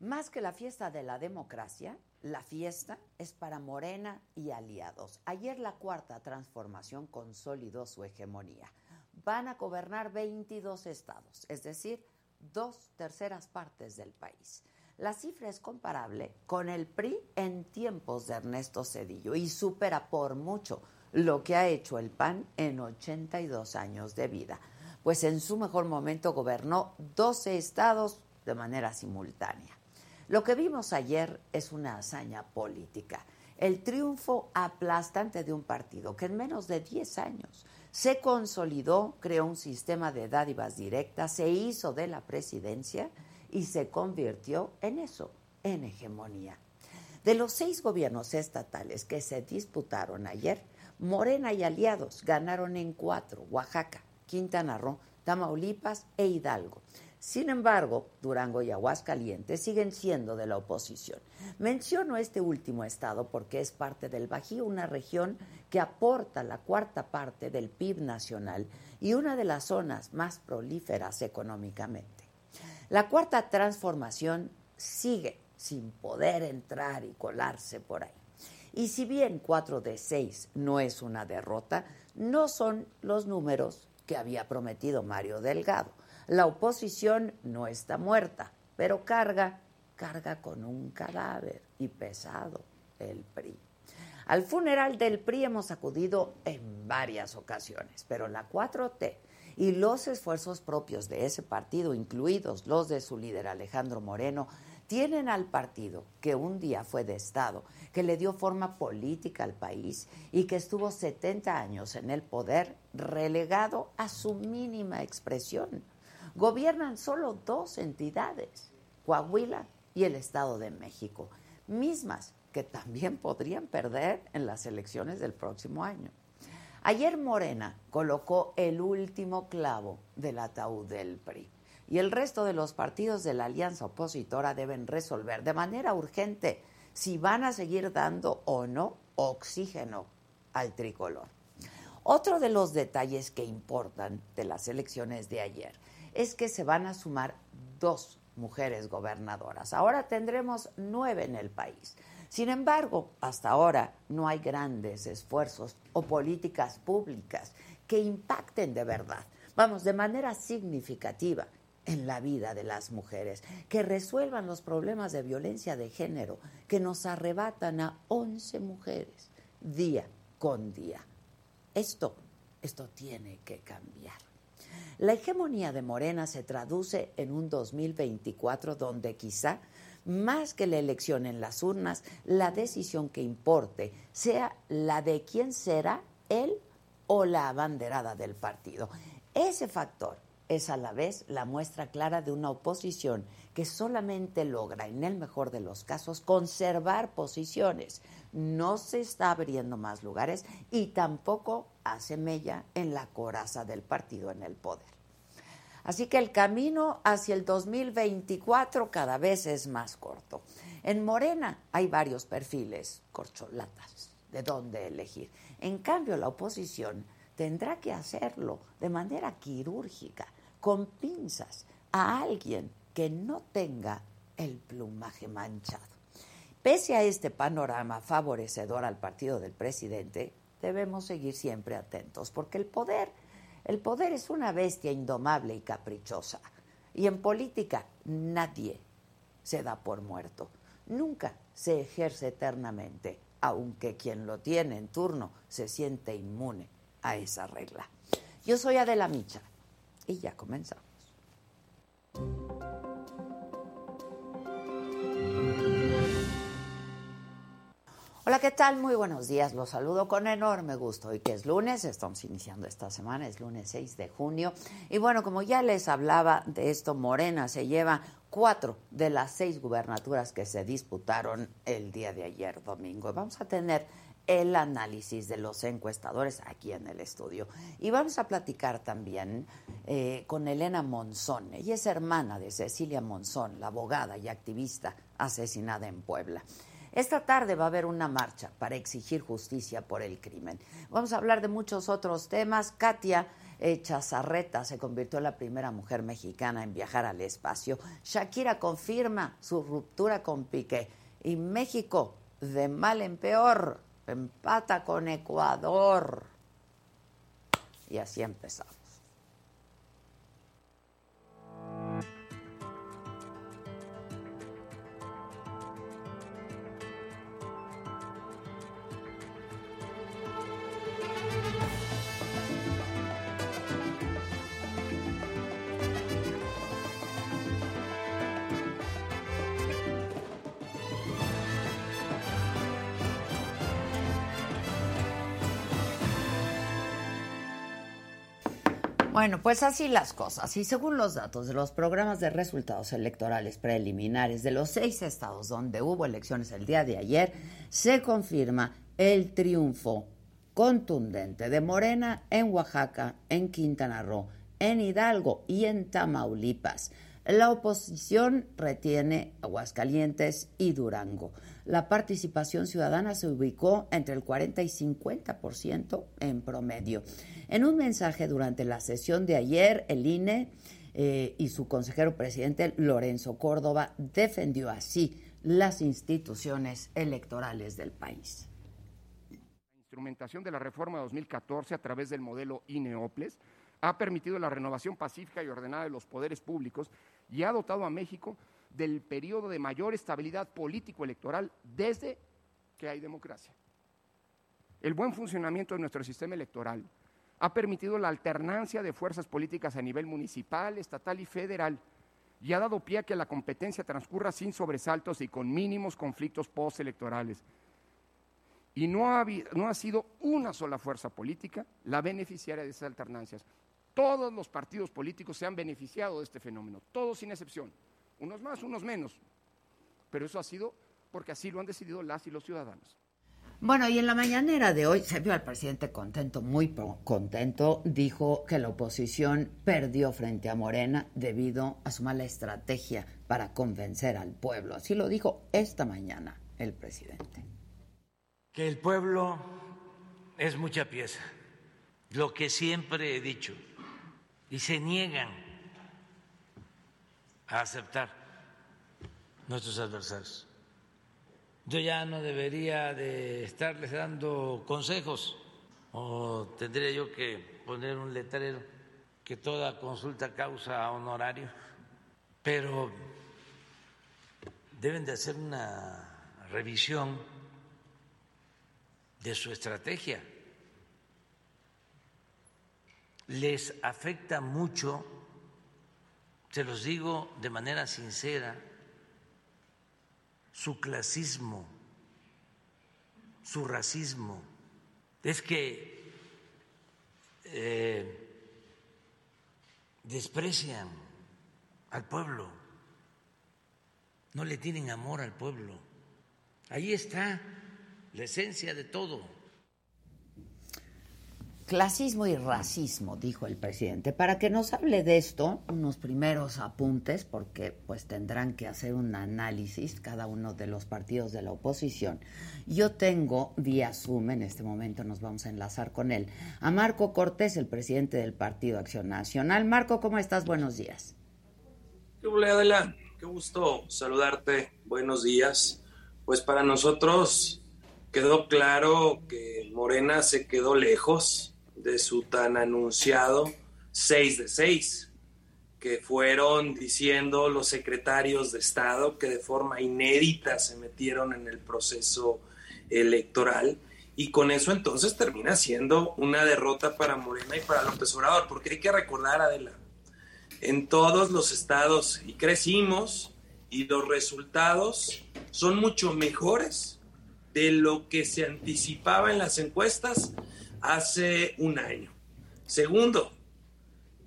Más que la fiesta de la democracia, la fiesta es para Morena y aliados. Ayer la cuarta transformación consolidó su hegemonía. Van a gobernar 22 estados, es decir, dos terceras partes del país. La cifra es comparable con el PRI en tiempos de Ernesto Cedillo y supera por mucho lo que ha hecho el PAN en 82 años de vida, pues en su mejor momento gobernó 12 estados de manera simultánea. Lo que vimos ayer es una hazaña política, el triunfo aplastante de un partido que en menos de 10 años se consolidó, creó un sistema de dádivas directas, se hizo de la presidencia y se convirtió en eso, en hegemonía. De los seis gobiernos estatales que se disputaron ayer, Morena y aliados ganaron en cuatro, Oaxaca, Quintana Roo, Tamaulipas e Hidalgo. Sin embargo, Durango y Aguascalientes siguen siendo de la oposición. Menciono este último estado porque es parte del Bajío, una región que aporta la cuarta parte del PIB nacional y una de las zonas más prolíferas económicamente. La cuarta transformación sigue sin poder entrar y colarse por ahí. Y si bien 4 de 6 no es una derrota, no son los números que había prometido Mario Delgado. La oposición no está muerta, pero carga, carga con un cadáver y pesado el PRI. Al funeral del PRI hemos acudido en varias ocasiones, pero la 4T y los esfuerzos propios de ese partido, incluidos los de su líder Alejandro Moreno, tienen al partido que un día fue de Estado, que le dio forma política al país y que estuvo 70 años en el poder relegado a su mínima expresión gobiernan solo dos entidades, Coahuila y el Estado de México, mismas que también podrían perder en las elecciones del próximo año. Ayer Morena colocó el último clavo del ataúd del PRI y el resto de los partidos de la alianza opositora deben resolver de manera urgente si van a seguir dando o no oxígeno al tricolor. Otro de los detalles que importan de las elecciones de ayer es que se van a sumar dos mujeres gobernadoras. Ahora tendremos nueve en el país. Sin embargo, hasta ahora no hay grandes esfuerzos o políticas públicas que impacten de verdad, vamos, de manera significativa en la vida de las mujeres, que resuelvan los problemas de violencia de género que nos arrebatan a 11 mujeres día con día. Esto, esto tiene que cambiar. La hegemonía de Morena se traduce en un 2024 donde quizá más que la elección en las urnas, la decisión que importe sea la de quién será él o la abanderada del partido. Ese factor es a la vez la muestra clara de una oposición que solamente logra, en el mejor de los casos, conservar posiciones. No se está abriendo más lugares y tampoco hace mella en la coraza del partido en el poder. Así que el camino hacia el 2024 cada vez es más corto. En Morena hay varios perfiles, corcholatas, de dónde elegir. En cambio, la oposición tendrá que hacerlo de manera quirúrgica, con pinzas, a alguien que no tenga el plumaje manchado. Pese a este panorama favorecedor al partido del presidente, debemos seguir siempre atentos, porque el poder el poder es una bestia indomable y caprichosa. Y en política nadie se da por muerto. Nunca se ejerce eternamente, aunque quien lo tiene en turno se siente inmune a esa regla. Yo soy Adela Micha y ya comenzamos. Hola, ¿qué tal? Muy buenos días. Los saludo con enorme gusto. Hoy que es lunes, estamos iniciando esta semana, es lunes 6 de junio. Y bueno, como ya les hablaba de esto, Morena se lleva cuatro de las seis gubernaturas que se disputaron el día de ayer, domingo. Vamos a tener el análisis de los encuestadores aquí en el estudio. Y vamos a platicar también eh, con Elena Monzón. Ella es hermana de Cecilia Monzón, la abogada y activista asesinada en Puebla. Esta tarde va a haber una marcha para exigir justicia por el crimen. Vamos a hablar de muchos otros temas. Katia Chazarreta se convirtió en la primera mujer mexicana en viajar al espacio. Shakira confirma su ruptura con Piqué. Y México, de mal en peor, empata con Ecuador. Y así empezamos. Bueno, pues así las cosas. Y según los datos de los programas de resultados electorales preliminares de los seis estados donde hubo elecciones el día de ayer, se confirma el triunfo contundente de Morena en Oaxaca, en Quintana Roo, en Hidalgo y en Tamaulipas. La oposición retiene Aguascalientes y Durango. La participación ciudadana se ubicó entre el 40 y 50% en promedio. En un mensaje durante la sesión de ayer, el INE eh, y su consejero presidente Lorenzo Córdoba defendió así las instituciones electorales del país. La instrumentación de la reforma 2014 a través del modelo INEOPLES ha permitido la renovación pacífica y ordenada de los poderes públicos y ha dotado a México del periodo de mayor estabilidad político-electoral desde que hay democracia. El buen funcionamiento de nuestro sistema electoral ha permitido la alternancia de fuerzas políticas a nivel municipal, estatal y federal y ha dado pie a que la competencia transcurra sin sobresaltos y con mínimos conflictos postelectorales. Y no ha, no ha sido una sola fuerza política la beneficiaria de esas alternancias. Todos los partidos políticos se han beneficiado de este fenómeno, todos sin excepción, unos más, unos menos, pero eso ha sido porque así lo han decidido las y los ciudadanos. Bueno, y en la mañanera de hoy se vio al presidente contento, muy contento. Dijo que la oposición perdió frente a Morena debido a su mala estrategia para convencer al pueblo. Así lo dijo esta mañana el presidente. Que el pueblo es mucha pieza, lo que siempre he dicho y se niegan a aceptar nuestros adversarios. Yo ya no debería de estarles dando consejos o tendría yo que poner un letrero que toda consulta causa honorario, pero deben de hacer una revisión de su estrategia. Les afecta mucho, se los digo de manera sincera, su clasismo, su racismo. Es que eh, desprecian al pueblo, no le tienen amor al pueblo. Ahí está la esencia de todo. Clasismo y racismo, dijo el presidente. Para que nos hable de esto, unos primeros apuntes, porque pues tendrán que hacer un análisis cada uno de los partidos de la oposición. Yo tengo vía Zoom, en este momento nos vamos a enlazar con él, a Marco Cortés, el presidente del Partido Acción Nacional. Marco, ¿cómo estás? Buenos días. ¿Qué Adela? Qué gusto saludarte. Buenos días. Pues para nosotros quedó claro que Morena se quedó lejos de su tan anunciado 6 de 6, que fueron diciendo los secretarios de Estado que de forma inédita se metieron en el proceso electoral. Y con eso entonces termina siendo una derrota para Morena y para López Obrador, porque hay que recordar, Adela, en todos los estados y crecimos y los resultados son mucho mejores de lo que se anticipaba en las encuestas hace un año. Segundo,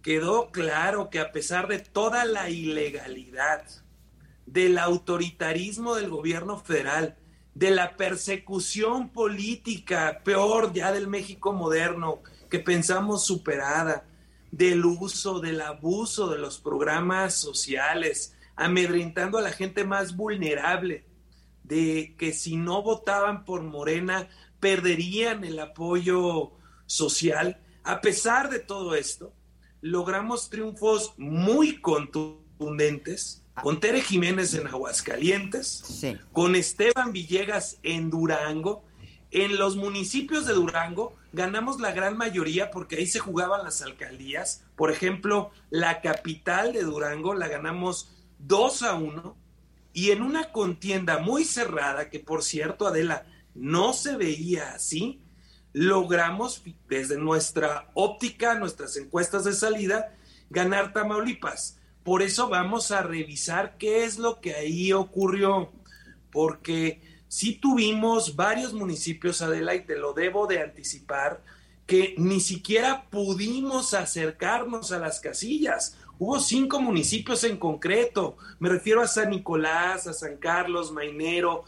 quedó claro que a pesar de toda la ilegalidad, del autoritarismo del gobierno federal, de la persecución política, peor ya del México moderno, que pensamos superada, del uso, del abuso de los programas sociales, amedrentando a la gente más vulnerable, de que si no votaban por Morena perderían el apoyo social. A pesar de todo esto, logramos triunfos muy contundentes con Tere Jiménez en Aguascalientes, con Esteban Villegas en Durango. En los municipios de Durango ganamos la gran mayoría porque ahí se jugaban las alcaldías. Por ejemplo, la capital de Durango la ganamos 2 a 1 y en una contienda muy cerrada, que por cierto, Adela, no se veía así, logramos desde nuestra óptica, nuestras encuestas de salida, ganar Tamaulipas. Por eso vamos a revisar qué es lo que ahí ocurrió, porque sí tuvimos varios municipios, Adela, y te lo debo de anticipar, que ni siquiera pudimos acercarnos a las casillas. Hubo cinco municipios en concreto, me refiero a San Nicolás, a San Carlos, Mainero,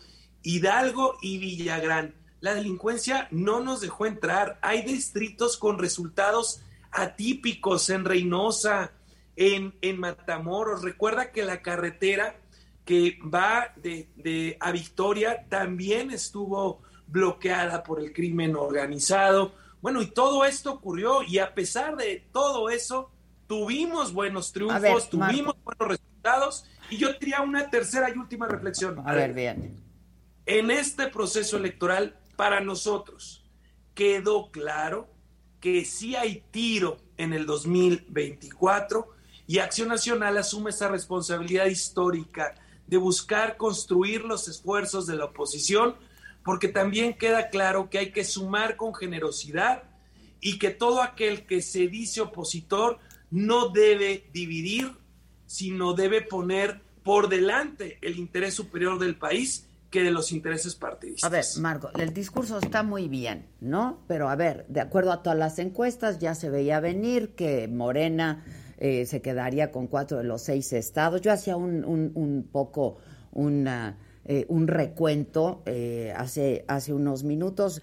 Hidalgo y Villagrán. La delincuencia no nos dejó entrar. Hay distritos con resultados atípicos en Reynosa, en, en Matamoros. Recuerda que la carretera que va de, de, a Victoria también estuvo bloqueada por el crimen organizado. Bueno, y todo esto ocurrió y a pesar de todo eso, tuvimos buenos triunfos, tuvimos buenos resultados y yo tenía una tercera y última reflexión. A, ver, bien. En este proceso electoral, para nosotros, quedó claro que sí hay tiro en el 2024 y Acción Nacional asume esa responsabilidad histórica de buscar construir los esfuerzos de la oposición, porque también queda claro que hay que sumar con generosidad y que todo aquel que se dice opositor no debe dividir, sino debe poner por delante el interés superior del país que de los intereses partidistas. A ver, Marco, el discurso está muy bien, ¿no? Pero a ver, de acuerdo a todas las encuestas, ya se veía venir que Morena eh, se quedaría con cuatro de los seis estados. Yo hacía un, un, poco una, eh, un recuento eh, hace, hace unos minutos.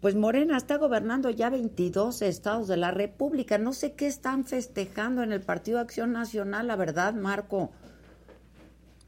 pues Morena está gobernando ya 22 estados de la República. No sé qué están festejando en el Partido Acción Nacional, la verdad, Marco.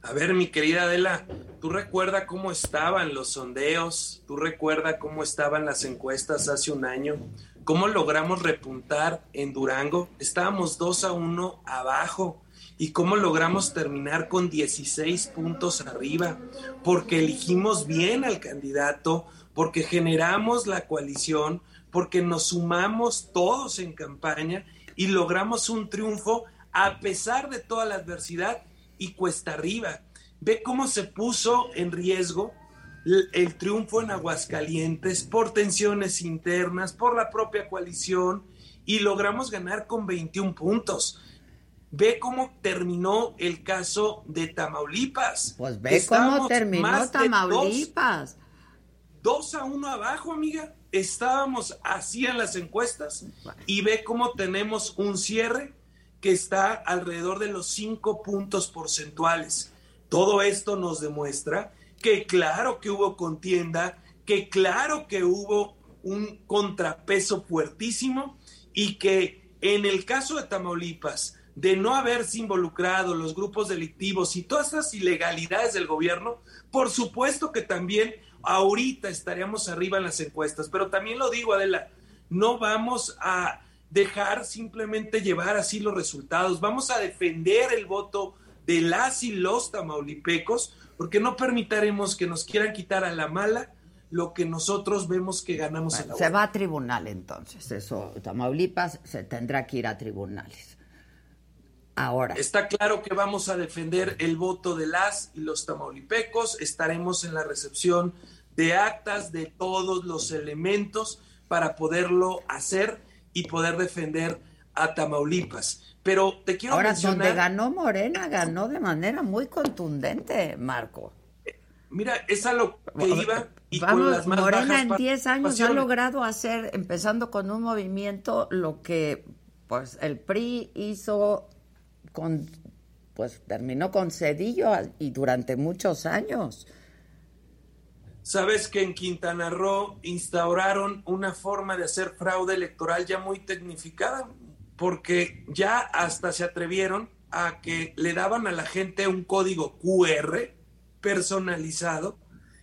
A ver, mi querida Adela, tú recuerda cómo estaban los sondeos, tú recuerda cómo estaban las encuestas hace un año, cómo logramos repuntar en Durango, estábamos 2 a 1 abajo y cómo logramos terminar con 16 puntos arriba, porque elegimos bien al candidato, porque generamos la coalición, porque nos sumamos todos en campaña y logramos un triunfo a pesar de toda la adversidad y cuesta arriba. Ve cómo se puso en riesgo el, triunfo en Aguascalientes por tensiones internas, por la propia coalición y logramos ganar con 21 puntos. Ve cómo terminó el caso de Tamaulipas. Pues ve cómo terminó Tamaulipas. Dos, a uno abajo, amiga. Estábamos así en las encuestas y ve cómo tenemos un cierre que está alrededor de los cinco puntos porcentuales. Todo esto nos demuestra que claro que hubo contienda, que claro que hubo un contrapeso fuertísimo y que en el caso de Tamaulipas, de no haberse involucrado los grupos delictivos y todas esas ilegalidades del gobierno, por supuesto que también ahorita estaríamos arriba en las encuestas, pero también lo digo, Adela, no vamos a dejar simplemente llevar así los resultados. Vamos a defender el voto de las y los tamaulipecos, porque no permitiremos que nos quieran quitar a la mala lo que nosotros vemos que ganamos en la Se va a tribunal entonces, eso, Tamaulipas se tendrá que ir a tribunales. Ahora. Está claro que vamos a defender el voto de las y los tamaulipecos, estaremos en la recepción de actas de todos los elementos para poderlo hacer y poder defender a Tamaulipas. Pero te quiero Ahora, donde ganó Morena, ganó de manera muy contundente, Marco. Mira, es a lo que iba y con las más Morena en 10 años ha logrado hacer, empezando con un movimiento, lo que pues el PRI hizo con, pues terminó con Cedillo y durante muchos años. Sabes que en Quintana Roo instauraron una forma de hacer fraude electoral ya muy tecnificada, porque ya hasta se atrevieron a que le daban a la gente un código QR personalizado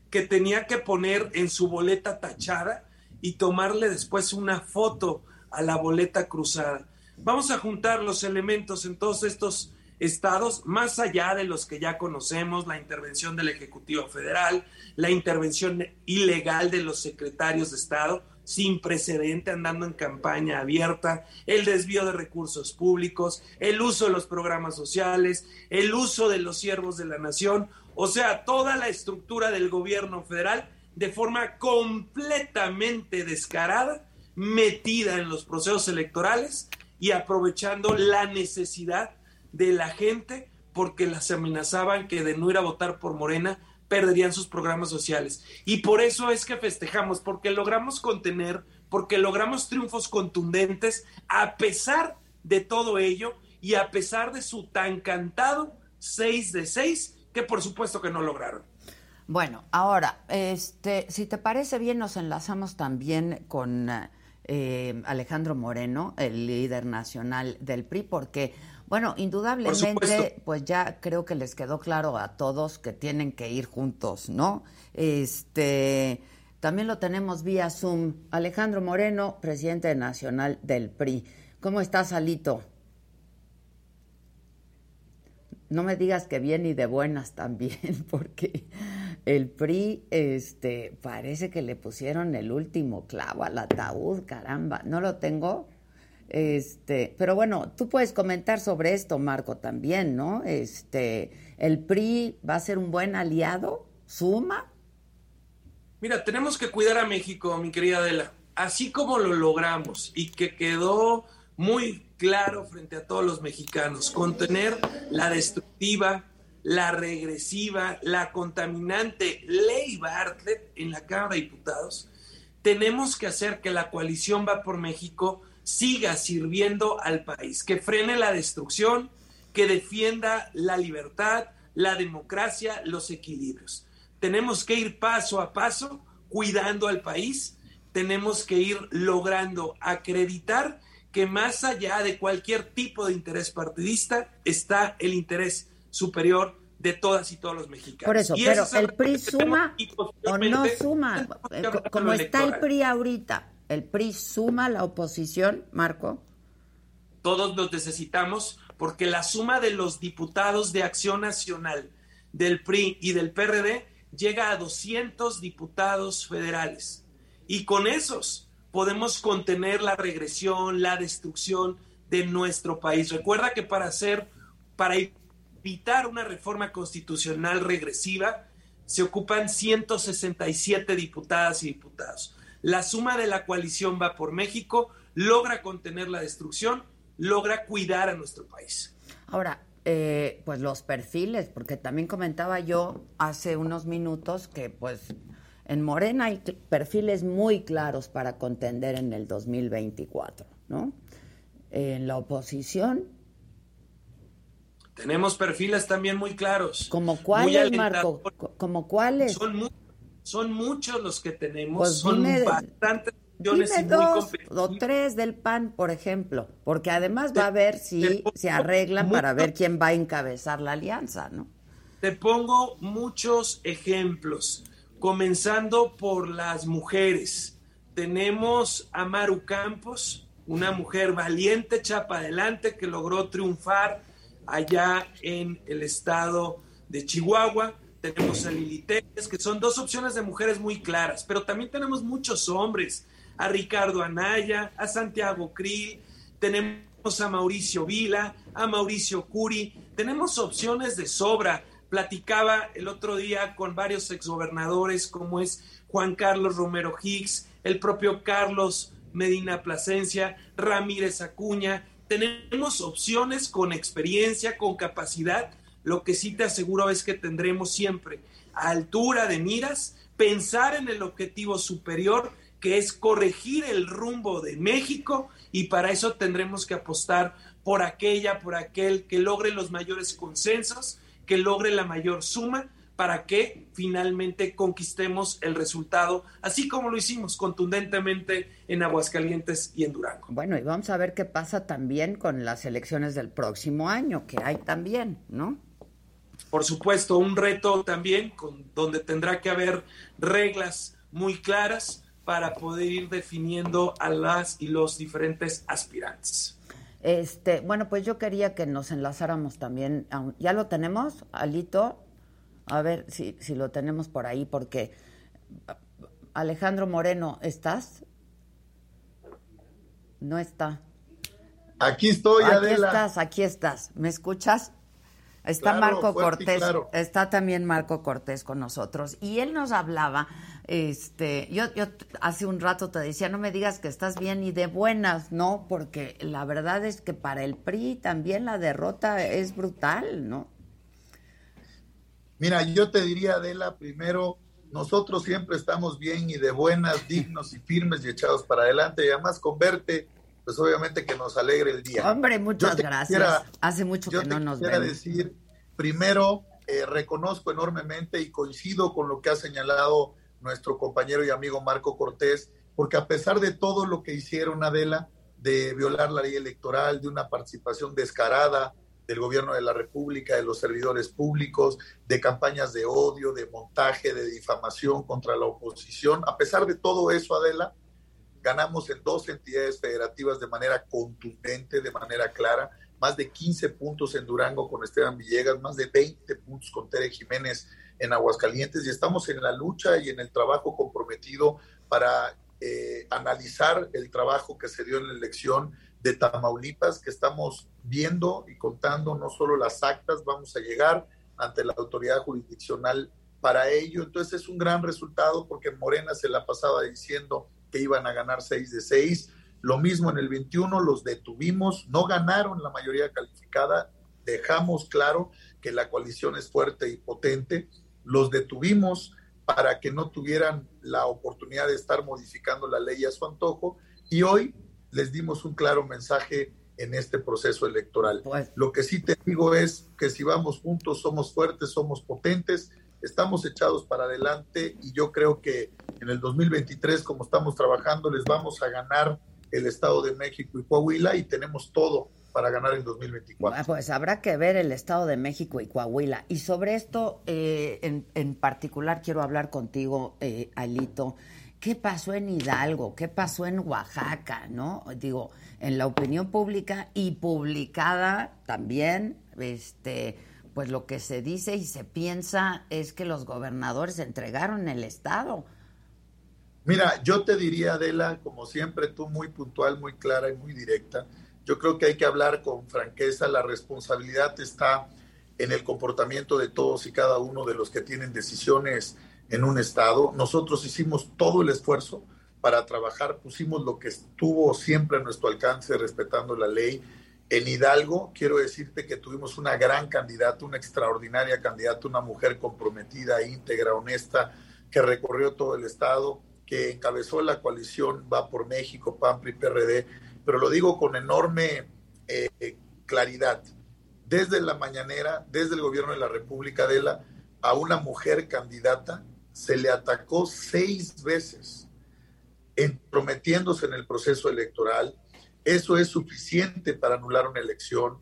que tenía que poner en su boleta tachada y tomarle después una foto a la boleta cruzada. Vamos a juntar los elementos en todos estos estados, más allá de los que ya conocemos, la intervención del Ejecutivo Federal, la intervención ilegal de los secretarios de Estado, sin precedente, andando en campaña abierta, el desvío de recursos públicos, el uso de los programas sociales, el uso de los siervos de la nación, o sea, toda la estructura del gobierno federal de forma completamente descarada, metida en los procesos electorales y aprovechando la necesidad de la gente porque las amenazaban que de no ir a votar por Morena perderían sus programas sociales. Y por eso es que festejamos, porque logramos contener, porque logramos triunfos contundentes a pesar de todo ello y a pesar de su tan cantado 6 de 6, que por supuesto que no lograron. Bueno, ahora, este, si te parece bien, nos enlazamos también con eh, Alejandro Moreno, el líder nacional del PRI, porque bueno, indudablemente, pues ya creo que les quedó claro a todos que tienen que ir juntos, ¿no? Este, también lo tenemos vía Zoom. Alejandro Moreno, presidente nacional del PRI. ¿Cómo estás, Alito? No me digas que bien y de buenas también, porque el PRI, este, parece que le pusieron el último clavo al ataúd, caramba. ¿No lo tengo? Este, pero bueno, tú puedes comentar sobre esto, Marco, también, ¿no? Este, el PRI va a ser un buen aliado, suma. Mira, tenemos que cuidar a México, mi querida Adela. Así como lo logramos y que quedó muy claro frente a todos los mexicanos, contener la destructiva, la regresiva, la contaminante ley Bartlett en la Cámara de Diputados, tenemos que hacer que la coalición va por México siga sirviendo al país, que frene la destrucción, que defienda la libertad, la democracia, los equilibrios. Tenemos que ir paso a paso cuidando al país, tenemos que ir logrando acreditar que más allá de cualquier tipo de interés partidista está el interés superior de todas y todos los mexicanos. Por eso, pero el PRI suma o no suma, eh, como está el PRI ahorita, ¿El PRI suma la oposición, Marco? Todos los necesitamos porque la suma de los diputados de Acción Nacional, del PRI y del PRD llega a 200 diputados federales. Y con esos podemos contener la regresión, la destrucción de nuestro país. Recuerda que para hacer, para evitar una reforma constitucional regresiva, se ocupan 167 diputadas y diputados. La suma de la coalición va por México, logra contener la destrucción, logra cuidar a nuestro país. Ahora, eh, pues los perfiles, porque también comentaba yo hace unos minutos que pues en Morena hay perfiles muy claros para contender en el 2024, ¿no? En la oposición. Tenemos perfiles también muy claros. ¿Como cuáles, Marco? ¿Como cuáles? Son muy son muchos los que tenemos, pues son bastantes millones y dos o tres del PAN, por ejemplo, porque además va a ver si se arreglan para ver quién va a encabezar la alianza, ¿no? Te pongo muchos ejemplos, comenzando por las mujeres. Tenemos a Maru Campos, una mujer valiente, chapa adelante, que logró triunfar allá en el estado de Chihuahua tenemos a Lili que son dos opciones de mujeres muy claras, pero también tenemos muchos hombres, a Ricardo Anaya, a Santiago Krill, tenemos a Mauricio Vila, a Mauricio Curi, tenemos opciones de sobra. Platicaba el otro día con varios exgobernadores como es Juan Carlos Romero Hicks, el propio Carlos Medina Plasencia, Ramírez Acuña. Tenemos opciones con experiencia, con capacidad lo que sí te aseguro es que tendremos siempre a altura de miras, pensar en el objetivo superior, que es corregir el rumbo de México, y para eso tendremos que apostar por aquella, por aquel que logre los mayores consensos, que logre la mayor suma, para que finalmente conquistemos el resultado, así como lo hicimos contundentemente en Aguascalientes y en Durango. Bueno, y vamos a ver qué pasa también con las elecciones del próximo año, que hay también, ¿no? Por supuesto, un reto también con, donde tendrá que haber reglas muy claras para poder ir definiendo a las y los diferentes aspirantes. Este, bueno, pues yo quería que nos enlazáramos también. ¿Ya lo tenemos, Alito? A ver si, si lo tenemos por ahí, porque Alejandro Moreno, ¿estás? No está. Aquí estoy, aquí Aquí estás, aquí estás. ¿Me escuchas? Está Marco Cortés, está también Marco Cortés con nosotros y él nos hablaba, este, yo, yo hace un rato te decía, no me digas que estás bien y de buenas, no, porque la verdad es que para el PRI también la derrota es brutal, ¿no? Mira, yo te diría, Adela, primero, nosotros siempre estamos bien y de buenas, dignos y firmes y echados para adelante y además con verte pues obviamente que nos alegre el día. Hombre, muchas gracias. Hace mucho que no nos vemos. decir, primero, eh, reconozco enormemente y coincido con lo que ha señalado nuestro compañero y amigo Marco Cortés, porque a pesar de todo lo que hicieron, Adela, de violar la ley electoral, de una participación descarada del gobierno de la República, de los servidores públicos, de campañas de odio, de montaje, de difamación contra la oposición, a pesar de todo eso, Adela, ganamos en dos entidades federativas de manera contundente, de manera clara, más de 15 puntos en Durango con Esteban Villegas, más de 20 puntos con Tere Jiménez en Aguascalientes y estamos en la lucha y en el trabajo comprometido para eh, analizar el trabajo que se dio en la elección de Tamaulipas, que estamos viendo y contando no solo las actas, vamos a llegar ante la autoridad jurisdiccional para ello. Entonces es un gran resultado porque Morena se la pasaba diciendo que iban a ganar 6 de 6. Lo mismo en el 21, los detuvimos, no ganaron la mayoría calificada, dejamos claro que la coalición es fuerte y potente, los detuvimos para que no tuvieran la oportunidad de estar modificando la ley a su antojo y hoy les dimos un claro mensaje en este proceso electoral. Pues Lo que sí te digo es que si vamos juntos somos fuertes, somos potentes, estamos echados para adelante y yo creo que en el 2023, como estamos trabajando, les vamos a ganar el Estado de México y Coahuila y tenemos todo para ganar en 2024. Pues habrá que ver el Estado de México y Coahuila. Y sobre esto eh, en, particular quiero hablar contigo, eh, Alito. ¿Qué pasó en Hidalgo? ¿Qué pasó en Oaxaca? ¿No? Digo, en la opinión pública y publicada también, este pues lo que se dice y se piensa es que los gobernadores entregaron el Estado. Mira, yo te diría, Adela, como siempre, tú muy puntual, muy clara y muy directa, yo creo que hay que hablar con franqueza, la responsabilidad está en el comportamiento de todos y cada uno de los que tienen decisiones en un Estado. Nosotros hicimos todo el esfuerzo para trabajar, pusimos lo que estuvo siempre a nuestro alcance, respetando la ley, en Hidalgo, quiero decirte que tuvimos una gran candidata, una extraordinaria candidata, una mujer comprometida, íntegra, honesta, que recorrió todo el estado, que encabezó la coalición Va por México, PAMPRI, PRD, pero lo digo con enorme eh, claridad. Desde la mañanera, desde el gobierno de la República de la, a una mujer candidata se le atacó seis veces, entrometiéndose en el proceso electoral, eso es suficiente para anular una elección.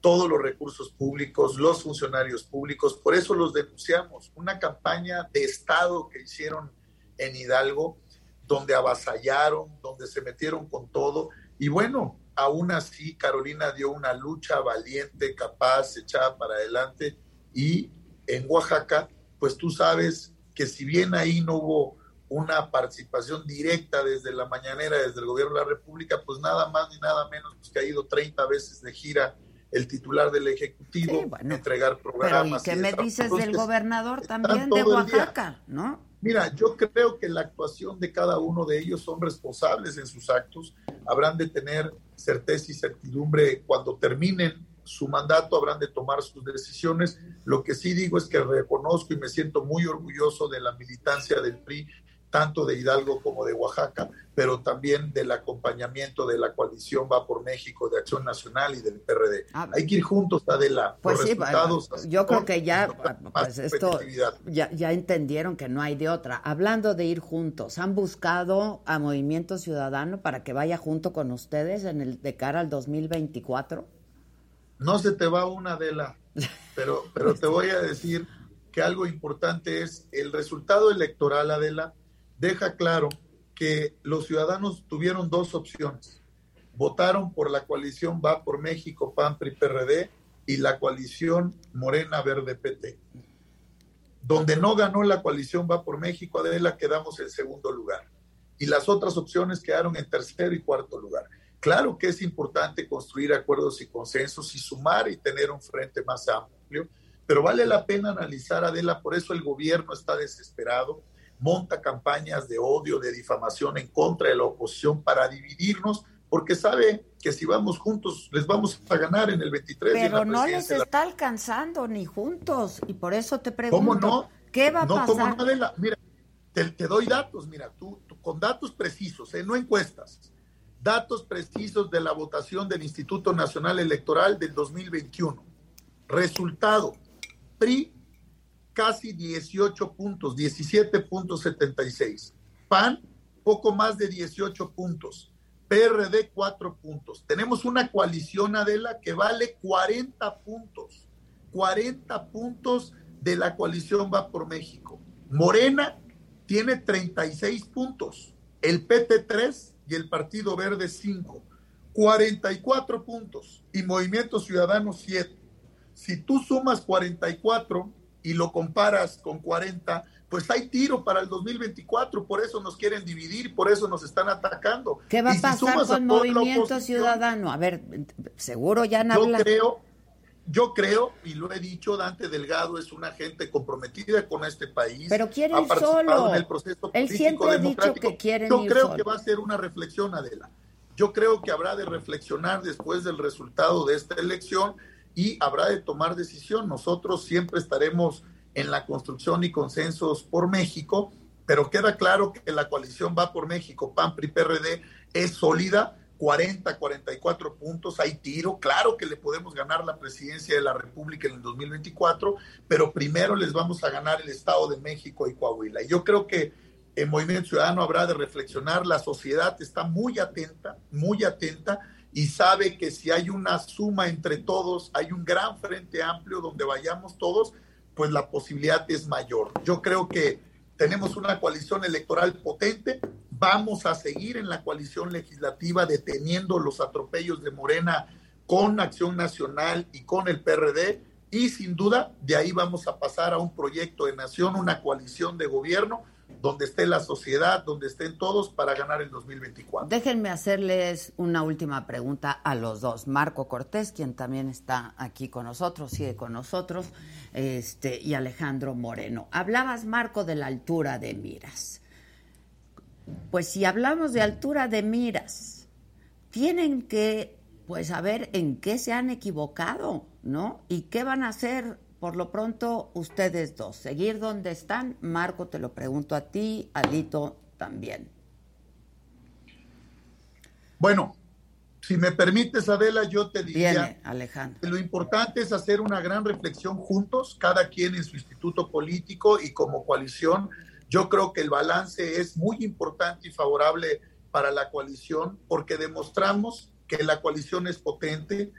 Todos los recursos públicos, los funcionarios públicos, por eso los denunciamos. Una campaña de Estado que hicieron en Hidalgo, donde avasallaron, donde se metieron con todo. Y bueno, aún así Carolina dio una lucha valiente, capaz, echada para adelante. Y en Oaxaca, pues tú sabes que si bien ahí no hubo una participación directa desde la mañanera, desde el gobierno de la República, pues nada más ni nada menos pues, que ha ido 30 veces de gira el titular del Ejecutivo, entregar programas. Pero ¿y qué me dices del gobernador también de Oaxaca, no? Mira, yo creo que la actuación de cada uno de ellos son responsables en sus actos, habrán de tener certeza y certidumbre cuando terminen su mandato, habrán de tomar sus decisiones. Lo que sí digo es que reconozco y me siento muy orgulloso de la militancia del PRI tanto de Hidalgo como de Oaxaca, pero también del acompañamiento de la coalición Va por México, de Acción Nacional y del PRD. Ah, Hay que ir juntos, Adela. Pues sí, yo creo que ya, pues esto, ya, ya entendieron que no hay de otra. Hablando de ir juntos, ¿han buscado a Movimiento Ciudadano para que vaya junto con ustedes en el de cara al 2024? No se te va una, Adela, pero, pero te voy a decir que algo importante es el resultado electoral, Adela, deja claro que los ciudadanos tuvieron dos opciones. Votaron por la coalición Va por México, PAN, PRI, PRD y la coalición Morena Verde PT. Donde no ganó la coalición Va por México, Adela, quedamos en segundo lugar. Y las otras opciones quedaron en tercero y cuarto lugar. Claro que es importante construir acuerdos y consensos y sumar y tener un frente más amplio, pero vale la pena analizar, Adela, por eso el gobierno está desesperado, monta campañas de odio, de difamación en contra de la oposición para dividirnos, porque sabe que si vamos juntos les vamos a ganar en el 23. Pero no les está alcanzando ni juntos, y por eso te pregunto, ¿Cómo no? ¿qué va a no, pasar? ¿cómo no? Mira, te, te, doy datos, mira, tú, tú con datos precisos, ¿eh? no encuestas, datos precisos de la votación del Instituto Nacional Electoral del 2021. Resultado, PRI casi 18 puntos, 17.76. PAN poco más de 18 puntos. PRD 4 puntos. Tenemos una coalición, Adela, que vale 40 puntos. 40 puntos de la coalición va por México. Morena tiene 36 puntos. El PT 3 y el Partido Verde 5. 44 puntos. Y Movimiento Ciudadano 7 si tú sumas 44 y lo comparas con 40, pues hay tiro para el 2024, por eso nos quieren dividir, por eso nos están atacando. ¿Qué va a pasar con Movimiento Ciudadano? A ver, seguro ya han Yo creo, yo creo, y lo he dicho, Dante Delgado es una gente comprometida con este país. Pero quiere ir solo. En el proceso Él siempre ha dicho que quiere Yo ir creo solo. que va a ser una reflexión, Adela. Yo creo que habrá de reflexionar después del resultado de esta elección y habrá de tomar decisión. Nosotros siempre estaremos en la construcción y consensos por México, pero queda claro que la coalición va por México, PAN, PRI, PRD, es sólida, 40, 44 puntos, hay tiro, claro que le podemos ganar la presidencia de la República en el 2024, pero primero les vamos a ganar el Estado de México y Coahuila. Y yo creo que el Movimiento Ciudadano habrá de reflexionar, la sociedad está muy atenta, muy atenta, y sabe que si hay una suma entre todos, hay un gran frente amplio donde vayamos todos, pues la posibilidad es mayor. Yo creo que tenemos una coalición electoral potente, vamos a seguir en la coalición legislativa deteniendo los atropellos de Morena con Acción Nacional y con el PRD y sin duda de ahí vamos a pasar a un proyecto de nación, una coalición de gobierno donde esté la sociedad, donde estén todos para ganar el 2024. Déjenme hacerles una última pregunta a los dos. Marco Cortés, quien también está aquí con nosotros, sigue con nosotros, este, y Alejandro Moreno. Hablabas, Marco, de la altura de miras. Pues si hablamos de altura de miras, tienen que, pues, saber en qué se han equivocado, ¿no? Y qué van a hacer por lo pronto, ustedes dos, seguir donde están. Marco, te lo pregunto a ti, Alito también. Bueno, si me permites, Adela, yo te diría Viene, Alejandro. que lo importante es hacer una gran reflexión juntos, cada quien en su instituto político y como coalición. Yo creo que el balance es muy importante y favorable para la coalición porque demostramos que la coalición es potente,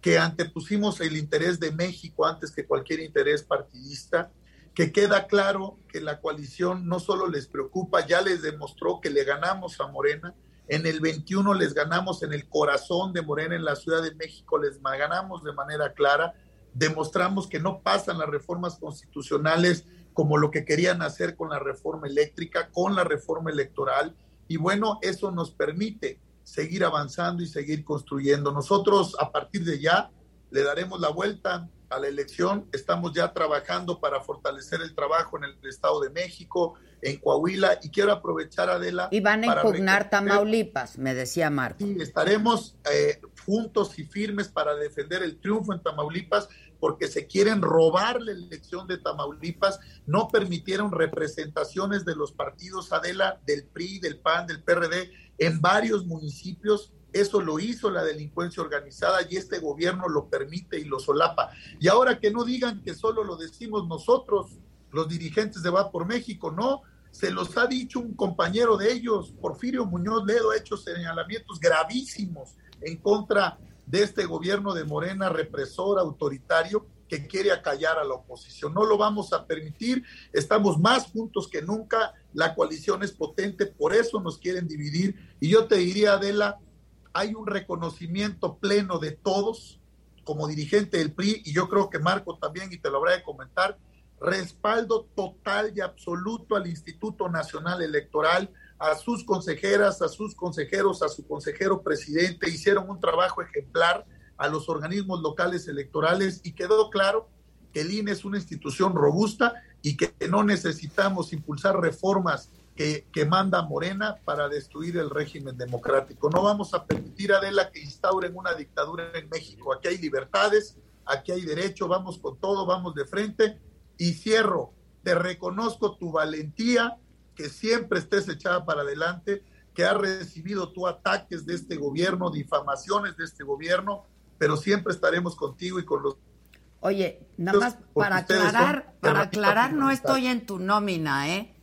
que antepusimos el interés de México antes que cualquier interés partidista, que queda claro que la coalición no solo les preocupa, ya les demostró que le ganamos a Morena, en el 21 les ganamos en el corazón de Morena, en la Ciudad de México les ganamos de manera clara, demostramos que no pasan las reformas constitucionales como lo que querían hacer con la reforma eléctrica, con la reforma electoral, y bueno, eso nos permite seguir avanzando y seguir construyendo. Nosotros a partir de ya le daremos la vuelta a la elección. Estamos ya trabajando para fortalecer el trabajo en el Estado de México, en Coahuila, y quiero aprovechar, Adela. Y van a impugnar reconocer- Tamaulipas, me decía Marco. Sí, estaremos eh, juntos y firmes para defender el triunfo en Tamaulipas porque se quieren robar la elección de Tamaulipas, no permitieron representaciones de los partidos Adela, del PRI, del PAN, del PRD en varios municipios. Eso lo hizo la delincuencia organizada y este gobierno lo permite y lo solapa. Y ahora que no digan que solo lo decimos nosotros, los dirigentes de Va por México, no, se los ha dicho un compañero de ellos, Porfirio Muñoz Ledo, ha hecho señalamientos gravísimos en contra de este gobierno de Morena represor, autoritario, que quiere acallar a la oposición. No lo vamos a permitir, estamos más juntos que nunca, la coalición es potente, por eso nos quieren dividir. Y yo te diría, Adela, hay un reconocimiento pleno de todos como dirigente del PRI, y yo creo que Marco también, y te lo habrá de comentar, respaldo total y absoluto al Instituto Nacional Electoral, a sus consejeras, a sus consejeros, a su consejero presidente, hicieron un trabajo ejemplar a los organismos locales electorales y quedó claro que el INE es una institución robusta y que no necesitamos impulsar reformas que, que, manda Morena para destruir el régimen democrático. No vamos a permitir, Adela, que instauren una dictadura en México. Aquí hay libertades, aquí hay derecho, vamos con todo, vamos de frente. Y cierro, te reconozco tu valentía, que siempre estés echada para adelante, que has recibido tú ataques de este gobierno, difamaciones de este gobierno, pero siempre estaremos contigo y con los Oye, nada más para aclarar, para aclarar, no estoy en tu nómina, ¿eh?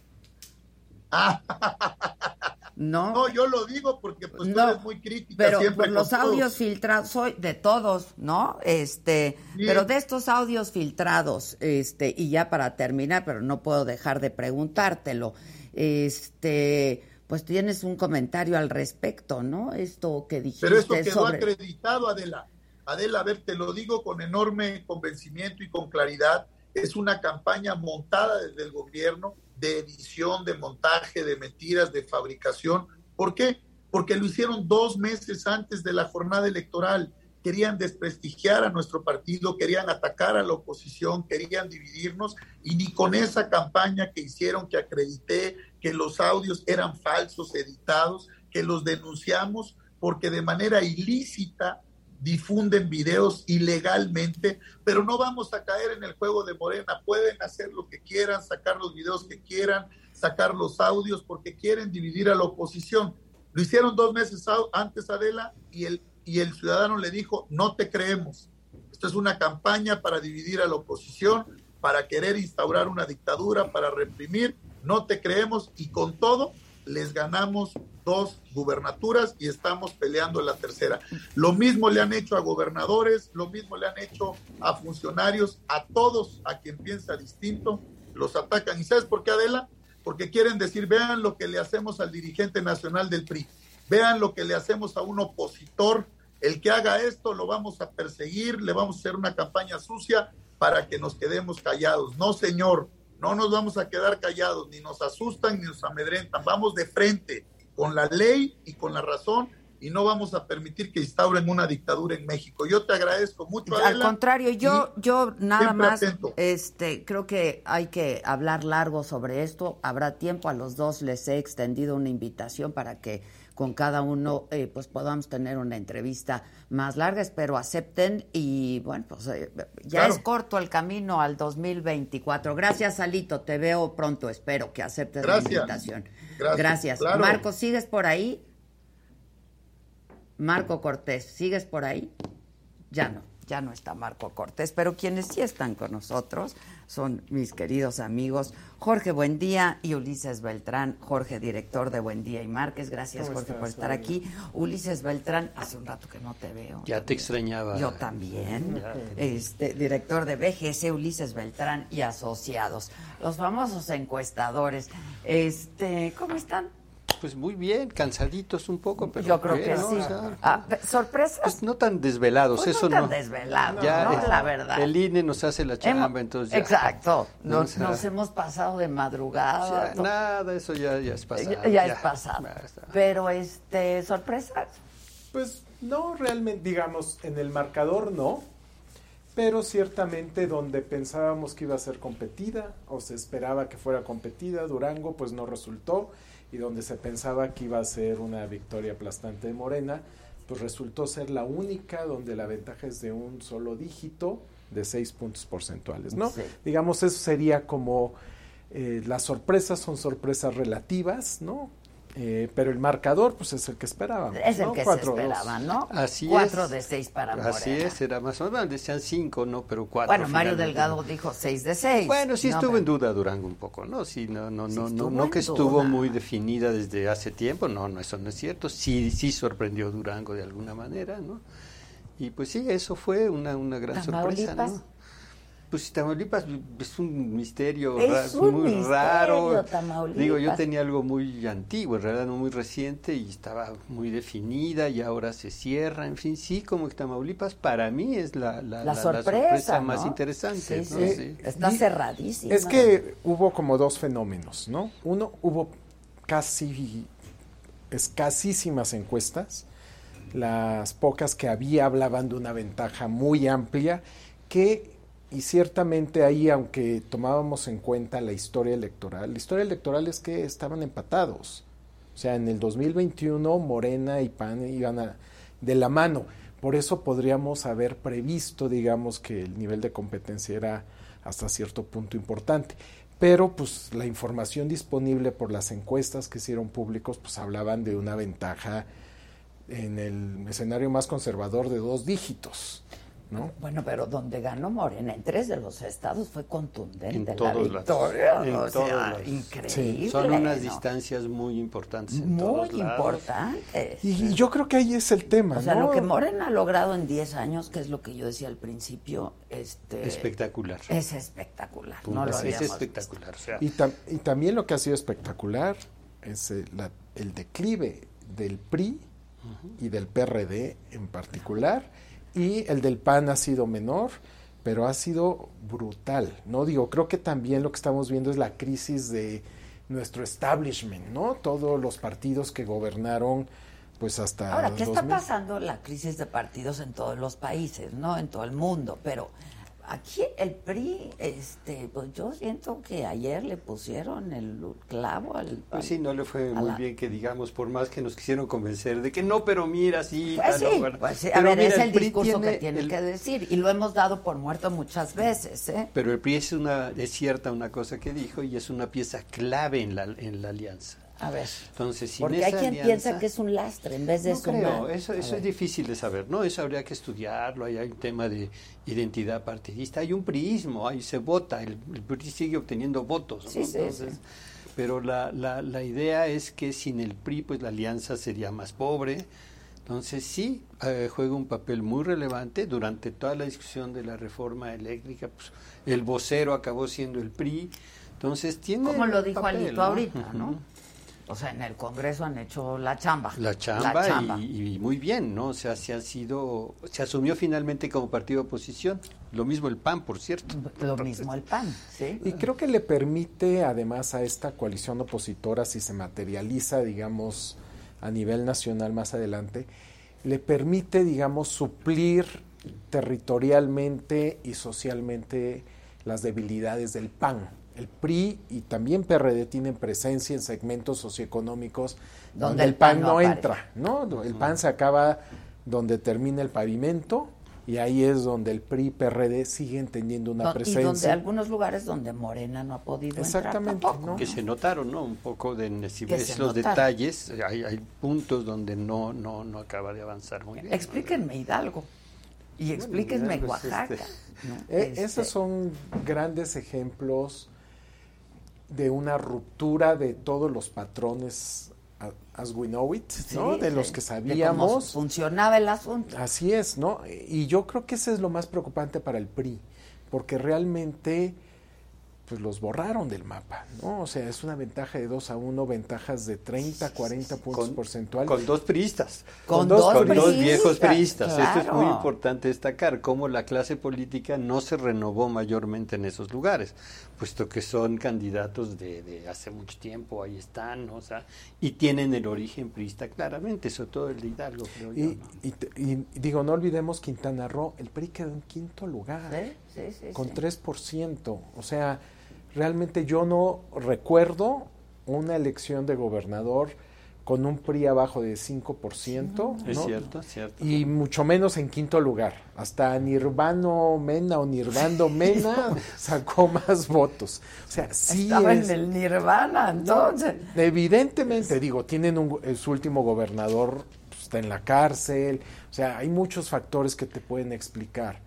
no. No, yo lo digo porque pues tú eres muy crítica pero siempre los audios filtrados soy de todos, ¿no? Este, pero de estos audios filtrados, este, y ya para terminar, pero no puedo dejar de preguntártelo. Este, pues tienes un comentario al respecto, ¿no? Esto que dijiste Pero esto quedó acreditado, Adela. Adela, a ver, te lo digo con enorme convencimiento y con claridad, es una campaña montada desde el gobierno de edición, de montaje, de mentiras, de fabricación. ¿Por qué? Porque lo hicieron dos meses antes de la jornada electoral. Querían desprestigiar a nuestro partido, querían atacar a la oposición, querían dividirnos y ni con esa campaña que hicieron, que acredité, que los audios eran falsos, editados, que los denunciamos porque de manera ilícita difunden videos ilegalmente, pero no vamos a caer en el juego de Morena. Pueden hacer lo que quieran, sacar los videos que quieran, sacar los audios, porque quieren dividir a la oposición. Lo hicieron dos meses antes, Adela, y el, y el ciudadano le dijo, no te creemos. Esto es una campaña para dividir a la oposición, para querer instaurar una dictadura, para reprimir. No te creemos y con todo les ganamos dos gubernaturas y estamos peleando la tercera. Lo mismo le han hecho a gobernadores, lo mismo le han hecho a funcionarios, a todos a quien piensa distinto, los atacan. ¿Y sabes por qué, Adela? Porque quieren decir, vean lo que le hacemos al dirigente nacional del PRI, vean lo que le hacemos a un opositor, el que haga esto lo vamos a perseguir, le vamos a hacer una campaña sucia para que nos quedemos callados. No, señor, no nos vamos a quedar callados, ni nos asustan ni nos amedrentan, vamos de frente con la ley y con la razón y no vamos a permitir que instauren una dictadura en México. Yo te agradezco mucho. Al contrario, yo yo nada más este creo que hay que hablar largo sobre esto. Habrá tiempo a los dos les he extendido una invitación para que con cada uno eh, pues podamos tener una entrevista más larga, espero acepten y bueno, pues eh, ya es corto el camino al 2024. Gracias, Alito, te veo pronto, espero que aceptes la invitación. Gracias. Marco, ¿sigues por ahí? Marco Cortés, ¿sigues por ahí? Ya no, ya no está Marco Cortés, pero quienes sí están con nosotros son mis queridos amigos Jorge Buendía y Ulises Beltrán. Jorge, director de Buendía y Márquez. Gracias, Jorge, por estar aquí. Ulises Beltrán, hace un rato que no te veo. Ya te extrañaba. Yo también. Este, director de BGC, Ulises Beltrán y asociados. Los famosos encuestadores. Este, ¿cómo están? Pues muy bien, cansaditos un poco, pero yo creo que sí. Ah, sorpresas. Pues no tan desvelados, pues eso no. Tan desvelados, ¿no? la verdad. El INE nos hace la chamba, entonces ya. Exacto. Nos, hemos pasado de madrugada. nada, eso ya, ya es pasado. Ya, es pasado. Pero este, sorpresas. Pues no, realmente, digamos, en el marcador no, pero ciertamente donde pensábamos que iba a ser competida o se esperaba que fuera competida, Durango, pues no resultó y donde se pensaba que iba a ser una victoria aplastante de Morena, pues resultó ser la única donde la ventaja es de un solo dígito de seis puntos porcentuales, ¿no? Digamos, eso sería como eh, las sorpresas son sorpresas relativas, ¿no? Eh, pero el marcador, pues es el que esperábamos. Es el que se esperaba, ¿no? Así cuatro de seis para Morena. Así es, era más o menos, decían cinco, ¿no? Pero cuatro. Bueno, Mario Delgado dijo seis de seis. Bueno, sí estuvo en duda Durango un poco, ¿no? Sí, no, no, no, no, no que estuvo muy definida desde hace tiempo, no, no, eso no es cierto. Sí, sí sorprendió Durango de alguna manera, ¿no? Y pues sí, eso fue una, una gran sorpresa, ¿no? Pues Tamaulipas es un misterio es muy raro. Digo, yo tenía algo muy antiguo, en realidad no muy reciente y estaba muy definida y ahora se cierra. En fin, sí, como que Tamaulipas para mí es la, la, sorpresa, más interesante. Está cerradísima. Es que hubo como dos fenómenos, ¿no? Uno, hubo casi escasísimas encuestas. Las pocas que había hablaban de una ventaja muy amplia que y ciertamente ahí, aunque tomábamos en cuenta la historia electoral, la historia electoral es que estaban empatados. O sea, en el 2021 Morena y PAN iban de la mano. Por eso podríamos haber previsto, digamos, que el nivel de competencia era hasta cierto punto importante. Pero pues la información disponible por las encuestas que hicieron públicos pues hablaban de una ventaja en el escenario más conservador de dos dígitos. Bueno, pero donde ganó Morena en tres de los estados fue contundente la victoria. increíble. son unas distancias muy importantes. muy importantes. Y, yo creo que ahí es el tema. O sea, lo que Morena ha logrado en 10 años, que es lo que yo decía al principio, este, espectacular. Es espectacular. No lo es espectacular. y, y, también lo que ha sido espectacular es el, el declive del PRI y del PRD en particular y el del PAN ha sido menor, pero ha sido brutal, ¿no? Digo, creo que también lo que estamos viendo es la crisis de nuestro establishment, ¿no? Todos los partidos que gobernaron pues hasta Ahora, ¿qué está pasando la crisis de partidos en todos los países, ¿no? En todo el mundo, pero Aquí el PRI, este, pues yo siento que ayer le pusieron el clavo al... Pues sí, no le fue muy bien que digamos, por más que nos quisieron convencer de que no, pero mira, sí. Pues sí, pues a ver, es el, discurso que tiene que decir y lo hemos dado por muerto muchas veces, ¿eh? Pero el PRI es, una, es cierta una cosa que dijo y es una pieza clave en la, en la alianza. A ver. Entonces, Porque hay quien piensa que es un lastre en vez de no Creo. Eso, eso es difícil de saber, ¿no? Eso habría que estudiarlo. Ahí hay un tema de identidad partidista. Hay un priismo, ahí se vota. El, PRI sigue obteniendo votos. Sí, sí, Pero la, la, la idea es que sin el PRI, pues la alianza sería más pobre. Entonces sí, eh, juega un papel muy relevante durante toda la discusión de la reforma eléctrica. Pues, el vocero acabó siendo el PRI. Entonces tiene. Como lo dijo Alito ahorita, ¿no? O sea, en el Congreso han hecho la chamba. La chamba, Y, muy bien, ¿no? O sea, se ha sido, se asumió finalmente como partido de oposición. Lo mismo el PAN, por cierto. Lo mismo el PAN, sí. Y creo que le permite, además, a esta coalición opositora, si se materializa, digamos, a nivel nacional más adelante, le permite, digamos, suplir territorialmente y socialmente las debilidades del PAN el PRI y también PRD tienen presencia en segmentos socioeconómicos donde, el PAN, no, entra, ¿no? El PAN se acaba donde termina el pavimento y ahí es donde el PRI y PRD siguen teniendo una presencia. Y donde algunos lugares donde Morena no ha podido Exactamente, entrar Que se notaron, ¿no? Un poco de si ves los detalles, hay, hay, puntos donde no no no acaba de avanzar muy bien. Explíquenme Hidalgo. Y explíquenme pues, Oaxaca. Este, eh, esos este son grandes ejemplos de una ruptura de todos los patrones as we know it, ¿no? de los que sabíamos. funcionaba el asunto. Así es, ¿no? Y yo creo que ese es lo más preocupante para el PRI, porque realmente pues los borraron del mapa, ¿no? O sea, es una ventaja de 2 a 1, ventajas de 30, 40 puntos porcentuales. Con dos priistas. Con, dos, viejos priistas. Esto es muy importante destacar, cómo la clase política no se renovó mayormente en esos lugares, puesto que son candidatos de, hace mucho tiempo, ahí están, o sea, y tienen el origen priista claramente, sobre todo el de Hidalgo, creo y, yo. Y, digo, no olvidemos Quintana Roo, el PRI quedó en quinto lugar, sí, sí, con 3%, o sea realmente yo no recuerdo una elección de gobernador con un PRI abajo de 5%. Es cierto, es cierto. Y mucho menos en quinto lugar. Hasta Nirvano Mena o Nirvando Mena sacó más votos. O sea, sí Estaba en el Nirvana, entonces. evidentemente, digo, tienen un, su último gobernador, pues, está en la cárcel. O sea, hay muchos factores que te pueden explicar.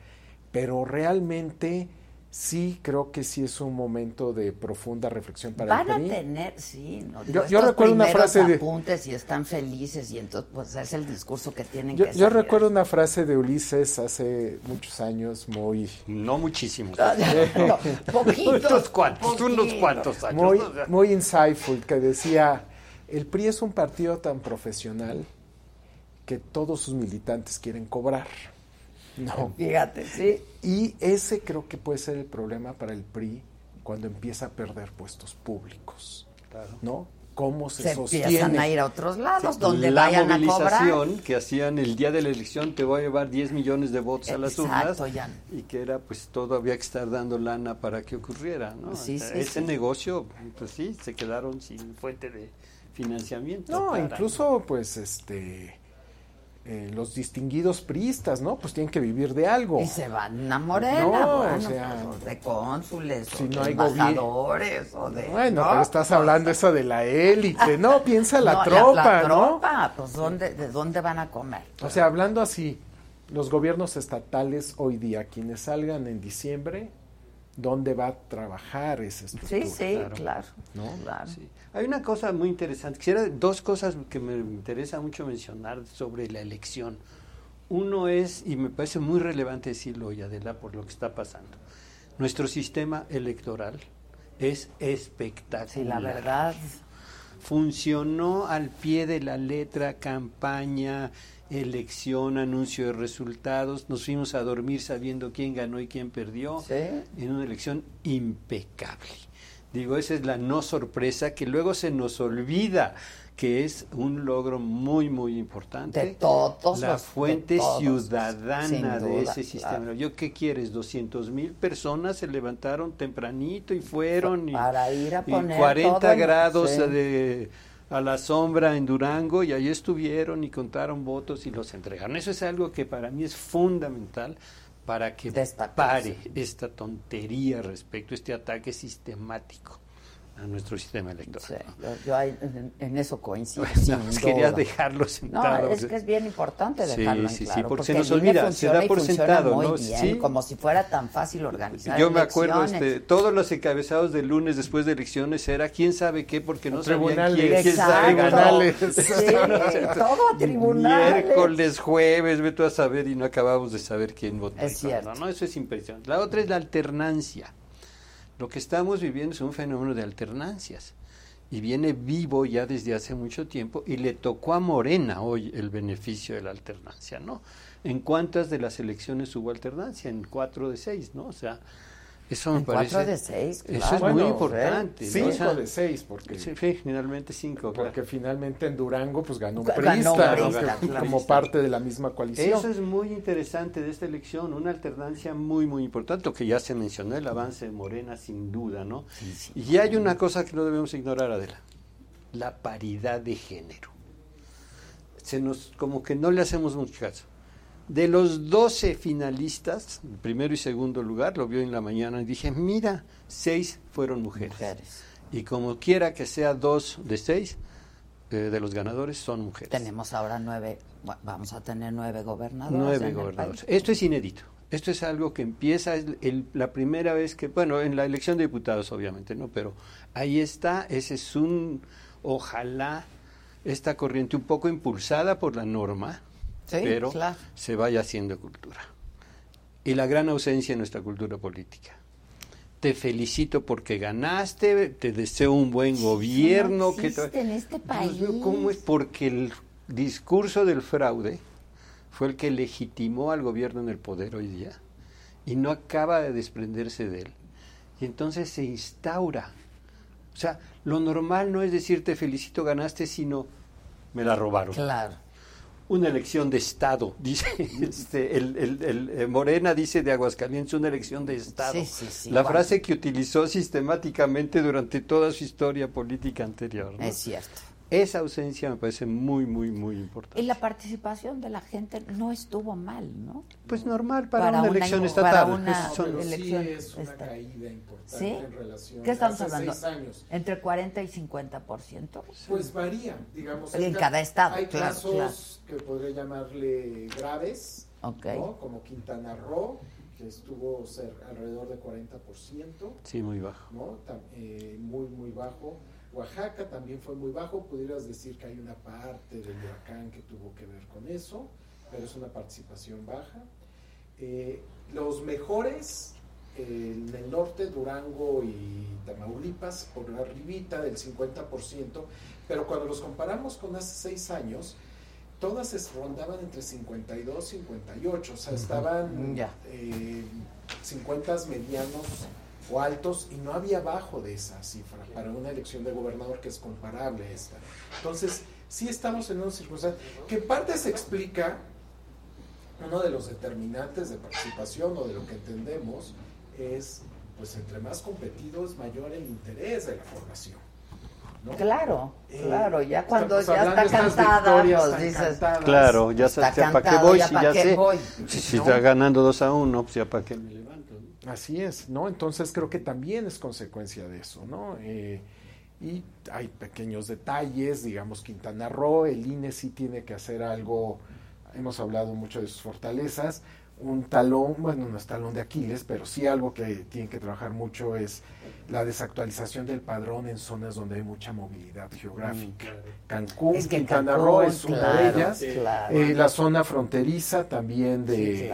Pero realmente sí creo que sí es un momento de profunda reflexión para Van el PRI. a tener, sí. No, yo, yo recuerdo una frase de apuntes y están felices y entonces pues es el discurso que tienen yo, que Yo recuerdo una frase de Ulises hace muchos años muy no muchísimos, no, poquitos, unos cuantos, unos cuantos años. Muy, muy insightful que decía, el PRI es un partido tan profesional que todos sus militantes quieren cobrar. No. Fíjate, sí. Y ese creo que puede ser el problema para el PRI cuando empieza a perder puestos públicos. Claro. ¿No? ¿Cómo se, se sostiene? empiezan a ir a otros lados Sí, donde la vayan a movilización cobrar. que hacían el día de la elección te voy a llevar 10 millones de votos a las urnas ya. y que era pues todo había que estar dando lana para que ocurriera ¿no? Sí, sí, ese sí. negocio pues sí se quedaron sin fuente de financiamiento No, para- incluso pues este eh, los distinguidos priistas, ¿no? Pues tienen que vivir de algo. Y se van a Morena, No, bueno, o sea, pues, de cónsules, si o no de embajadores, o de... Bueno, ¿no? pero estás hablando eso de la élite, no, piensa la No, tropa, la ¿no? tropa, pues ¿dónde, ¿de dónde van a comer? O sea, hablando así, los gobiernos estatales hoy día, quienes salgan en diciembre, ¿dónde va a trabajar esa estructura? Sí, sí, claro. claro. ¿No? claro. Sí. Hay una cosa muy interesante, quisiera dos cosas que me interesa mucho mencionar sobre la elección. Uno es, y me parece muy relevante decirlo hoy, Adela, por lo que está pasando, nuestro sistema electoral es espectacular. Sí, la verdad. Funcionó al pie de la letra, campaña, elección, anuncio de resultados. Nos fuimos a dormir sabiendo quién ganó y quién perdió Sí. en una elección impecable. Digo, esa es la no sorpresa que luego se nos olvida que es un logro muy, muy importante. De todos La los- de fuente todos, ciudadana de ese sistema. claro. ¿Yo qué quieres? 200 mil personas se levantaron tempranito y fueron. Y, Para ir a y poner 40 todo grados de, a la sombra en Durango y ahí estuvieron y contaron votos y los entregaron. Eso es algo que para mí es fundamental para que Destacarse. pare esta tontería respecto a este ataque sistemático a nuestro sistema electoral. Sí, ¿no? yo, yo en, en eso coincido. Bueno, más quería dejarlo No, sentado. es que es bien importante Sí, dejarlo en sí, sí, claro. porque se nos olvida, se da por sentado, muy ¿no? bien, Sí. como si fuera tan fácil organizar Yo me acuerdo, este, todos los encabezados del lunes después de elecciones era quién sabe qué, porque no sabían Tribunales. quién, quién sabe Exacto. ganar. Sí, todo a tribunales. Miércoles, jueves, ve tú a saber y no acabamos de saber quién votó. Es cierto. ¿no? Eso es impresionante. La otra es la alternancia. Lo que estamos viviendo es un fenómeno de alternancias. Y viene vivo ya desde hace mucho tiempo y le tocó a Morena hoy el beneficio de la alternancia, ¿no? ¿En cuántas de las elecciones hubo alternancia? En cuatro de seis, ¿no? O sea, eso me parece... cuatro de seis, Eso claro. es muy importante. ¿no? Cinco O sea, de seis, porque, Sí, cinco. claro. porque finalmente en Durango pues ganó un Ganó como parte de la misma coalición. Eso es muy interesante de esta elección, una alternancia muy, muy importante, lo que ya se mencionó, el avance de Morena, sin duda, ¿no? Y hay una cosa que no debemos ignorar, Adela, la paridad de género. Se nos, como que no le hacemos mucho caso. De los 12 finalistas, primero y segundo lugar, lo vio en la mañana y dije, mira, seis fueron mujeres. Mujeres. Y como quiera que sea dos de seis, eh, de los ganadores son mujeres. Tenemos ahora nueve, vamos a tener nueve gobernadores. en Nueve el gobernadores. país. Esto es inédito. Esto es algo que empieza es el- la primera vez que, bueno, en la elección de diputados obviamente, ¿no? Pero ahí está, ese es un, ojalá, esta corriente un poco impulsada por la norma, Sí, pero claro. se vaya haciendo cultura. Y la gran ausencia en nuestra cultura política. Te felicito porque ganaste, te deseo un buen gobierno. que en este Dios mío, país. ¿Cómo es? Porque el discurso del fraude fue el que legitimó al gobierno en el poder hoy día y no acaba de desprenderse de él. Y entonces se instaura. O sea, lo normal no es decir te felicito, ganaste, sino me la robaron. Claro. Una elección de Estado, dice este, el, el- el, eh, Morena, dice de Aguascalientes, una elección de Estado. Sí, sí, sí, la frase que utilizó sistemáticamente durante toda su historia política anterior. ¿no? Es cierto. Esa ausencia me parece muy, muy, muy importante. Y la participación de la gente no estuvo mal, ¿no? Pues normal para, Para una una- elección para estatal. una- Esos son- Pero sí elección es una esta- caída importante ¿Sí? en relación ¿Qué estamos hace hablando? seis años. Entre 40 y 50%. Pues varía, digamos. En hay cada ca- estado, Hay claro, casos que podría llamarle graves, Ok. ¿no? como Quintana Roo, que estuvo alrededor de 40%. Sí, muy bajo. ¿no? Eh, muy, muy bajo. Oaxaca también fue muy bajo, pudieras decir que hay una parte del huracán que tuvo que ver con eso, pero es una participación baja. Eh, los mejores en el norte, Durango y Tamaulipas, por la ribita del 50%, pero cuando los comparamos con hace seis años, todas se rondaban entre 52 y 58, o sea, estaban eh, 50 medianos o altos y no había bajo de esa cifra para una elección de gobernador que es comparable a esta. Entonces, sí estamos en una circunstancia que parte se explica, uno de los determinantes de participación o de lo que entendemos es, pues entre más competidos, mayor el interés de la formación. Claro, eh, claro, ya cuando ya está cantada, pues dices, claro, ya está, ¿para qué voy? Si ya sé, si, está ganando 2 a 1, pues ya para qué me levanto. Así es, ¿no? Entonces creo que también es consecuencia de eso, ¿no? Eh, y hay pequeños detalles, digamos Quintana Roo, el INE sí tiene que hacer algo, hemos hablado mucho de sus fortalezas, un talón, bueno, no es talón de Aquiles, pero sí algo que tienen que trabajar mucho es la desactualización del padrón en zonas donde hay mucha movilidad geográfica. Mm, Cancún, Quintana Roo es una de ellas, eh, la zona fronteriza también de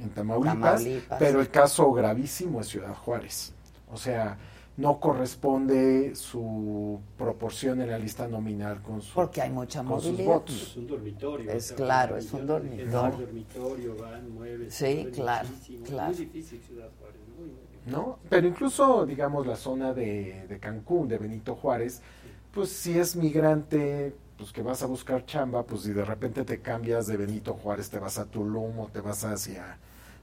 en Tamaulipas, pero el caso gravísimo es Ciudad Juárez. O sea, no corresponde su proporción en la lista nominal con su porque hay mucha movilidad votos. Es un dormitorio. Es claro, es un dormitorio. un dormitorio, van, mueven. Sí, claro, claro. Es muy difícil Ciudad Juárez, muy, ¿no? Pero incluso, digamos, la zona de, de Cancún, de Benito Juárez, pues si es migrante, pues que vas a buscar chamba, pues si de repente te cambias de Benito Juárez, te vas a Tulum o te vas hacia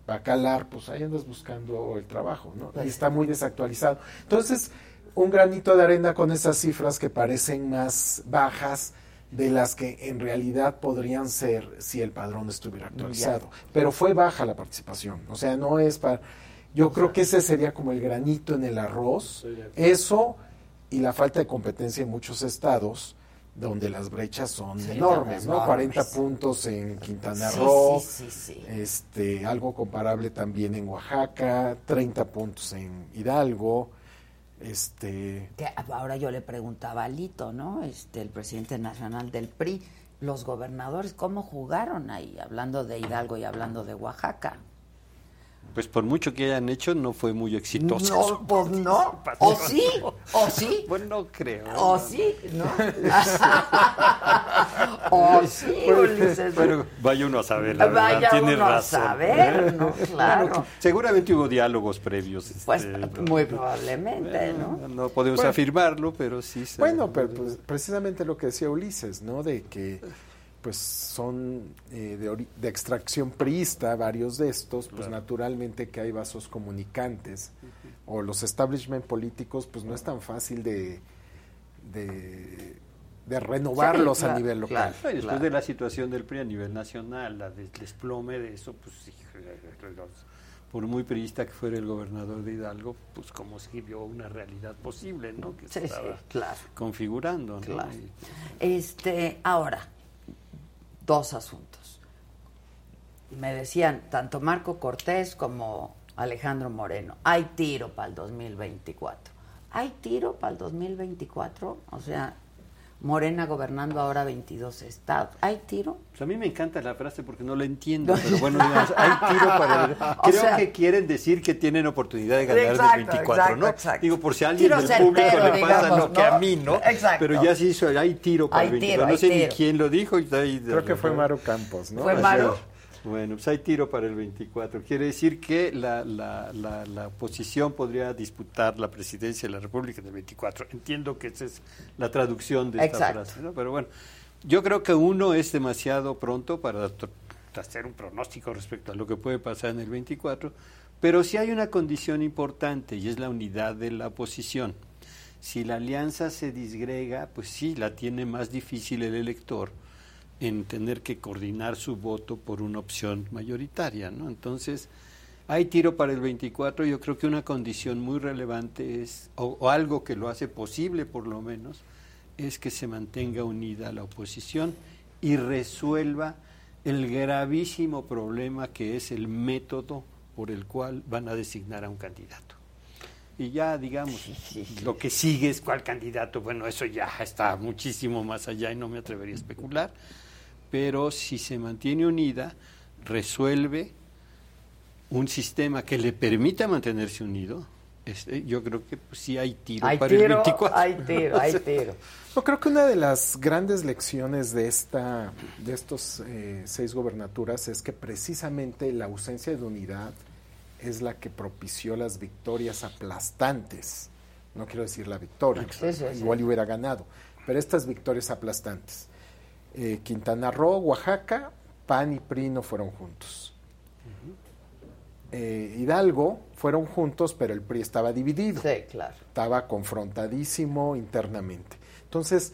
Bacalar, pues ahí andas buscando el trabajo, ¿no? Ahí está muy desactualizado. Entonces, un granito de arena con esas cifras que parecen más bajas de las que en realidad podrían ser si el padrón estuviera actualizado. Pero fue baja la participación, o sea, no es para... Yo creo que ese sería como el granito en el arroz. Eso y la falta de competencia en muchos estados donde las brechas son enormes, ¿no? 40 puntos en Quintana Roo, este, algo comparable también en Oaxaca, 30 puntos en Hidalgo, este... Que ahora yo le preguntaba a Lito, ¿no? Este, el presidente nacional del PRI, los gobernadores, ¿cómo jugaron ahí? Hablando de Hidalgo y hablando de Oaxaca pues por mucho que hayan hecho, no fue muy exitoso. No, pues no. O sí, o sí. Pues no creo. O sí, ¿no? o sí, Ulises. Pero vaya uno a saber, la vaya Tiene uno razón. a saber, ¿no? Claro. seguramente hubo diálogos previos. Pues este, muy probablemente, ¿no? No podemos afirmarlo, pero sí. Se... Bueno, pero pues, precisamente lo que decía Ulises, ¿no? De que pues son eh, de, extracción priista, varios de estos, pues naturalmente que hay vasos comunicantes, o los establishment políticos, pues no es tan fácil de, de, renovarlos a nivel local. después de la situación del PRI a nivel nacional, la desplome de eso, pues por muy priista que fuera el gobernador de Hidalgo, pues como si vio una realidad posible, ¿no? Que se estaba configurando, ¿no? Este, ahora, dos asuntos. Me decían tanto Marco Cortés como Alejandro Moreno, hay tiro para el 2024. ¿Hay tiro para el 2024? O sea, Morena gobernando ahora 22 estados. ¿Hay tiro? Pues a mí me encanta la frase porque no la entiendo, pero bueno, digamos, hay tiro para... El... Creo que quieren decir que tienen oportunidad de ganar el 24, ¿no? Digo, por si a alguien del público le pasa lo que a mí, ¿no? Exacto. Pero ya se hizo, hay tiro para el 24. no sé ni quién lo dijo. Y Creo que fue Maru Campos, ¿no? Fue Maru. Bueno, pues hay tiro para el 24. Quiere decir que la, la, la, oposición podría disputar la presidencia de la República en el 24. Entiendo que esa es la traducción de esta frase, ¿no? Pero bueno, yo creo que uno es demasiado pronto para hacer un pronóstico respecto a lo que puede pasar en el 24, pero sí hay una condición importante y es la unidad de la oposición. Si la alianza se disgrega, pues sí, la tiene más difícil el elector en tener que coordinar su voto por una opción mayoritaria, ¿no? Entonces, hay tiro para el 24, yo creo que una condición muy relevante es, o, algo que lo hace posible por lo menos, es que se mantenga unida la oposición y resuelva el gravísimo problema que es el método por el cual van a designar a un candidato. Y ya, digamos, lo que sigue es cuál candidato, bueno, eso ya está muchísimo más allá y no me atrevería a especular, pero si se mantiene unida, resuelve un sistema que le permita mantenerse unido, este, yo creo que pues, sí hay tiro hay para tiro, el 24. Hay tiro, hay tiro. Yo creo que una de las grandes lecciones de esta, de estos eh, seis gobernaturas es que precisamente la ausencia de unidad es la que propició las victorias aplastantes. No quiero decir la victoria, igual hubiera ganado, pero estas victorias aplastantes. Eh, Quintana Roo, Oaxaca, PAN y PRI no fueron juntos. Eh, Hidalgo fueron juntos, pero el PRI estaba dividido. Sí, claro. Estaba confrontadísimo internamente. Entonces,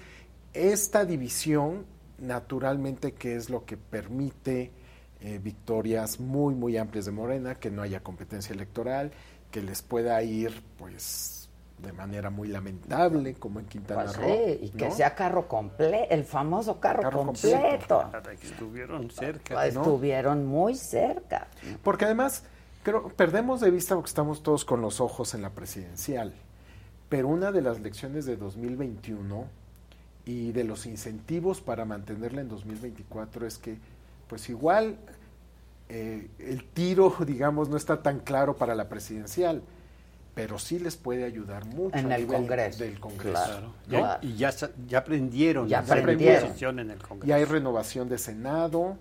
esta división, naturalmente, que es lo que permite eh, victorias muy, muy amplias de Morena, que no haya competencia electoral, que les pueda ir, pues, de manera muy lamentable, como en Quintana pues Roo. y que sea carro completo, el famoso carro, completo. Estuvieron cerca. Pues, estuvieron muy cerca. Porque además, creo, perdemos de vista porque estamos todos con los ojos en la presidencial. Pero una de las lecciones de 2021 y de los incentivos para mantenerla en 2024 es que, pues igual, eh, el tiro, digamos, no está tan claro para la presidencial pero sí les puede ayudar mucho en el Congreso. del Congreso. Y ya, ya aprendieron, ya aprendieron. en el Congreso. Y hay renovación de Senado,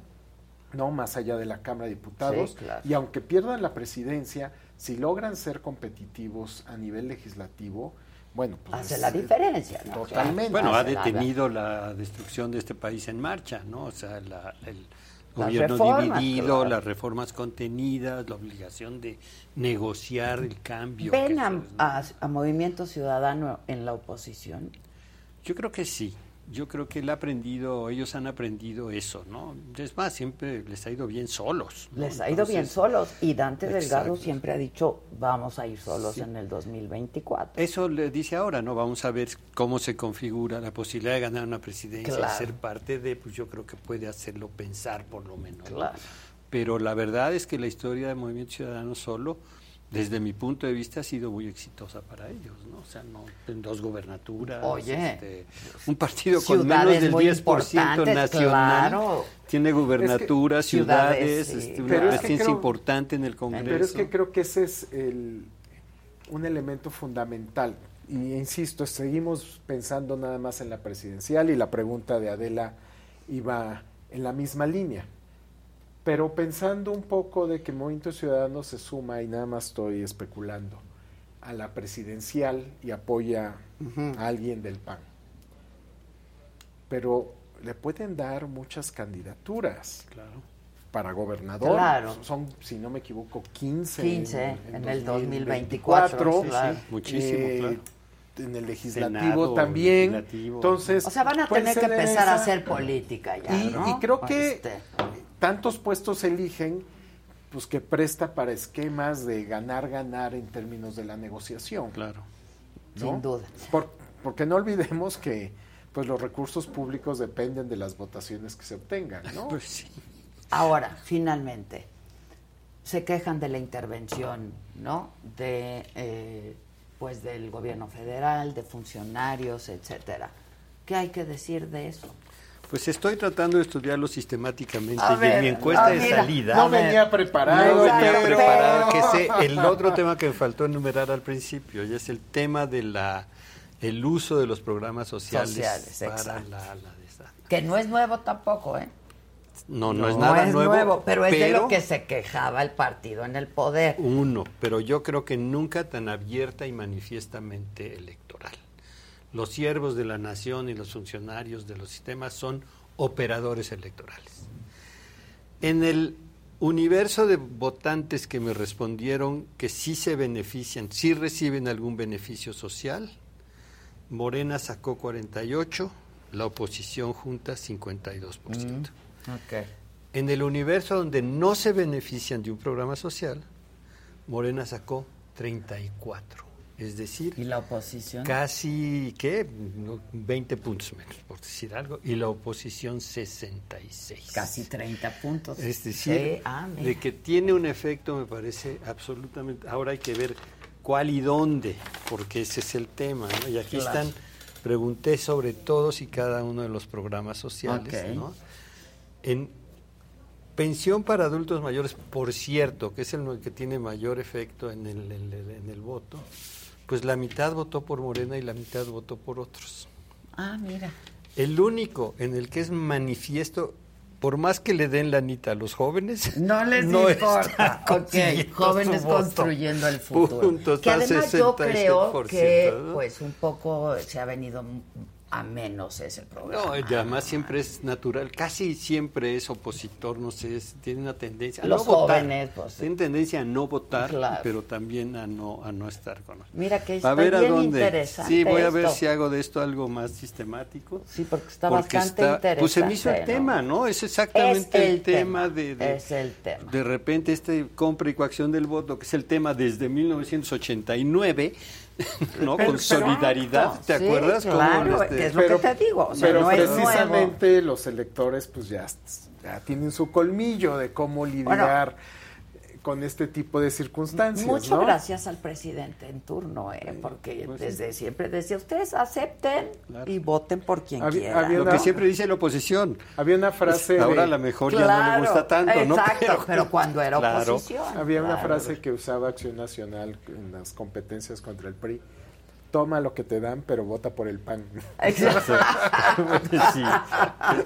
no más allá de la Cámara de Diputados. Y aunque pierdan la presidencia, si logran ser competitivos a nivel legislativo, bueno, pues hace la diferencia, Totalmente. Bueno, ha detenido la destrucción de este país en marcha, ¿no? O sea, la, el gobierno dividido, las reformas contenidas, la obligación de negociar el cambio. ¿Ven a, Movimiento Ciudadano en la oposición? Yo creo que sí. Yo creo que él ha aprendido, ellos han aprendido eso, ¿no? Es más, siempre les ha ido bien solos. Les ha ido bien solos. Y Dante Delgado siempre ha dicho, vamos a ir solos en el 2024. Eso le dice ahora, ¿no? Vamos a ver cómo se configura la posibilidad de ganar una presidencia y ser parte de, pues yo creo que puede hacerlo pensar por lo menos. Claro. Pero la verdad es que la historia del Movimiento Ciudadano solo desde mi punto de vista ha sido muy exitosa para ellos, ¿no? O sea, no, en dos gubernaturas, Oye, este, un partido con menos del 10% nacional tiene gubernaturas, ciudades, este, una presencia importante en el Congreso. Pero es que creo que ese es el, un elemento fundamental. Y insisto, seguimos pensando nada más en la presidencial y la pregunta de Adela iba en la misma línea. Pero pensando un poco de que Movimiento Ciudadano se suma, y nada más estoy especulando, a la presidencial y apoya a alguien del PAN. Pero le pueden dar muchas candidaturas. Claro. Para gobernador. Claro. Son, si no me equivoco, 15. 15 en, el 2024. Muchísimo, eh, claro en el legislativo también. Entonces, o sea, van a tener que empezar a hacer política ya. Y, ¿no? y creo que este tantos puestos eligen, pues que presta para esquemas de ganar, ganar en términos de la negociación. Claro. Sin duda. porque no olvidemos que pues los recursos públicos dependen de las votaciones que se obtengan, ¿no? Pues sí. Ahora, finalmente, se quejan de la intervención, ¿no? De, eh, pues, del gobierno federal, de funcionarios, etcétera. ¿Qué hay que decir de eso? Pues estoy tratando de estudiarlo sistemáticamente y en mi encuesta de salida. No venía preparado. No venía preparado, que es el otro tema que me faltó enumerar al principio, y es el tema de la el uso de los programas sociales, para la, la Que no es nuevo tampoco, ¿eh? No, no, es nada es nuevo, pero es de lo que se quejaba el partido en el poder. Uno, pero yo creo que nunca tan abierta y manifiestamente electoral. Los siervos de la nación y los funcionarios de los sistemas son operadores electorales. En el universo de votantes que me respondieron que sí se benefician, sí reciben algún beneficio social, Morena sacó 48, la oposición junta 52%. Mm, en el universo donde no se benefician de un programa social, Morena sacó 34 Es decir, ¿y la oposición? Casi, ¿qué? 20 puntos menos, por decir algo, y la oposición 66. Casi 30 puntos. Es decir, ah, de que tiene un efecto, me parece absolutamente. Ahora hay que ver cuál y dónde, porque ese es el tema. ¿no? Y aquí están, pregunté sobre todos y cada uno de los programas sociales. ¿no? En pensión para adultos mayores, por cierto, que es el que tiene mayor efecto en el, en el voto pues la mitad votó por Morena y la mitad votó por otros. Ah, mira. El único en el que es manifiesto, por más que le den la anita a los jóvenes, no les importa. Ok, jóvenes construyendo el futuro. que además yo creo que, pues, un poco se ha venido a menos ese programa. No, además siempre es natural, casi siempre es opositor, no sé, tiene una tendencia a Los no jóvenes, votar. Pues, tiene tendencia a no votar, pero también a no a no estar con nosotros. Mira que está a ver bien a dónde. interesante. Sí, voy a ver si hago de esto algo más sistemático. Sí, porque está bastante interesante. Pues se me hizo el tema, ¿no? Es exactamente el, tema, de, de, Es el tema. De repente este compra y coacción del voto, que es el tema desde 1989 ¿no? con solidaridad, ¿te acuerdas? Claro, este, es lo que te digo. pero precisamente los electores pues ya, ya, tienen su colmillo de cómo lidiar con este tipo de circunstancias. Muchas gracias al presidente en turno, ¿eh? porque pues desde siempre decía, ustedes acepten y voten por quien quiera. Lo que siempre dice la oposición. Había una frase... ahora a lo mejor ya no le gusta tanto, ¿no? Pero, cuando era oposición. Había una frase que usaba Acción Nacional en las competencias contra el PRI toma lo que te dan, pero vota por el pan. Exacto. sí.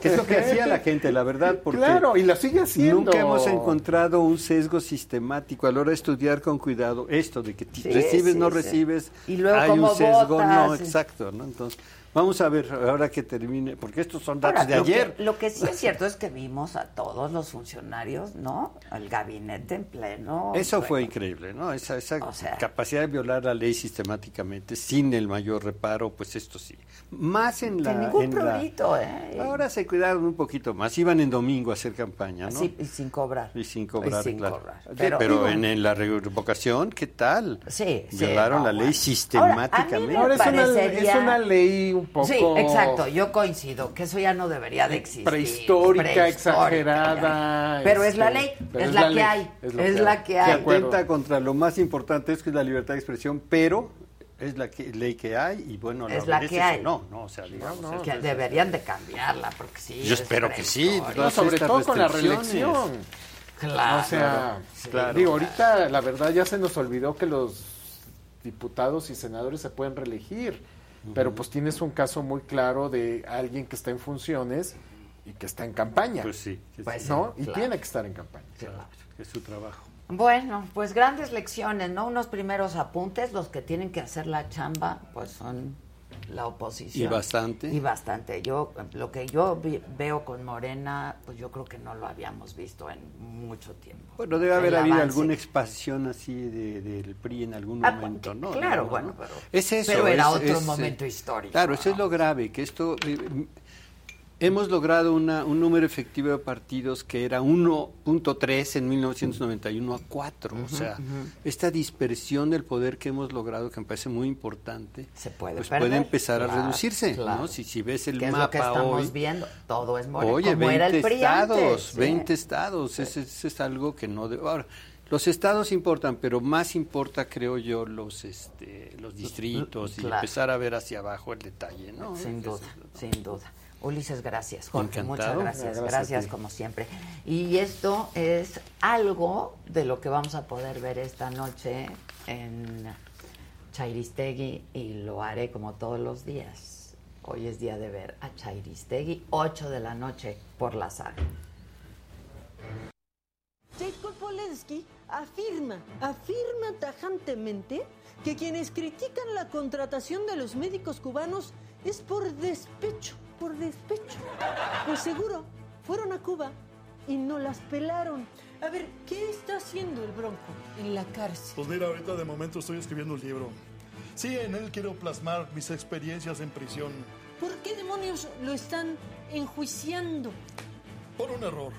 Es lo que hacía la gente, la verdad. Porque claro, y la sigue haciendo. Nunca hemos encontrado un sesgo sistemático a la hora de estudiar con cuidado esto de que recibes, no recibes, y luego, hay un sesgo, no, exacto, ¿no? Entonces, Vamos a ver ahora que termine, porque estos son datos de ayer. lo que sí es cierto es que vimos a todos los funcionarios, ¿no? El gabinete en pleno. Eso fue increíble, ¿no? Esa, esa capacidad de violar la ley sistemáticamente, sin el mayor reparo, pues esto sí. Más en la. Sin ningún prurito, ¿eh? Ahora se cuidaron un poquito más. Iban en domingo a hacer campaña, ¿no? Sí, y sin cobrar. Y sin cobrar, claro. Pero, en, la revocación, ¿qué tal? Sí, Violaron la ley sistemáticamente. Ahora, es, una, es una ley Sí, exacto, yo coincido, que eso ya no debería de existir. Prehistórica, exagerada. Pero es la este, ley, es, la, que hay, es, la que hay. Que atenta contra lo más importante, es que es la libertad de expresión, pero es la ley que hay y bueno es la, que hay. no no o sea digamos que deberían de cambiarla porque sí yo espero que sí sobre todo con la reelección claro. O sea digo ahorita la verdad ya se nos olvidó que los diputados y senadores se pueden reelegir pero pues tienes un caso muy claro de alguien que está en funciones y que está en campaña. Pues sí. Pues ¿No? y tiene que estar en campaña. Claro, es su trabajo. Bueno, pues grandes lecciones, ¿no? Unos primeros apuntes, los que tienen que hacer la chamba, pues son la oposición. Y bastante. Y bastante. Yo, lo que yo veo con Morena, pues yo creo que no lo habíamos visto en mucho tiempo. Bueno, debe haber habido alguna expansión así del PRI en algún ah, momento, ¿no? Claro, bueno, pero, es eso, pero era otro momento histórico. Claro, eso es lo grave, que esto eh, hemos logrado una, un número efectivo de partidos que era 1.3 en 1991 a 4. o sea, esta dispersión del poder que hemos logrado, que me parece muy importante, Se puede, pues puede empezar a reducirse. ¿no? Si, si ves el mapa es lo que estamos hoy, viendo? Todo es moreno. Oye, 20 el estados, 20 estados. Ese, es algo que no... Ahora, los estados importan, pero más importa, creo yo, los este, los distritos y empezar a ver hacia abajo el detalle, ¿no? Sin duda, sin duda. Ulises, gracias. Jorge, muchas gracias. Gracias, como siempre. Y esto es algo de lo que vamos a poder ver esta noche en Chairistegui y lo haré como todos los días. Hoy es día de ver a Chairistegui, 8 de la noche por la saga. Jacob Polensky afirma, afirma tajantemente que quienes critican la contratación de los médicos cubanos es por despecho por despecho. Pues seguro, fueron a Cuba y no las pelaron. A ver, ¿qué está haciendo el Bronco en la cárcel? Pues mira, ahorita de momento estoy escribiendo un libro. Sí, en él quiero plasmar mis experiencias en prisión. ¿Por qué demonios lo están enjuiciando? Por un error.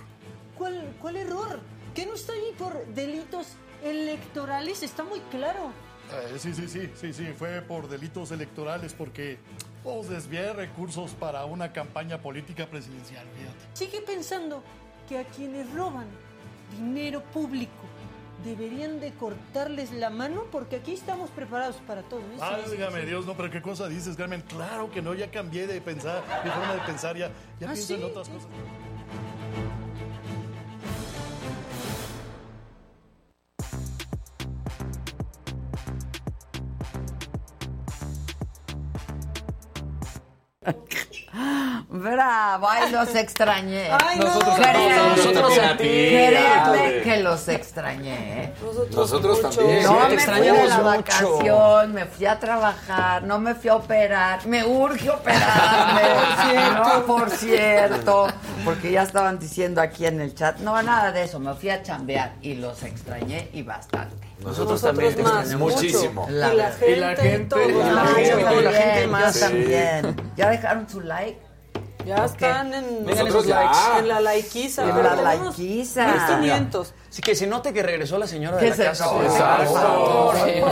¿Cuál, cuál error? ¿Que no está ahí por delitos electorales? Está muy claro. Eh, sí, sí, sí, sí, sí, fue por delitos electorales porque pues, desvié recursos para una campaña política presidencial, fíjate. Sigue pensando que a quienes roban dinero público deberían de cortarles la mano porque aquí estamos preparados para todo. ¿eh? Válgame Dios, no, pero qué cosa dices, Carmen. Claro que no, ya cambié de pensar, mi forma de pensar, ya, ya ¿Ah, pienso sí? en otras cosas. Los extrañé. Ay, no. Nosotros también. Nosotros a ti. créanme que los extrañé. Nosotros también. No Sí, me te fui de extrañamos la mucho. vacación, me fui a trabajar, no me fui a operar, me urge operarme. no, por cierto, porque ya estaban diciendo aquí en el chat, no, nada de eso, me fui a chambear y los extrañé y bastante. Nosotros, Nosotros también muchísimo. La y la gente, Y la gente, y la gente, y la gente yo más. también. ¿Ya dejaron su like? Ya están en, Nosotros en, la laiquiza. En la tenemos laiquiza. 1500. Así que se note que regresó la señora de la se casa. por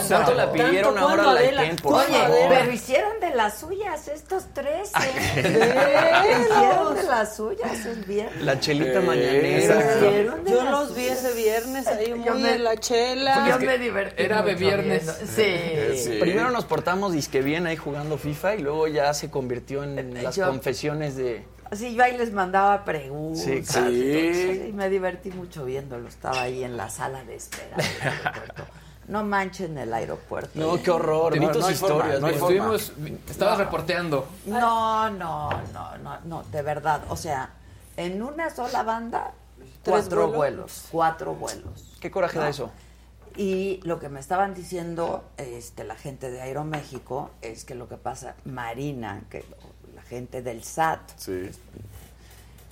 Tanto la pidieron, Tanto ahora la por Oye, pero hicieron de las suyas estos tres. ¿eh? hicieron de las suyas el viernes. La chelita Eh, mañanera. Hicieron de Yo las los vi ese viernes ahí muy me- en la chela. Yo me divertí. era de viernes. Sí. Sí. Primero nos portamos disque bien ahí jugando FIFA y luego ya se convirtió en las Yo- confesiones de... Sí, yo ahí les mandaba preguntas. Sí, claro. Sí, me divertí mucho viéndolo. Estaba ahí en la sala de espera del aeropuerto. No manchen el aeropuerto. No, qué horror, No, vi no tus hay forma, historias. no. Estuvimos, estabas reporteando. No, no, no, no, no, de verdad. O sea, en una sola banda, ¿Tres cuatro vuelos? vuelos, cuatro vuelos. ¿Qué coraje da eso? Y lo que me estaban diciendo este, la gente de Aeroméxico es que lo que pasa, Marina, que gente del SAT, Sí.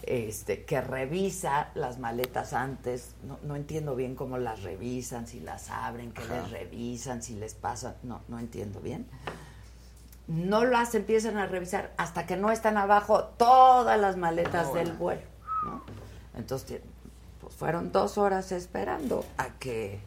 este, que revisa las maletas antes, no, no entiendo bien cómo las revisan, si las abren, qué les revisan, si les pasa, no, no entiendo bien. No las empiezan a revisar hasta que no están abajo todas las maletas del vuelo, ¿no? Entonces, pues fueron dos horas esperando a que,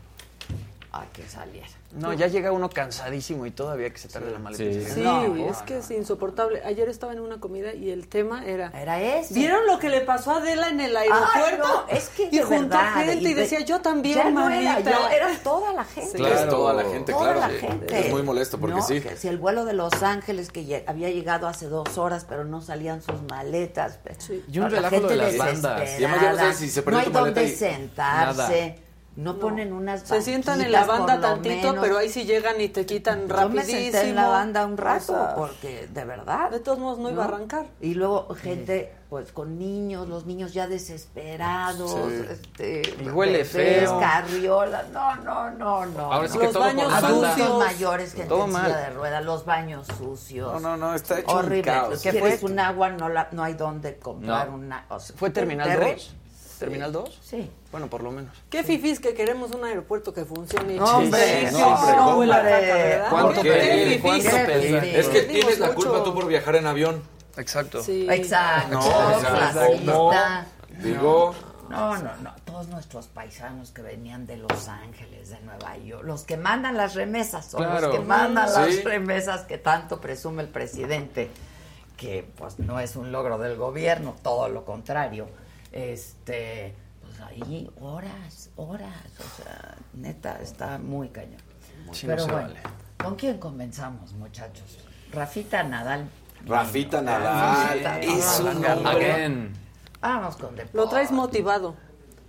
a que saliera. No, ya llega uno cansadísimo y todavía que se tarde la maleta. Sí. Sí, No, es que es insoportable. Ayer estaba en una comida y el tema era... Era ese. ¿Vieron lo que le pasó a Adela en el Ay, aeropuerto? no, es que y juntó gente y, de- decía, yo también, ya no era manita". yo, era toda la gente. Sí. Es toda la gente, Toda claro. la sí. gente. Es muy molesto porque No, sí. que si el vuelo de Los Ángeles que había llegado hace dos horas, pero no salían sus maletas. Sí. Y un La relajo de gente las bandas. desesperada. Y además ya no sabes si se perdió No hay tu maleta donde y- sentarse. No, ponen unas Se sientan en la banda tantito, menos. pero ahí sí llegan y te quitan Yo rapidísimo. me senté en la banda un rato, O sea, porque de verdad. De todos modos no, iba a arrancar. Y luego gente, pues con niños, los niños ya desesperados, Sí. este, Y huele feo. carriolas, no, no, no, no. Ahora sí no. que Los todo baños Adultos mayores, gente Todo en mal. silla de rueda, los baños sucios. No, no, no, está hecho Horrible. un caos. ¿Qué ¿Quieres fue? un agua? No, la, no hay dónde comprar No. una. o sea, ¿Fue Terminal terrible. 2? ¿Terminal 2? Sí. Bueno, por lo menos. Qué fifís que queremos un aeropuerto que funcione. Hombre, Sí, no, hombre, no hombre. caca, ¿verdad? ¿Cuánto Qué. ¿Cuánto Qué. Es que tienes la culpa tú por viajar en avión. Exacto. Sí. Exacto. No, o sea, clasista. Digo, No, no, no. Todos nuestros paisanos que venían de Los Ángeles, de Nueva York, los que mandan las remesas, son Claro. los que mandan Sí. las remesas que tanto presume el presidente, que pues no es un logro del gobierno, todo lo contrario. Este, pues ahí horas, horas, o sea, neta, está muy cañón. Sí, Pero bueno, vale. ¿con quién comenzamos, muchachos? Rafita Nadal. Rafita. Nadal. Rafita Es un Nadal. hombre. Vamos con deporte. Lo traes motivado.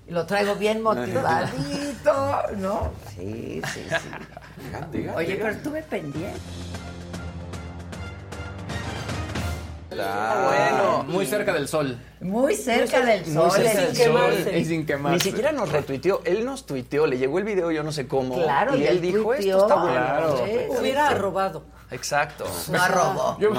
Lo traigo bien motivadito, ¿no? Sí, sí, sí. Oye, pero estuve pendiente. Bueno, muy cerca del sol. Muy cerca del Muy sol. cerca el del sin sol. quemarse. Y sin quemarse. Ni siquiera nos retuiteó, él nos tuiteó, le llegó el video yo no sé cómo. Claro, y él dijo, esto está bueno. Claro. Sí, sí, Hubiera sí. robado. Exacto. No robó. Yo-.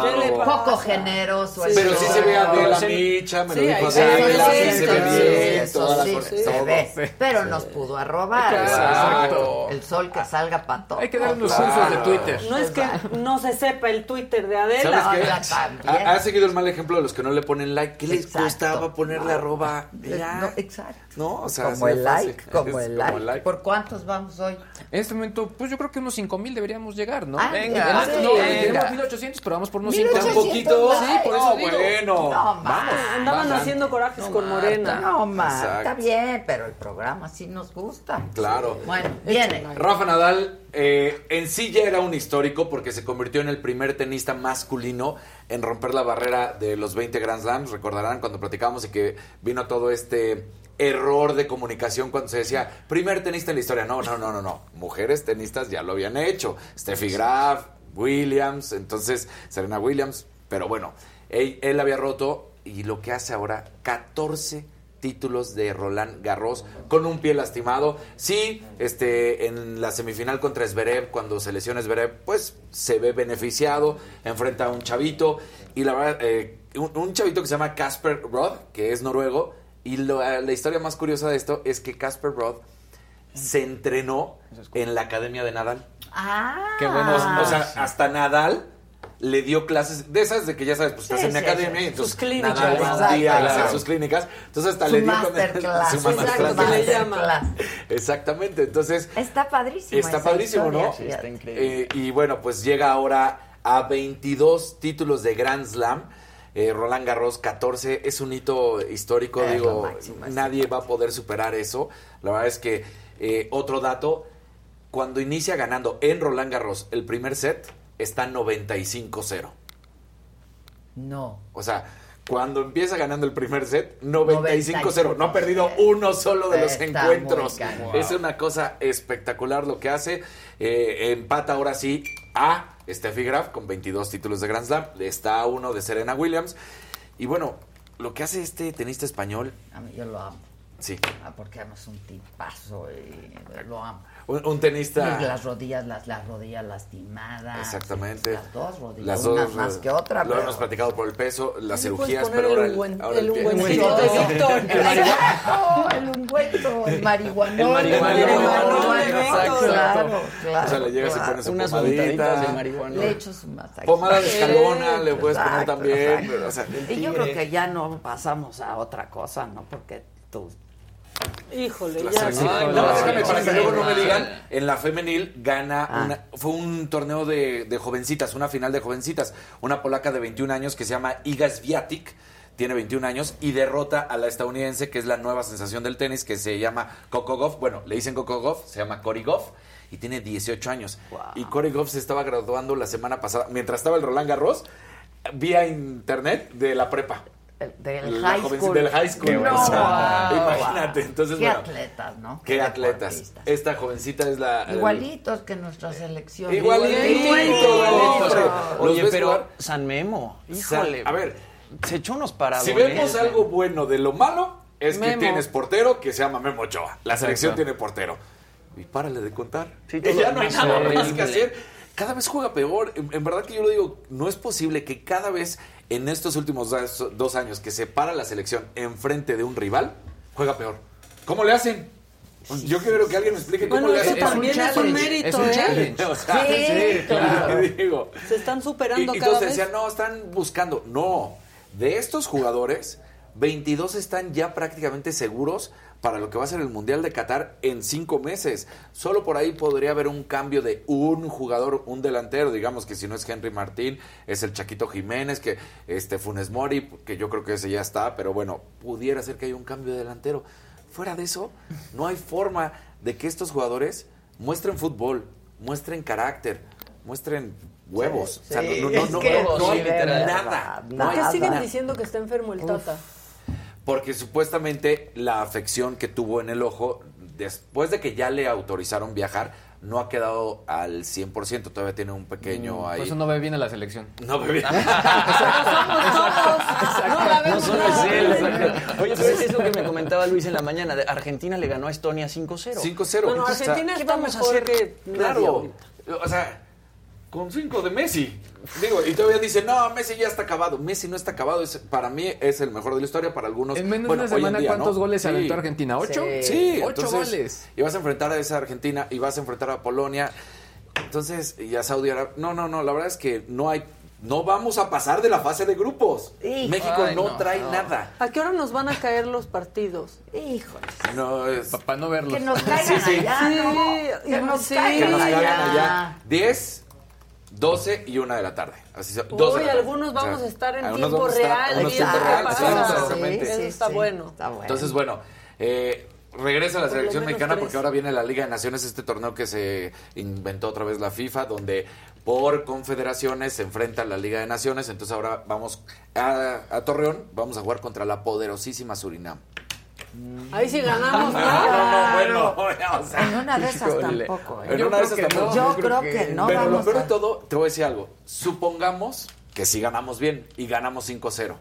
Poco generoso. el Pero sí se ve a. Adela Micha, me lo Sí, dijo sí se ve sí, bien, toda la sí, cosa, se todo. ve. Pero nos pudo a robar. Exacto. El sol que salga para todos. Hay que dar unos Claro. cursos de Twitter. No es que no se sepa el Twitter de Adela. ¿Sabes qué? Ha, ha seguido el mal ejemplo de los que no le ponen like. ¿Qué les costaba ponerle arroba? Ya. No, exacto. No, o sea, como el like, como el like. ¿Por cuántos vamos hoy? En este momento, pues yo creo que unos 5 mil deberíamos llegar, ¿no? Ah, venga. No, venga. tenemos 1800, pero vamos por unos 5 1800 Un poquito. Sí, por eso No, digo. bueno. No, más. Andaban haciendo corajes con Morena. No, más. Está bien, pero el programa sí nos gusta. Claro. Bueno, viene. Rafa Nadal eh, en sí ya era un histórico porque se convirtió en el primer tenista masculino en romper la barrera de los 20 Grand Slams. Recordarán cuando platicábamos y que vino todo este error de comunicación cuando se decía primer tenista en la historia. No, no, no, no, no. Mujeres tenistas ya lo habían hecho. Steffi Graf, Williams, entonces Serena Williams. Pero bueno, él, había roto y lo que hace ahora, 14 títulos de Roland Garros con un pie lastimado. Sí, este, en la semifinal contra Zverev, cuando se lesiona Zverev, pues se ve beneficiado, enfrenta a un chavito y la verdad, eh, un, chavito que se llama Casper Rod, que es noruego, y la historia más curiosa de esto es que Casper Rod se entrenó en la academia de Nadal. Ah. Qué bueno. O, o sea, hasta Nadal le dio clases de esas de que ya sabes, pues estás Sí, en mi sí, academia sí. y entonces Sus clínicas. Nadal va un día hacer sus clínicas. Entonces hasta Su le dio con masterclass. su Exacto, masterclass. se le llama. Exactamente. Entonces Está padrísimo. está padrísimo, historia, ¿no? fíjate. Eh, y bueno, pues llega ahora a 22 títulos de Grand Slam. Eh, Roland Garros 14 es un hito histórico, Es digo, máximo, nadie va a poder superar eso. La verdad es que eh, otro dato, cuando inicia ganando en Roland Garros el primer set, está 95-0. No. O sea, cuando empieza ganando el primer set, 95-0. 95. No ha perdido uno solo de los Está encuentros. Es una cosa espectacular lo que hace. Eh, empata ahora sí a Steffi Graf con 22 títulos de Grand Slam. Está a uno de Serena Williams. Y bueno, lo que hace este tenista español, yo lo amo. Sí, Ah, porque además es un tipazo y lo amo. un, un tenista... Y las rodillas, las, las rodillas lastimadas. Exactamente. Las dos rodillas. Las una dos, más eh, que otra. Lo pero- hemos platicado por el peso, las cirugías, pero el ahora ungüen- ahora el de Víctor. El marihuana. Exacto, el ungüento, el marihuanón. El marihuanón, El marihuanón, exacto. Claro, claro. O sea, le llegas y pones Unas pomadita. untaditas de marihuana. Le echo su masaje. Pomada de escalona le puedes poner también. Y yo creo que ya no pasamos a otra cosa, ¿no? Porque tú... Híjole, La ya. Ay, No, déjame, para que luego no me digan, en la femenil gana, Ah. una- fue un torneo de, de jovencitas, una final de jovencitas, una polaca de 21 años que se llama Iga Swiatek, tiene 21 años y derrota a la estadounidense que es la nueva sensación del tenis que se llama Coco Goff, bueno, le dicen Coco Goff, se llama Cory Goff y tiene 18 años. Y Cory Goff se estaba graduando la semana pasada, mientras estaba el Roland Garros, vía internet de la prepa. Del high school. Del high school. No, o sea, wow. imagínate. Entonces, Qué bueno, atletas, ¿no? Qué atletas. Esta jovencita es la. Igualitos que nuestra selección. Igualito. Igualito. Los Oye, pero jugar. San Memo, San- híjole. a ver, se echó unos parados. Si vemos algo bueno de lo malo, es que tienes portero que se llama Memo Ochoa. La Exacto. selección tiene portero. Y párale de contar. Sí, todo ya no hay nada más que hacer. Cada vez juega peor. En, en verdad que yo lo digo, no es posible que cada vez en estos últimos dos, dos años que se para la selección enfrente de un rival, juega peor. ¿Cómo le hacen? Yo quiero que alguien me explique cómo Bueno, le eso hacen. también es un mérito, Es un ¿eh? challenge. O sea, Sí, claro. digo. Se están superando y cada todos vez. decían, no, están buscando. No, de estos jugadores, 22 están ya prácticamente seguros para lo que va a ser el Mundial de Qatar en cinco meses. Solo por ahí podría haber un cambio de un jugador, un delantero, digamos que si no es Henry Martín, es el Chaquito Jiménez, que este Funes Mori, que yo creo que ese ya está, pero bueno, pudiera ser que haya un cambio de delantero. Fuera de eso, no hay forma de que estos jugadores muestren fútbol, muestren carácter, muestren huevos. Sí, o sea, no, no, no, hay nada. No ¿Por qué siguen nada. diciendo que está enfermo el Tata? Porque supuestamente la afección que tuvo en el ojo, después de que ya le autorizaron viajar, no ha quedado al 100%. Todavía tiene un pequeño Por ahí. eso no ve bien a la selección. No ve bien. No solo es él. exacto. Oye, pero es eso que me comentaba Luis en la mañana. de Argentina le ganó a Estonia 5-0. 5-0. Bueno, Argentina ¿qué está vamos a mejor hacer? que Claro. O sea, con cinco de Messi. Digo, y todavía dice, no, Messi ya está acabado. Messi no está acabado. Es, para mí es el mejor de la historia, para algunos. En menos bueno, de una semana, día, ¿cuántos ¿no? goles se Sí. aventó Argentina? ¿Ocho? Sí, Ocho entonces, goles. Y vas a enfrentar a esa Argentina y vas a enfrentar a Polonia. Entonces, y a Saudi Arabia. No, no, no, la verdad es que no hay. No vamos a pasar de la fase de grupos. México Ay, no, no, trae no. nada. ¿A qué hora nos van a caer los partidos? Híjole. No es. Para no verlos. Que nos caigan Sí, sí. allá, Sí, ¿no? Que nos sí. caigan Que nos caigan allá. 10, 12 y 1 de la tarde. Así Uy, tarde. algunos O sea, vamos a estar en algunos tiempo vamos a estar- real. tiempo sí, Sí. Eso está bueno. Está bueno. Entonces, bueno, eh, regresa a la selección mexicana tres. porque ahora viene la Liga de Naciones, este torneo que se inventó otra vez la FIFA, donde por confederaciones se enfrenta la Liga de Naciones. Entonces ahora vamos a, a Torreón, vamos a jugar contra la poderosísima Surinam. Ahí sí ganamos. ¿no? Ah, no, no, bueno, o sea, En una de esas híjole. tampoco. ¿eh? En Yo una de esas que tampoco. no. Yo creo que no Pero lo vamos peor a... de todo, te voy a decir algo. Supongamos que si ganamos bien y ganamos 5-0.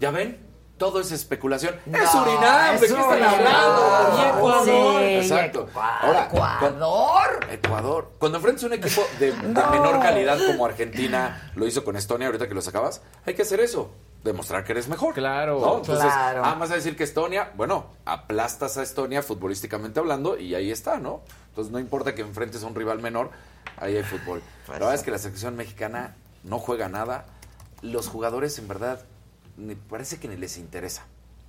¿Ya ven? Todo es especulación. No, es Surinam, ¿de qué están hablando? Y Ecuador. Sí, Exacto. Ecua- Ahora, Ecuador. Ecuador. Cuando enfrentas un equipo de, de menor calidad como Argentina, lo hizo con Estonia, ahorita que lo sacabas, hay que hacer eso. Demostrar que eres mejor. Claro. ¿no? Entonces, Claro. ah, vas a decir que Estonia, bueno, aplastas a Estonia futbolísticamente hablando y ahí está, ¿no? Entonces no importa que enfrentes a un rival menor, ahí hay fútbol. La verdad es que la selección mexicana no juega nada. Los jugadores, en verdad, ni- parece que ni les interesa.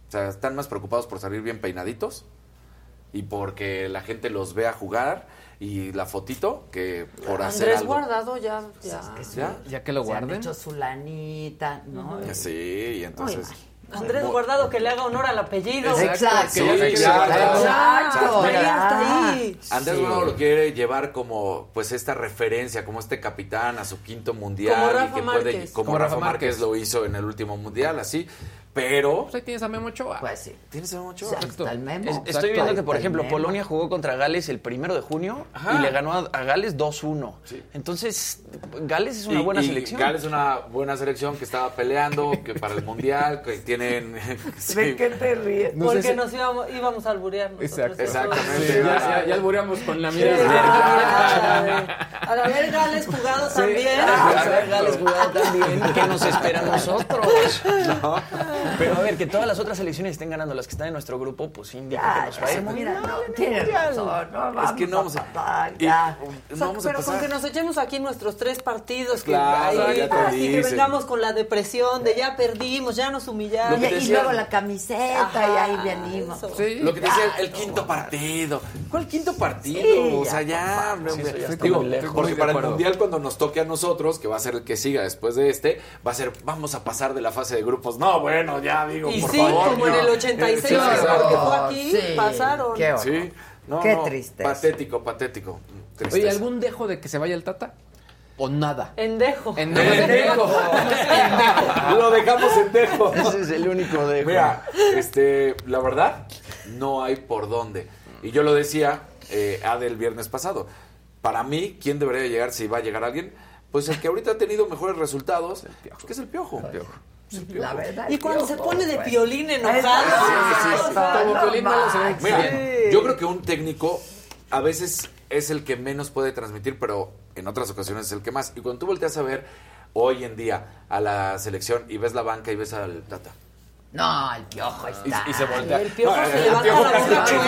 O sea, están más preocupados por salir bien peinaditos y porque la gente los vea jugar y la fotito que por hacer Andrés algo. Guardado ya. ya. ¿Ya? Ya que lo Se han guarden. hecho su lanita, ¿no? Sí, y entonces... Andrés Guardado que le haga honor al apellido. Exacto. que exacto. Andrés Sí. Guardado lo quiere llevar como pues esta referencia, como este capitán a su quinto mundial Como y Rafa que puede Márquez. como, Como Rafa Rafa Márquez. Márquez lo hizo en el último mundial, así, pero Pues ahí tienes a Memo Ochoa. Pues sí. ¿Tienes a Ochoa? Está el memo. Es- Exacto, estoy viendo que, por está ejemplo, memo. Polonia jugó contra Gales el primero de junio Ajá. y le ganó a, a Gales 2-1. Sí. Entonces, Gales es una Y- buena y selección. Gales es una buena selección que estaba peleando, que para el mundial, que tienen sí. ¿De qué te ríes? No Porque si- nos íbamos, íbamos a alburear nosotros. Exacto. Exactamente. Sí, ya, ya, ya albureamos con la Sí, mirada. Al haber Gales jugado también. A ver, Gales jugado también. ¿Qué nos espera a nosotros? Pero a ver, que todas las otras selecciones estén ganando, las que están en nuestro grupo, pues indica que Ya, nos va a ir muy no, tienes razón, no vamos que no vamos a- pasar, ya. no O sea, vamos a pero con que nos echemos aquí nuestros tres partidos, que, Claro, ahí, que vengamos con la depresión de ya perdimos, ya nos humillaron. Y, que luego la camiseta y ahí venimos. Sí. Lo que te decía, el, el quinto partido. ¿Cuál quinto partido? Sí, o sea, ya. Sí, digo, porque para el mundial, cuando nos toque a nosotros, que va a ser el que siga después de este, va a ser, vamos a pasar de la fase de grupos. No, bueno, ya digo, Y por sí, favor. como en el 86, Sí, exacto. porque fue aquí, Sí, pasaron. qué horror. Sí, no, Qué no, tristeza. Patético, patético. Tristeza. Oye, ¿algún dejo de que se vaya el Tata? ¿O nada? Endejo. Endejo. Lo dejamos en dejo. Ese es el único de. Mira, este, la verdad, no hay por dónde. Y yo lo decía eh, Ade el viernes pasado. Para mí, ¿quién debería llegar si va a llegar alguien? Pues el que ahorita ha tenido mejores resultados, que es el piojo. La verdad. Y cuando se pone de piolín enojado. Yo creo que un técnico a veces es el que menos puede transmitir, pero en otras ocasiones es el que más. Y cuando tú volteas a ver hoy en día a la selección y ves la banca y ves al Tata. No, el piojo está. Y, y se voltea. El piojo No, se el piojo la mucho.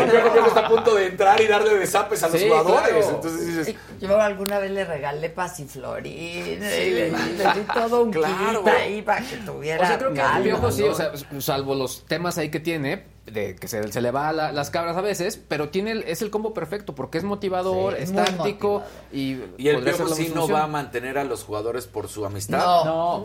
El piojo está a punto de entrar y darle desapes a los Sí, jugadores. claro. Entonces dices, Yo alguna vez le regalé pasiflorín y le, le di todo un Claro. ahí para que tuviera O sea, creo que el piojo sí, o sea, salvo los temas ahí que tiene, de que se, se le va la- las cabras a veces, pero tiene el- es el combo perfecto, porque es motivador, Sí, es táctico y, y el piojo sí no va a mantener a los jugadores por su amistad. No,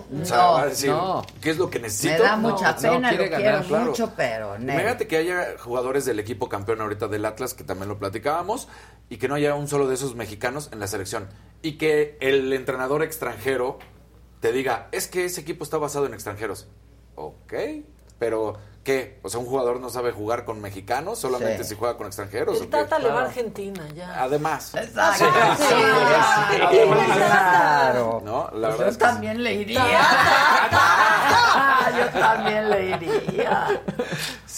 No, O sea, no, va a decir, no. ¿qué es lo que me necesito? da No, mucha no, pena, quiere lo ganar, quiero claro. mucho, pero. Imagínate que haya jugadores del equipo campeón ahorita del Atlas, que también lo platicábamos, y que no haya un solo de esos mexicanos en la selección. Y que el entrenador extranjero te diga, es que ese equipo está basado en extranjeros. Ok, pero ¿qué? O sea, un jugador no sabe jugar con mexicanos, solamente Sí. si juega con extranjeros. ¿o El qué? Tata le va a Argentina ya. Además, Exacto. Sí, Sí, sí, sí, claro. ¿no? La Pues verdad yo es que también le iría. yo también le iría.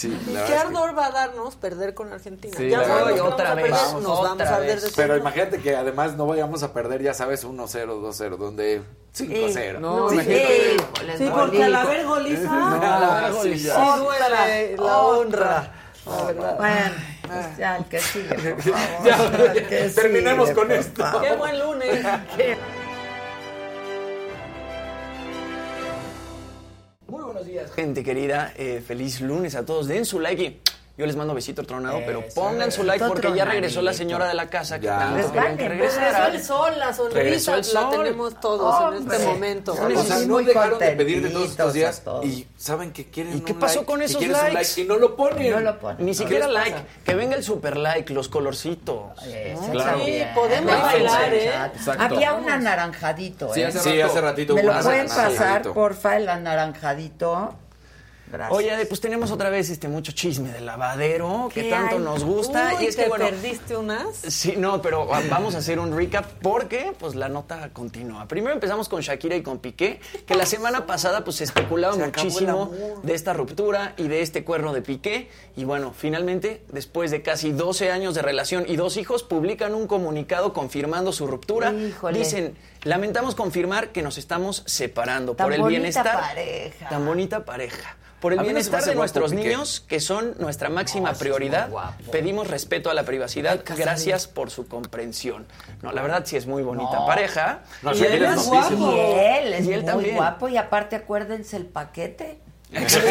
Sí, la ¿Qué es que- ardor va a darnos perder con Argentina? Sí, ya la sabemos verdad. que Otra vamos a vez, perder, vamos, nos vamos otra a arder vez. de Pero imagínate que además no vayamos a perder, ya sabes, 1-0, 2-0, donde 5-0. No, Sí, híjole, Sí, no, porque al haber goliza, al haber sí goliza. duele la honra. La verdad. Bueno, pues ya el que sigue, por favor. Ya, El que terminemos sigue, con esto. favor. Qué buen lunes. gente querida. Eh, feliz lunes a todos. Den su like yo les mando besito tronado, pero pongan su like porque ya regresó la señora de la casa que Ya. tanto querían vale, que pues, regresara. Regresó el sol, la Regresó sonrisa el sol. la tenemos todos en este momento. Sí. O sea, no dejaron de pedir de todos estos días y saben que quieren ¿Y qué pasó like, con esos likes? like y no lo ponen. No lo ponen. Ni siquiera ¿Qué les like, pasa? que venga el super like, los colorcitos. Claro. Sí, podemos bailar, ¿eh? Exacto. Había un anaranjadito, Sí, ¿eh? hace Sí, rato. hace ratito ¿Me lo pueden pasar, porfa, el anaranjadito? Gracias. Oye, pues tenemos otra vez este mucho chisme del lavadero que ¿Qué tanto hay? nos gusta. Uy, y es ¿te que bueno. perdiste unas? Sí, no, pero va- vamos a hacer un recap porque pues la nota continúa. Primero empezamos con Shakira y con Piqué, que la semana pasada pues se especulaba Se muchísimo de esta ruptura y de este cuerno de Piqué. Y bueno, finalmente, después de casi 12 años de relación y dos hijos, publican un comunicado confirmando su ruptura. Híjole. Dicen, lamentamos confirmar que nos estamos separando Tan por el bonita bienestar. pareja. Tan bonita pareja. Por el A bienestar de guapo nuestros niños, que son nuestra máxima No, prioridad, guapo. pedimos respeto a la privacidad. Gracias por su comprensión. No, la verdad sí es muy bonita No. pareja. No, y él es guapísimo. Y él es Y él muy también. guapo y aparte acuérdense el paquete.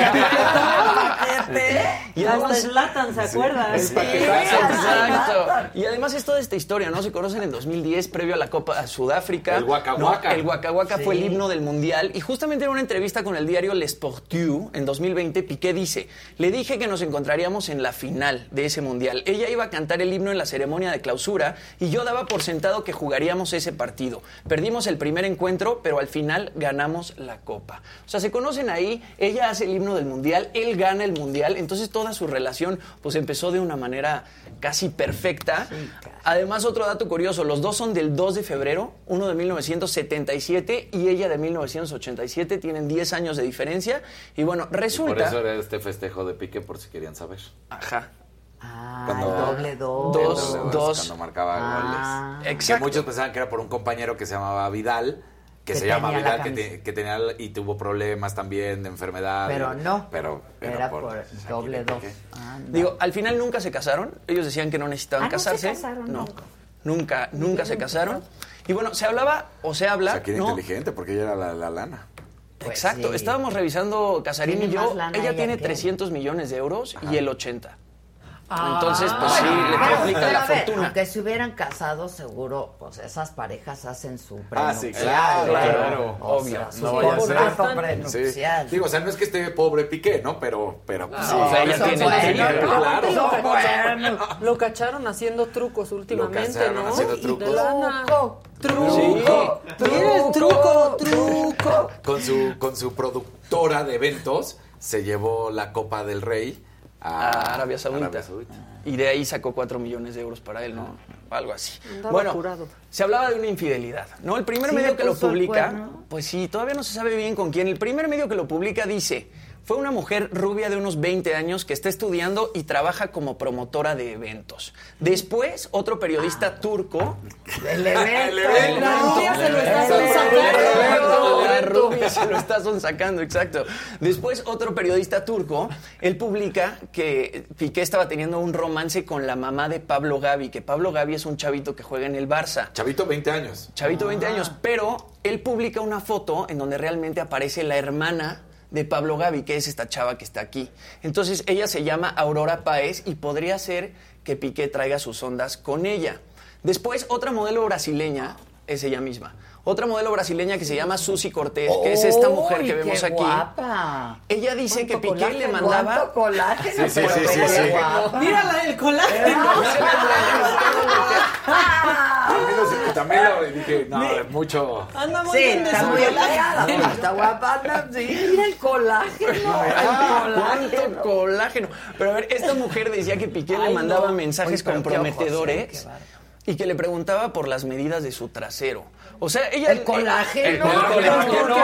Y además, ¿se acuerdan? Sí, Exacto. Y además es toda esta historia, ¿no? Se conocen en 2010, previo a la Copa a Sudáfrica. El Waka ¿no? Waka. El Waka Waka fue el Sí. himno del Mundial. Y justamente en una entrevista con el diario Le Sportiu en 2020, Piqué dice, le dije que nos encontraríamos en la final de ese Mundial. Ella iba a cantar el himno en la ceremonia de clausura y yo daba por sentado que jugaríamos ese partido. Perdimos el primer encuentro, pero al final ganamos la Copa. O sea, se conocen ahí, ella hace el himno del Mundial, él gana el Mundial, entonces toda su relación pues empezó de una manera casi perfecta. Además, otro dato curioso, los dos son del 2 de febrero, uno de 1977 y ella de 1987, tienen 10 años de diferencia. Y bueno, Por resulta... eso era este festejo de Piqué, por si querían saber. Ajá. Ah, Cuando- el doble dos. Dos, El doble dos. Cuando marcaba Ah. goles. Que Exacto. muchos pensaban que era por un compañero que se llamaba Vidal, que, Que se llama Vidal, que, te- que tenía y tuvo problemas también de enfermedad. Pero no. Pero Era por doble dos. Digo, al final nunca se casaron. Ellos decían que no necesitaban Ah, no se casarse. casaron no. nunca. Nunca, nunca se casaron. Y bueno, se hablaba o se habla. Shakira ¿no? inteligente, porque ella era la, la lana. Pues Exacto. sí. Estábamos revisando Casarín y yo. Ella ella tiene que él. 300 millones de euros y él 80. Ah, Entonces, pues sí, bueno, le complica pero la a ver, fortuna. Aunque se hubieran casado, seguro, pues esas parejas hacen su Ah, sí, prenupcial. claro, claro, O obvio. sea, No vaya a ser. contrato Sí. prenupcial. Digo, o sea, no es que esté pobre Piqué, ¿no? Pero, pero pues, sí. o sea, ella tiene bueno, el dinero. no, Claro. no, bueno. Lo cacharon haciendo trucos últimamente, cacharon ¿no? haciendo trucos. Truco, Truco. Miren, truco, truco. Con su, con su productora de eventos se llevó la Copa del Rey a, Arabia Saudita. Arabia Saudita. Y de ahí sacó 4 millones de euros para él, ¿no? Algo así. Andaba bueno, se hablaba de una infidelidad, ¿no? El primer ¿Sí medio que lo publica, pues sí, todavía no se sabe bien con quién. El primer medio que lo publica dice, fue una mujer rubia de unos 20 años que está estudiando y trabaja como promotora de eventos. Después, otro periodista turco... El evento. evento. La rubia se lo está La sacando. rubia se lo está sonsacando, exacto. Después, otro periodista turco, él publica que Piqué estaba teniendo un romance con la mamá de Pablo Gavi, que Pablo Gavi es un chavito que juega en el Barça. Chavito, 20 años. Chavito, 20 Ah. años, pero él publica una foto en donde realmente aparece la hermana de Pablo Gavi, que es esta chava que está aquí. Entonces, ella se llama Aurora Paez y podría ser que Piqué traiga sus ondas con ella. Después, otra modelo brasileña, es ella misma. Otra modelo brasileña que se llama Susi Cortés, que es esta mujer que ¡Uy, vemos qué aquí. guapa! Ella dice que ¿Cuánto Piqué le colágeno? mandaba... ¿Cuánto colágeno? Sí, sí, sí, sí, sí. Mírala, el colágeno. También lo dije, no, mucho. Anda muy Sí, bien de está su muy colágeno. pegada. Está guapa. anda, Sí, mira el colágeno. Ay, el cuánto colágeno. Pero a ver, esta mujer decía que Piqué le mandaba mensajes comprometedores. Y que le preguntaba por las medidas de su trasero. O sea, ella... El colágeno. El colágeno.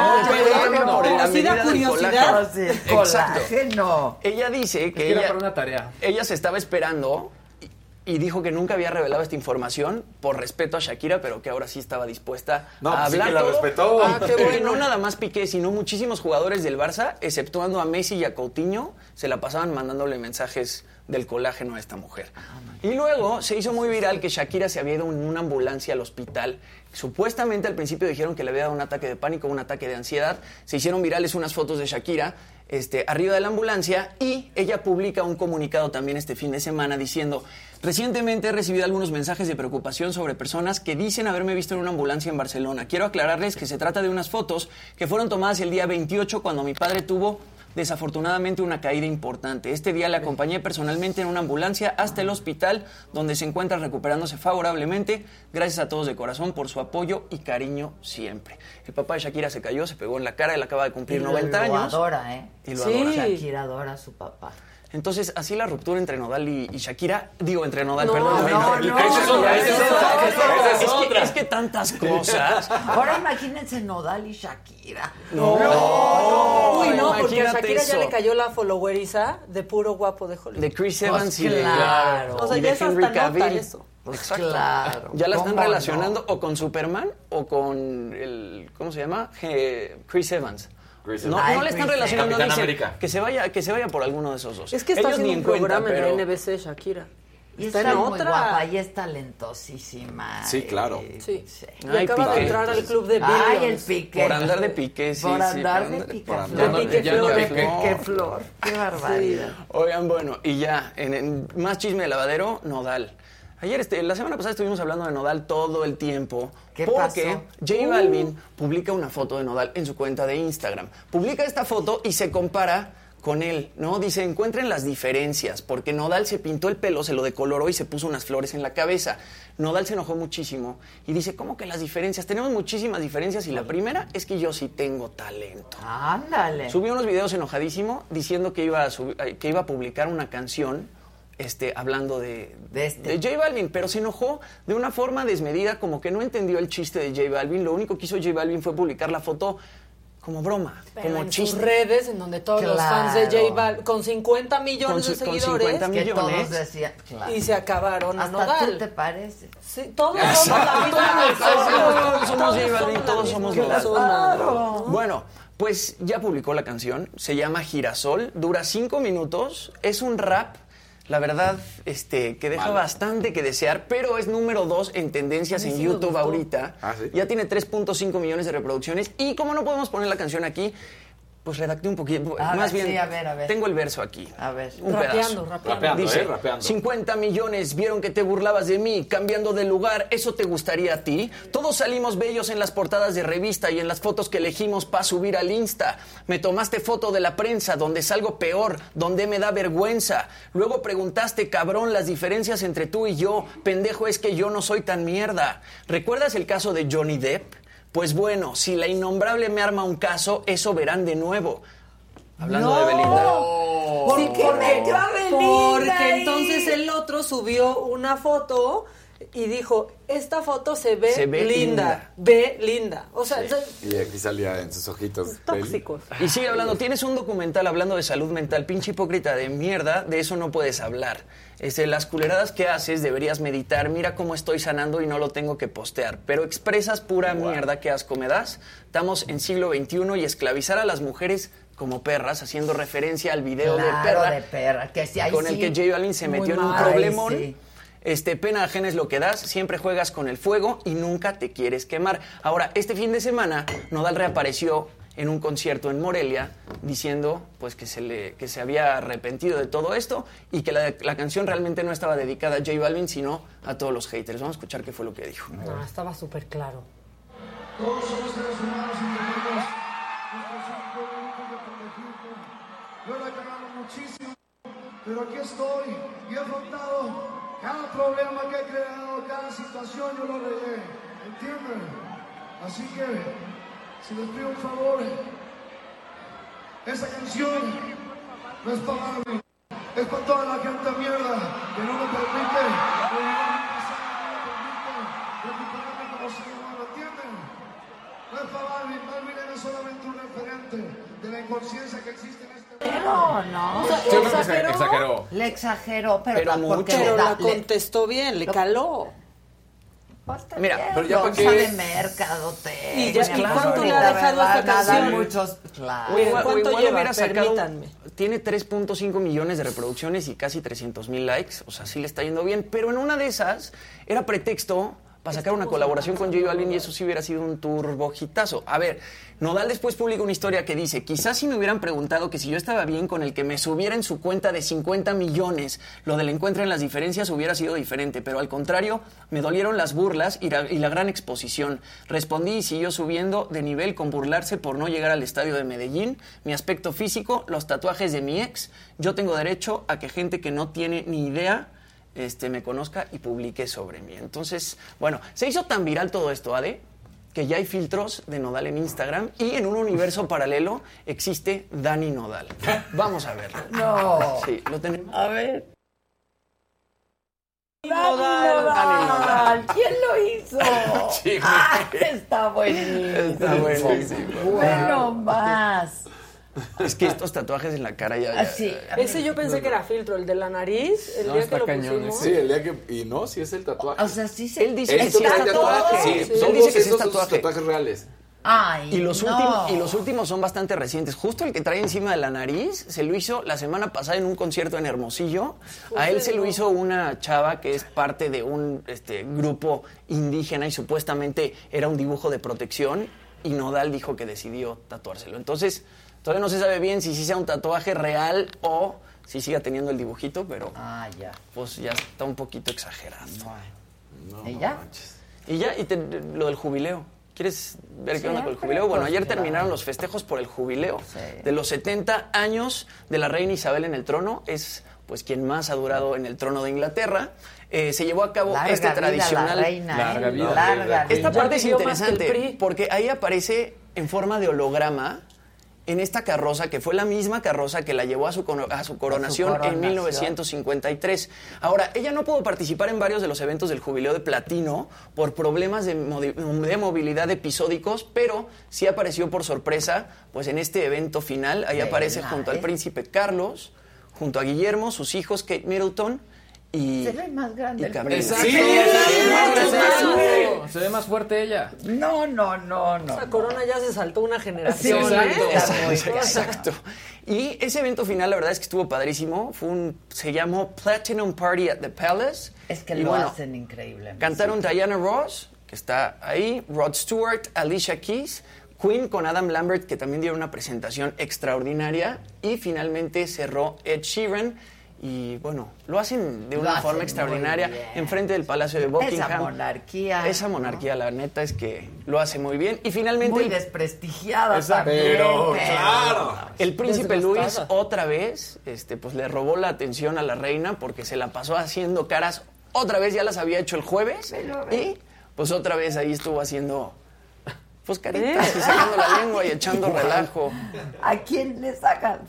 Sí, el Exacto. colágeno. Ella dice que que era ella, para una tarea. ella se estaba esperando y, dijo que nunca había revelado esta información por respeto a Shakira, pero que ahora sí estaba dispuesta No, a pues sí hablar que la respetó. Ah, qué Porque bueno. no nada más Piqué, sino muchísimos jugadores del Barça, exceptuando a Messi y a Coutinho, se la pasaban mandándole mensajes del colágeno a esta mujer. Y luego se hizo muy viral que Shakira se había ido en una ambulancia al hospital. Supuestamente al principio dijeron que le había dado un ataque de pánico, un ataque de ansiedad. Se hicieron virales unas fotos de Shakira este, arriba de la ambulancia y ella publica un comunicado también este fin de semana diciendo, recientemente he recibido algunos mensajes de preocupación sobre personas que dicen haberme visto en una ambulancia en Barcelona. Quiero aclararles que se trata de unas fotos que fueron tomadas el día 28 cuando mi padre tuvo desafortunadamente una caída importante. Este día le acompañé personalmente en una ambulancia hasta el hospital donde se encuentra recuperándose favorablemente. Gracias a todos de corazón por su apoyo y cariño siempre. El papá de Shakira se cayó, se pegó en la cara, él acaba de cumplir Y lo- 90 lo años. adora, ¿eh? Y lo Sí. adora. Shakira adora a su papá. Entonces, así la ruptura entre Nodal y, y Shakira, digo, entre Nodal, No, perdón. no, no, esa es otra, otra. que- otra. Es que tantas cosas. Ahora imagínense Nodal y Shakira. No. Uy, no, porque a Shakira ya le cayó la followeriza de puro guapo de Hollywood. De Chris Evans Pues y de, claro. O sea, y ya de Henry Cavill. eso. Pues Exacto. claro. Ya la están ¿Cómo relacionando o con Superman o con el ¿cómo se llama? Chris Evans. No, no le están relacionando, Capitán América. que se vaya que se vaya por alguno de esos dos. Es que está Ellos ni haciendo un en cuenta, programa pero en la NBC, Shakira. Y está está, en muy otra. guapa y es talentosísima. Sí, claro. Y- Sí. Y Ay, acaba de entrar al club de Ay, el pique. Por andar de pique, sí, Por sí, andar por de pique. por andar de pique flor. pique flor. Qué barbaridad. Oigan, bueno, y ya, en, en más chisme de lavadero, Nodal. Ayer, este, la semana pasada estuvimos hablando de Nodal todo el tiempo. ¿Qué porque pasó? J Balvin publica una foto de Nodal en su cuenta de Instagram. Publica esta foto y se compara con él, ¿no? Dice, encuentren las diferencias, porque Nodal se pintó el pelo, se lo decoloró y se puso unas flores en la cabeza. Nodal se enojó muchísimo y dice, ¿cómo que las diferencias? Tenemos muchísimas diferencias y la primera es que yo sí tengo talento. Ándale. Subió unos videos enojadísimo diciendo que iba a, eh, que iba a publicar una canción este, hablando de, De este. J Balvin, pero se enojó de una forma desmedida, como que no entendió el chiste de J Balvin. Lo único que hizo J Balvin fue publicar la foto como broma, Pero como en chiste. sus redes, en donde todos los fans de Claro. J Balvin, con 50 millones Con de su- con seguidores, 50 que todos millones. decían. claro. y se acabaron a Hasta Nodal. tú te pareces. Sí, todos somos la misma somos J Balvin, todos somos. Claro. Bueno, pues ya publicó la canción, se llama Girasol, dura cinco minutos, es un rap, la verdad, este, que deja Malo. bastante que desear, pero es número dos en tendencias en YouTube ahorita. Ah, ¿sí? Ya tiene 3.5 millones de reproducciones y como no podemos poner la canción aquí, pues redacté un poquito, A más ver, bien, sí, a ver, a ver. tengo el verso aquí. A ver. Un Rapeando, pedazo. rapeando. Rapeando, Dice, ¿eh? Rapeando. 50 millones vieron que te burlabas de mí, cambiando de lugar, ¿eso te gustaría a ti? Todos salimos bellos en las portadas de revista y en las fotos que elegimos para subir al Insta. Me tomaste foto de la prensa, donde salgo peor, donde me da vergüenza. Luego preguntaste, cabrón, las diferencias entre tú y yo. Pendejo es que yo no soy tan mierda. ¿Recuerdas el caso de Johnny Depp? Pues bueno, si la innombrable me arma un caso, eso verán de nuevo. Hablando de Belinda. ¿Por qué porque- metió a Belinda Porque ahí? entonces el otro subió una foto y dijo, esta foto se ve, Se ve linda. linda, ve linda. O sea, Y aquí salía en sus ojitos. tóxicos. Y sigue hablando, tienes un documental hablando de salud mental, pinche hipócrita de mierda, de eso no puedes hablar. Este, las culeradas que haces deberías meditar, mira cómo estoy sanando y no lo tengo que postear. Pero expresas pura mierda, que asco me das. Estamos en siglo XXI y esclavizar a las mujeres como perras, haciendo referencia al video de Claro, perra, de perra, que ahí con el que J Balvin se metió en un problemón. Sí. Este, pena ajena es lo que das, siempre juegas con el fuego y nunca te quieres quemar. Ahora, este fin de semana, Nodal reapareció en un concierto en Morelia diciendo pues que se le que se había arrepentido de todo esto y que la, la canción realmente no estaba dedicada a J Balvin sino a todos los haters. Vamos a escuchar qué fue lo que dijo. No, estaba súper claro. Todos somos seres humanos conflicto. Yo la he cagado muchísimo, pero aquí estoy y he afrontado cada problema que he creado, cada situación yo lo arreglé, ¿entienden? Así que, si les pido un favor, esa canción no es para mí, es para toda la gente mierda que no me permite pasado, no me permite hermanos, hermano, ¿entienden? No es para Balvin, Balvin era solamente un referente de la inconsciencia que existe Pero no. Yo creo que se exageró. Le exageró, pero, Pero la- mucho. Pero la le- contestó bien, le caló. Mira, pero ya para qué- de mercadotecnia. Y ya, ¿y pues, cuánto le ha dejado esta canción? muchos, claro. O igual, o ¿Cuánto igual lleva? hubiera sacado. Tiene 3.5 millones de reproducciones y casi 300 mil likes. O sea, sí le está yendo bien. Pero en una de esas era pretexto para sacar una colaboración con J Balvin y eso sí hubiera sido un turbojitazo. A ver, Nodal después publica una historia que dice, quizás si me hubieran preguntado que si yo estaba bien con el que me subiera en su cuenta de 50 millones, lo del encuentro en las diferencias hubiera sido diferente, pero al contrario, me dolieron las burlas y la, y la gran exposición. Respondí y siguió subiendo de nivel con burlarse por no llegar al estadio de Medellín, mi aspecto físico, los tatuajes de mi ex, yo tengo derecho a que gente que no tiene ni idea este, me conozca y publique sobre mí. Entonces, bueno, se hizo tan viral todo esto, Ade, que ya hay filtros de Nodal en Instagram y en un universo paralelo existe Dani Nodal. Vamos a verlo. No. Sí, lo tenemos. A ver. Nodal, Dani Nodal. ¿Quién lo hizo? Ah, está buenísimo. Está buenísimo. Bueno, más. Es que estos tatuajes en la cara ya... ya- Así. Ese yo pensé que era filtro, el de la nariz, el No, día está que lo cañón pusimos. Sí, el día que. Y no, sí es el tatuaje. O sea, sí se... Él dice que sí es tatuaje. Sí, Sí, él son dice dos que sí es estos son sus tatuaje. tatuajes reales. Ay, Y los, no. últimos, y los últimos son bastante recientes. Justo el que trae encima de la nariz se lo hizo la semana pasada en un concierto en Hermosillo. A él se lo hizo una chava que es parte de un este, grupo indígena y supuestamente era un dibujo de protección. Y Nodal dijo que decidió tatuárselo. Entonces, todavía no se sabe bien si sí sea un tatuaje real o si siga teniendo el dibujito, pero Ah, ya. pues ya está un poquito exagerado. ¿Y ya? Y ya, y te- lo del jubileo. ¿Quieres ver qué onda con el jubileo? Bueno, ayer terminaron los festejos por el jubileo. Sí. De los 70 años de la reina Isabel en el trono, es pues quien más ha durado en el trono de Inglaterra. Eh, se llevó a cabo Larga este vida tradicional... la reina, Larga ¿eh? vida. Larga Esta vida. parte es interesante porque ahí aparece en forma de holograma en esta carroza que fue la misma carroza que la llevó a su, a su coronación en coronación. 1953. Ahora, ella no pudo participar en varios de los eventos del jubileo de platino por problemas de, de movilidad episódicos, pero sí apareció por sorpresa pues en este evento final. Ahí aparece junto al ¿eh? príncipe Carlos, junto a Guillermo, sus hijos Kate Middleton y, Se ve más grande el. Exacto. Sí, se, ve más fuerte, más. se ve más fuerte ella. No, no, no, no. Esa corona ya se saltó una generación. Sí, exacto. Y ese evento final, la verdad es que estuvo padrísimo. Fue un, se llamó Platinum Party at the Palace. Es que Y lo bueno, hacen increíble. Cantaron Diana Ross, que está ahí, Rod Stewart, Alicia Keys, Queen con Adam Lambert, que también dieron una presentación extraordinaria. Y finalmente cerró Ed Sheeran. Y bueno, lo hacen de Lo una hacen forma extraordinaria enfrente del Palacio de Buckingham. Esa monarquía. Esa monarquía, la neta es que lo hace muy bien. Y finalmente. Muy desprestigiada también. Pero, pero- claro. el príncipe. Luis otra vez, este, pues le robó la atención a la reina porque se la pasó haciendo caras. Otra vez ya las había hecho el jueves y pues otra vez ahí estuvo haciendo pues caritas y sacando la lengua y echando relajo. ¿A quién le sacan?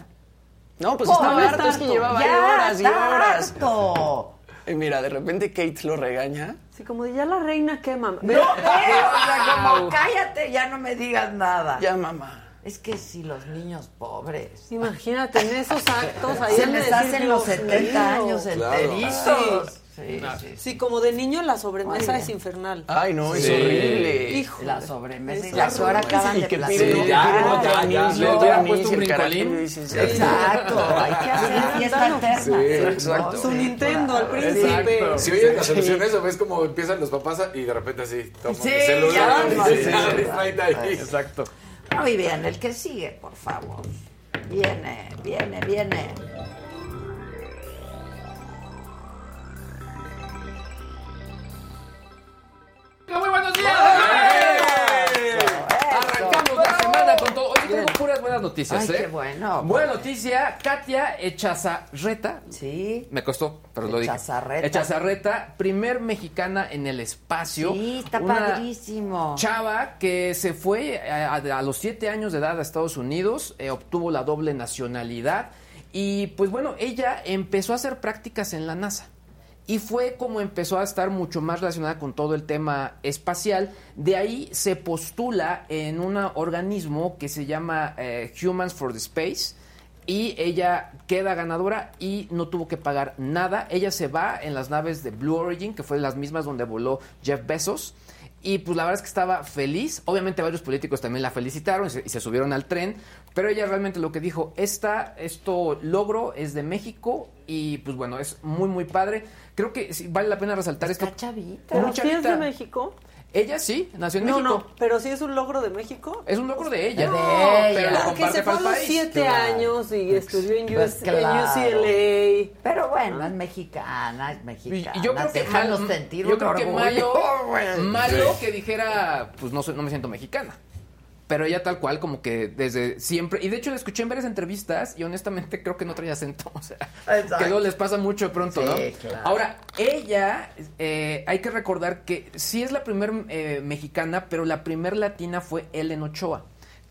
No, pues ¿Cómo estaba es harto, es que llevaba Ya, horas y horas. harto. Y mira, de repente Kate lo regaña. Así como de ya la reina quema. No, eh, o sea, como cállate, ya no me digas nada. Ya, mamá. Es que si los niños pobres. Imagínate, en esos actos ahí Se les hacen los Dios 70 mío. años Claro. Sí, sí, Sí, como de niño la sobremesa es infernal. Ay, no, es Sí. horrible. Hijo. La sobremesa y Es la que ahora acaban Y de Sí, ya, ya, ya, Le hubieran puesto un brincolín. Exacto, hay que hacer fiesta exacto. Su Nintendo al príncipe. Si oyes las soluciones o ves como empiezan los papás y de repente así, toman Sí, el celular sí. Exacto. Muy bien, el que sigue, por favor. Viene, viene, viene. Muy buenos días. Arrancamos la semana con todo. Hoy tengo puras buenas noticias, Ay, ¿eh? qué bueno. Buena noticia, Katia Echazarreta. Sí. Me costó, pero lo dije. Echazarreta. Echazarreta, primer mexicana en el espacio. Sí, está Una padrísimo. Chava que se fue a, a- a los siete años de edad a Estados Unidos, eh, obtuvo la doble nacionalidad y pues bueno, ella empezó a hacer prácticas en la NASA. Y fue como empezó a estar mucho más relacionada con todo el tema espacial. De ahí se postula en un organismo que se llama eh, Humans for the Space y ella queda ganadora y no tuvo que pagar nada. Ella se va en las naves de Blue Origin, que fue las mismas donde voló Jeff Bezos. Y pues la verdad es que estaba feliz. Obviamente varios políticos también la felicitaron y se subieron al tren. Pero ella realmente lo que dijo, esta, esto logro es de México y pues bueno, es muy muy padre. Creo que sí, vale la pena resaltar esto. chavita. ¿Pero Muy sí es de chavita. México? Ella sí, nació en no, México. no, pero sí es un logro de México. Es un logro de ella. No, pero lo porque comparte se fue a para el los país. siete Claro. años y estudió en, Pues US- claro. en UCLA. Pero bueno, es mexicana, es Y, mexicana. y yo creo que, mal- sentir yo creo que malo, malo que dijera, pues no, soy- no me siento mexicana. Pero ella tal cual, como que desde siempre. Y de hecho la escuché en varias entrevistas y honestamente creo que no traía acento. O sea, Exacto. que luego les pasa mucho de pronto, Sí, ¿no? claro. Ahora, ella, eh, hay que recordar que sí es la primer eh, mexicana, pero la primer latina fue Ellen Ochoa.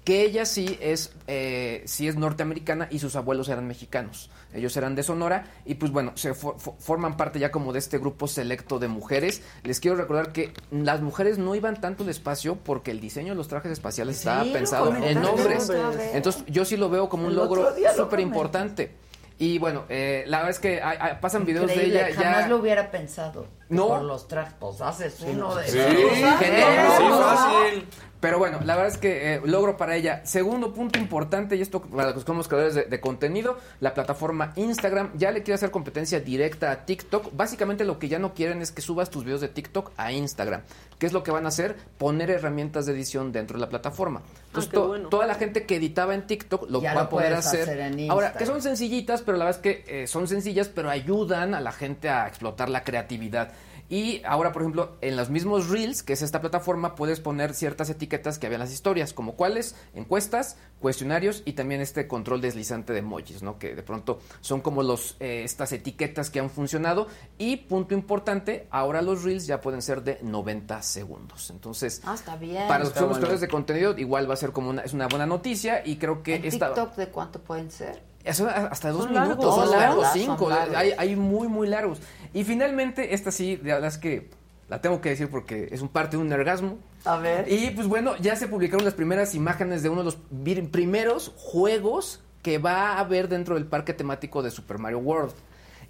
Que ella sí es, eh, sí es norteamericana y sus abuelos eran mexicanos. Ellos eran de Sonora y pues bueno, se for- for- forman parte ya como de este grupo selecto de mujeres. Les quiero recordar que las mujeres no iban tanto al espacio porque el diseño de los trajes espaciales estaba Sí, pensado en hombres. Entonces yo sí lo veo como un logro súper importante. Y bueno, eh, la verdad es que hay- hay- pasan videos de ella jamás ya... lo hubiera pensado. No. Por los trajes, pues haces uno de Sí, fácil. Pero bueno, la verdad es que eh, logro para ella. Segundo punto importante, y esto para los que somos creadores de, de contenido, la plataforma Instagram ya le quiere hacer competencia directa a TikTok. Básicamente lo que ya no quieren es que subas tus videos de TikTok a Instagram. ¿Qué es lo que van a hacer? Poner herramientas de edición dentro de la plataforma. Entonces, to- bueno. toda la gente que editaba en TikTok lo Ya va a poder hacer. hacer en Ahora, que son sencillitas, pero la verdad es que eh, son sencillas, pero ayudan a la gente a explotar la creatividad. Y ahora, por ejemplo, en los mismos Reels, que es esta plataforma, puedes poner ciertas etiquetas que había en las historias, como cuáles, encuestas, cuestionarios y también este control deslizante de emojis, ¿no? Que de pronto son como los eh, estas etiquetas que han funcionado. Y punto importante, ahora los Reels ya pueden ser de 90 segundos. Entonces, Ah, está bien. para los que somos bueno. creadores de contenido, igual va a ser como una, es una buena noticia y creo que ¿En esta... TikTok de cuánto pueden ser? Eso hasta dos Son minutos, largos, son son largos, largos, cinco, son largos. Hay, hay muy, muy largos. Y finalmente, esta sí, la verdad es que la tengo que decir porque es un parte de un orgasmo. A ver. Y pues bueno, ya se publicaron las primeras imágenes de uno de los primeros juegos que va a haber dentro del parque temático de Super Mario World.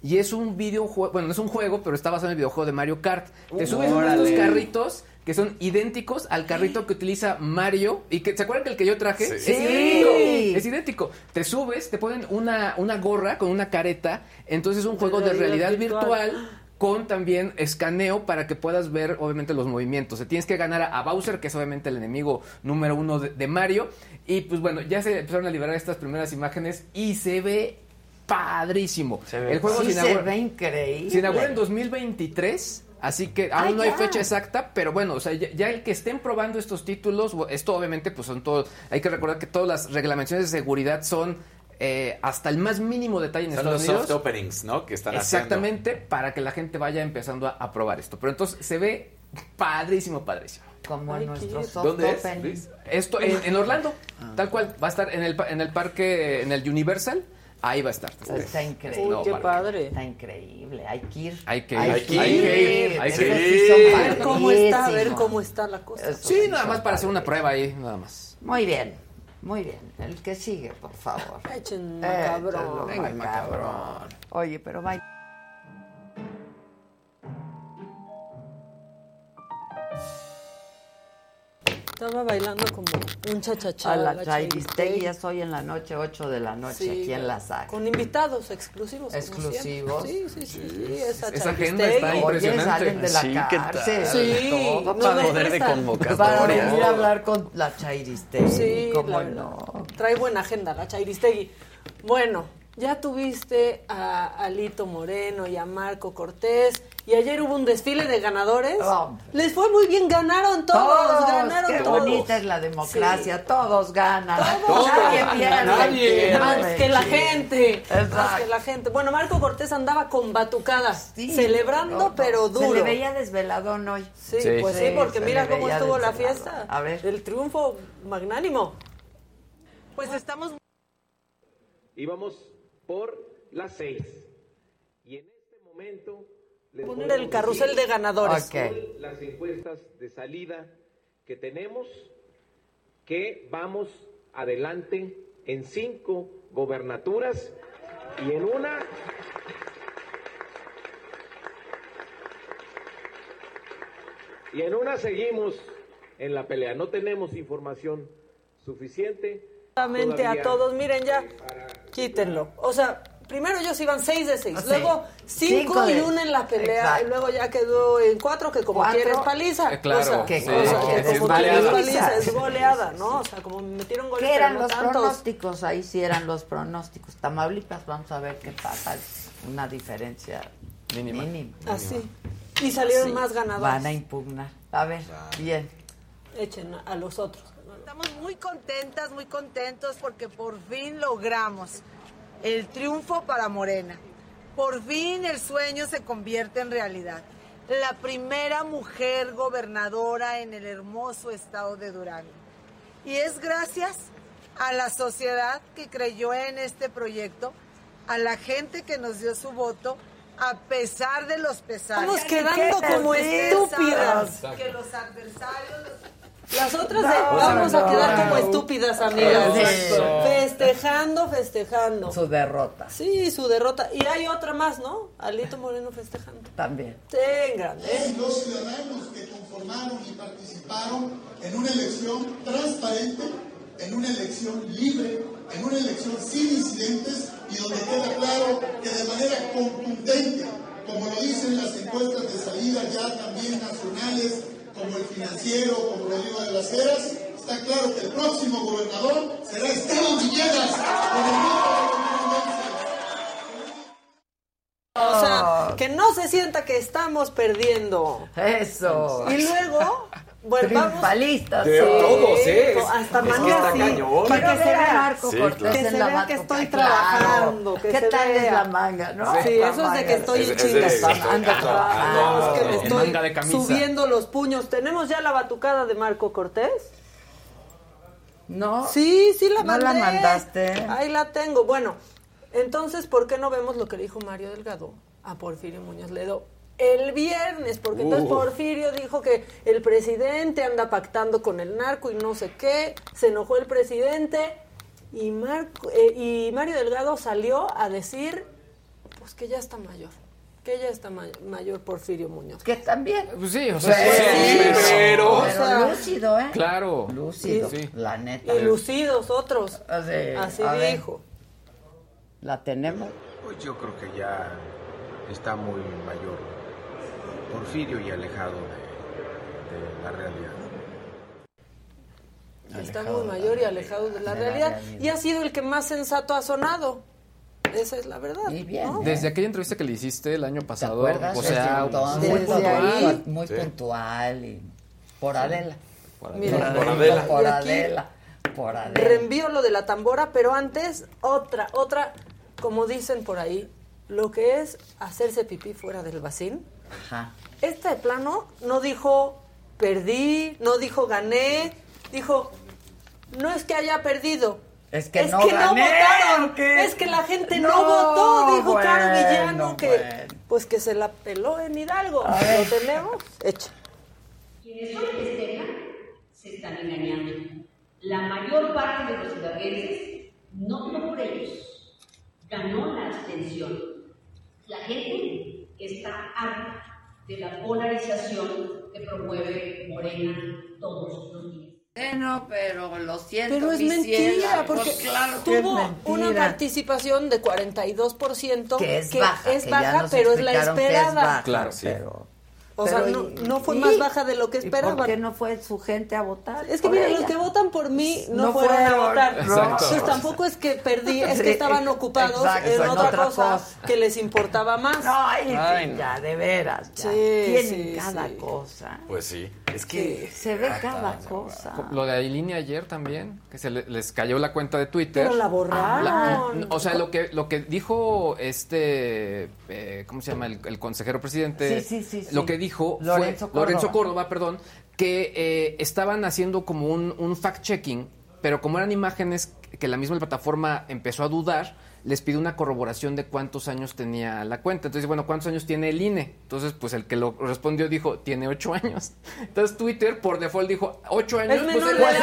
Y es un videojuego, bueno, no es un juego, pero está basado en el videojuego de Mario Kart. Te subes uno de estos Órale. carritos que son idénticos al carrito que utiliza Mario. Y que, ¿se acuerdan que el que yo traje? Sí. Es Sí. idéntico. Es idéntico. Te subes, te ponen una, una gorra con una careta. Entonces es un juego de realidad realidad virtual. virtual con también escaneo para que puedas ver obviamente los movimientos. O sea, tienes que ganar a, a Bowser, que es obviamente el enemigo número uno de, de Mario. Y pues bueno, ya se empezaron a liberar estas primeras imágenes y se ve padrísimo. el juego sí se se inaugura, ve increíble. se inaugura en 2023. Así que aún Ah, no hay ya. fecha exacta, pero bueno, o sea, ya, ya el que estén probando estos títulos, esto obviamente pues son todos, hay que recordar que todas las reglamentaciones de seguridad son eh, hasta el más mínimo detalle en Son Estados los Unidos. soft openings, ¿no? Que están Exactamente, para que la gente vaya empezando a, a probar esto. Pero entonces se ve padrísimo, padrísimo. Como Ay, en nuestro soft ¿Dónde es, opening. Esto en, en Orlando, Ah. tal cual, va a estar en el, pa- en el parque, en el Universal, ahí va a estar. Está increíble. Uy, No, qué padre. Está increíble. Hay que ir. Hay que ir. Hay que ir, hay que ir, hay que ir. A ver cómo está, a ver cómo está la cosa. Sí, nada más para hacer una prueba ahí, nada más. Muy bien, muy bien. El que sigue, por favor. Echen Échalo, cabrón. Venga, macabrón. Oye, pero vaya. Estaba bailando como un chachachá. A la la Chairistegui, ya estoy en la noche, 8 de la noche, Sí, aquí en la SAC. Con invitados exclusivos. Exclusivos. Sí, sí, sí. sí, esa Esa agenda está Oye, impresionante. salen de la Sí, ¿qué tal? cárcel. Sí, todo no para, Poder de convocatoria. para venir a hablar con la Chairistegui. Sí, ¿cómo la no? Trae buena agenda la Chairistegui. Bueno, ya tuviste a Alito Moreno y a Marco Cortés. Y ayer hubo un desfile de ganadores. Hombre. Les fue muy bien, ganaron todos, Todos, ganaron qué todos. bonita es la democracia, todos ganan. Todos Nadie ganan. pierde. Nadie. Más que la gente. Más Exacto. que la gente. Bueno, Marco Cortés andaba con batucadas, Sí, celebrando, no, no. pero duro. Se le veía desveladón hoy. Sí, Sí. pues sí, Sí, porque mira cómo estuvo la fiesta. A ver. El triunfo magnánimo. Pues estamos. Íbamos por las seis. Y en este momento Poner el carrusel de ganadores. Las encuestas de salida que tenemos, que vamos adelante en cinco gobernaturas y en una y en una seguimos en la pelea. No tenemos información suficiente. a todos, miren ya, quítenlo. O sea, primero ellos iban 6 de 6, luego 5 y 1 en la pelea, y luego ya quedó en 4, que como quieres paliza. Eh, claro, que, sí. que es como quieres paliza, es goleada, ¿no? O sea, como metieron goles. ¿Qué eran los tantos. pronósticos? Ahí sí eran los pronósticos. Tamaulipas, vamos a ver qué pasa. Una diferencia Mínima. mínima. Así. Y salieron más ganadores. Van a impugnar. A ver, bien. Echen a los otros. Estamos muy contentas, muy contentos porque por fin logramos el triunfo para Morena. Por fin el sueño se convierte en realidad. La primera mujer gobernadora en el hermoso estado de Durango. Y es gracias a la sociedad que creyó en este proyecto, a la gente que nos dio su voto, a pesar de los pesares. Estamos quedando Que como estúpidas. Que los adversarios los Las otras No, de- vamos a no, quedar como no. estúpidas, amigas. Eso. Festejando, festejando. Su derrota. Sí, su derrota. Y hay otra más, ¿no? Alito Moreno festejando. También. Tengan, ¿eh? Los ciudadanos que conformaron y participaron en una elección transparente, en una elección libre, en una elección sin incidentes y donde queda claro que de manera contundente, como lo dicen las encuestas de salida ya también nacionales, como el financiero, como lo digo de las Heras, está claro que el próximo gobernador será Esteban Villegas, con el voto O sea, que no se sienta que estamos perdiendo. Eso. Y luego, bueno, vamos. Triunfalistas. De todos, ¿eh? Hasta es que manga está sí. cañón. Para que se vea. Marco Sí, Cortés. Que en se la vea que estoy claro. trabajando, que ¿Qué tal es la manga, no? Sí, eso es de que estoy Es- en chingas. trabajando. Es que me estoy subiendo los puños. ¿Tenemos ya la batucada de Marco Cortés? No. Sí, sí la ¿No mandé. la mandaste? Ahí la tengo. Bueno, entonces, ¿por qué no vemos lo que le dijo Mario Delgado a Porfirio Muñoz Ledo el viernes? Porque entonces Uh. Porfirio dijo que el presidente anda pactando con el narco y no sé qué. Se enojó el presidente y, Marco, eh, y Mario Delgado salió a decir pues que ya está mayor. Que ya está ma- mayor Porfirio Muñoz. Que también. Pues sí, o sea, Sí, sí, pero, lúcido, ¿eh? Claro. Lúcido, Sí. la neta. Y lucidos otros. Así, Así a ver. dijo. La tenemos. Pues yo creo que ya está muy mayor Porfirio y alejado de, de la realidad. Está muy mayor y alejado de la de la realidad. Y ha sido el que más sensato ha sonado. Esa es la verdad. Y bien. ¿no? Desde aquella entrevista que le hiciste el año ¿Te pasado, acuerdas? o sea, Entonces, muy puntual. ahí. muy Sí. puntual y por Adela. Mira, Por Adela. Por Y aquí- Adela. Por Adela. Reenvío lo de la tambora, pero antes otra, otra, como dicen por ahí, lo que es hacerse pipí fuera del vacín. Ajá. Este de plano no dijo perdí, no dijo gané, dijo no es que haya perdido. Es que no que gané, votaron, es que la gente no, No, votó, dijo Caro bueno, Villano que bueno. pues que se la peló en Hidalgo. A ver. ¿Lo tenemos? Hecha. Quienes hoy festejan se están engañando. La mayor parte de los ciudadanos no votó por ellos. Ganó la abstención. La gente está harta de la polarización que promueve Morena todos los días. Bueno, pero lo siento. Pero es mentira, ciela, porque pues claro que tuvo mentira. una participación de 42%, que es baja, es que baja, pero es la que es esperada. baja, Claro, sí. pero- O pero sea, no, no fue ¿y? más baja de lo que ¿Y esperaban. ¿Por qué no fue su gente a votar? Es que ella? los que votan por mí no, No fueron, a votar. Entonces tampoco es que perdí, es Sí, que estaban ocupados exacto, en otra, otra cosa, cosa. que les importaba más. Ay, Ay, sí, no. ya, de veras. Ya. Sí, Tienen sí, cada sí. cosa. Pues sí. Es que. Se ve cada cosa. Lo de Aileen ayer también, que se le- les cayó la cuenta de Twitter. Pero la borraron. La- o sea, lo que lo que dijo este, eh, ¿cómo se llama? El, el consejero presidente. Sí, sí, sí, sí. Lo que dijo Lorenzo fue Córdoba. Lorenzo Córdoba, perdón, que eh, estaban haciendo como un, un fact-checking, pero como eran imágenes que la misma plataforma empezó a dudar, les pidió una corroboración de cuántos años tenía la cuenta. Entonces, bueno, ¿cuántos años tiene el INE? Entonces, pues el que lo respondió dijo, tiene ocho años. Entonces Twitter por default dijo, ocho años, pues, menor pues, es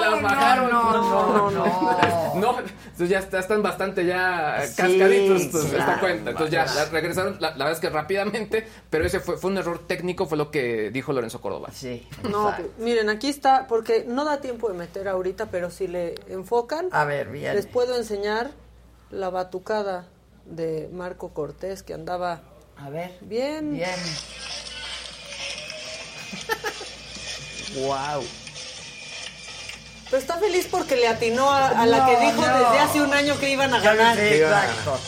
las bajaron. no, no, no. No, entonces ya está- están bastante ya Sí, cascaditos pues, esta claro, cuenta. Entonces ya regresaron, la, la verdad es que rápidamente, pero ese fue, fue un error técnico, fue lo que dijo Lorenzo Córdoba. Sí. No, pues, miren, aquí está, porque no da tiempo de meter ahorita, pero si le enfocan, A ver, bien. les puedo enseñar la batucada de Marco Cortés que andaba A ver. bien. Bien. wow. Pero está feliz porque le atinó a, a la que dijo no. desde hace un año que iban a ganar. Sí, exacto.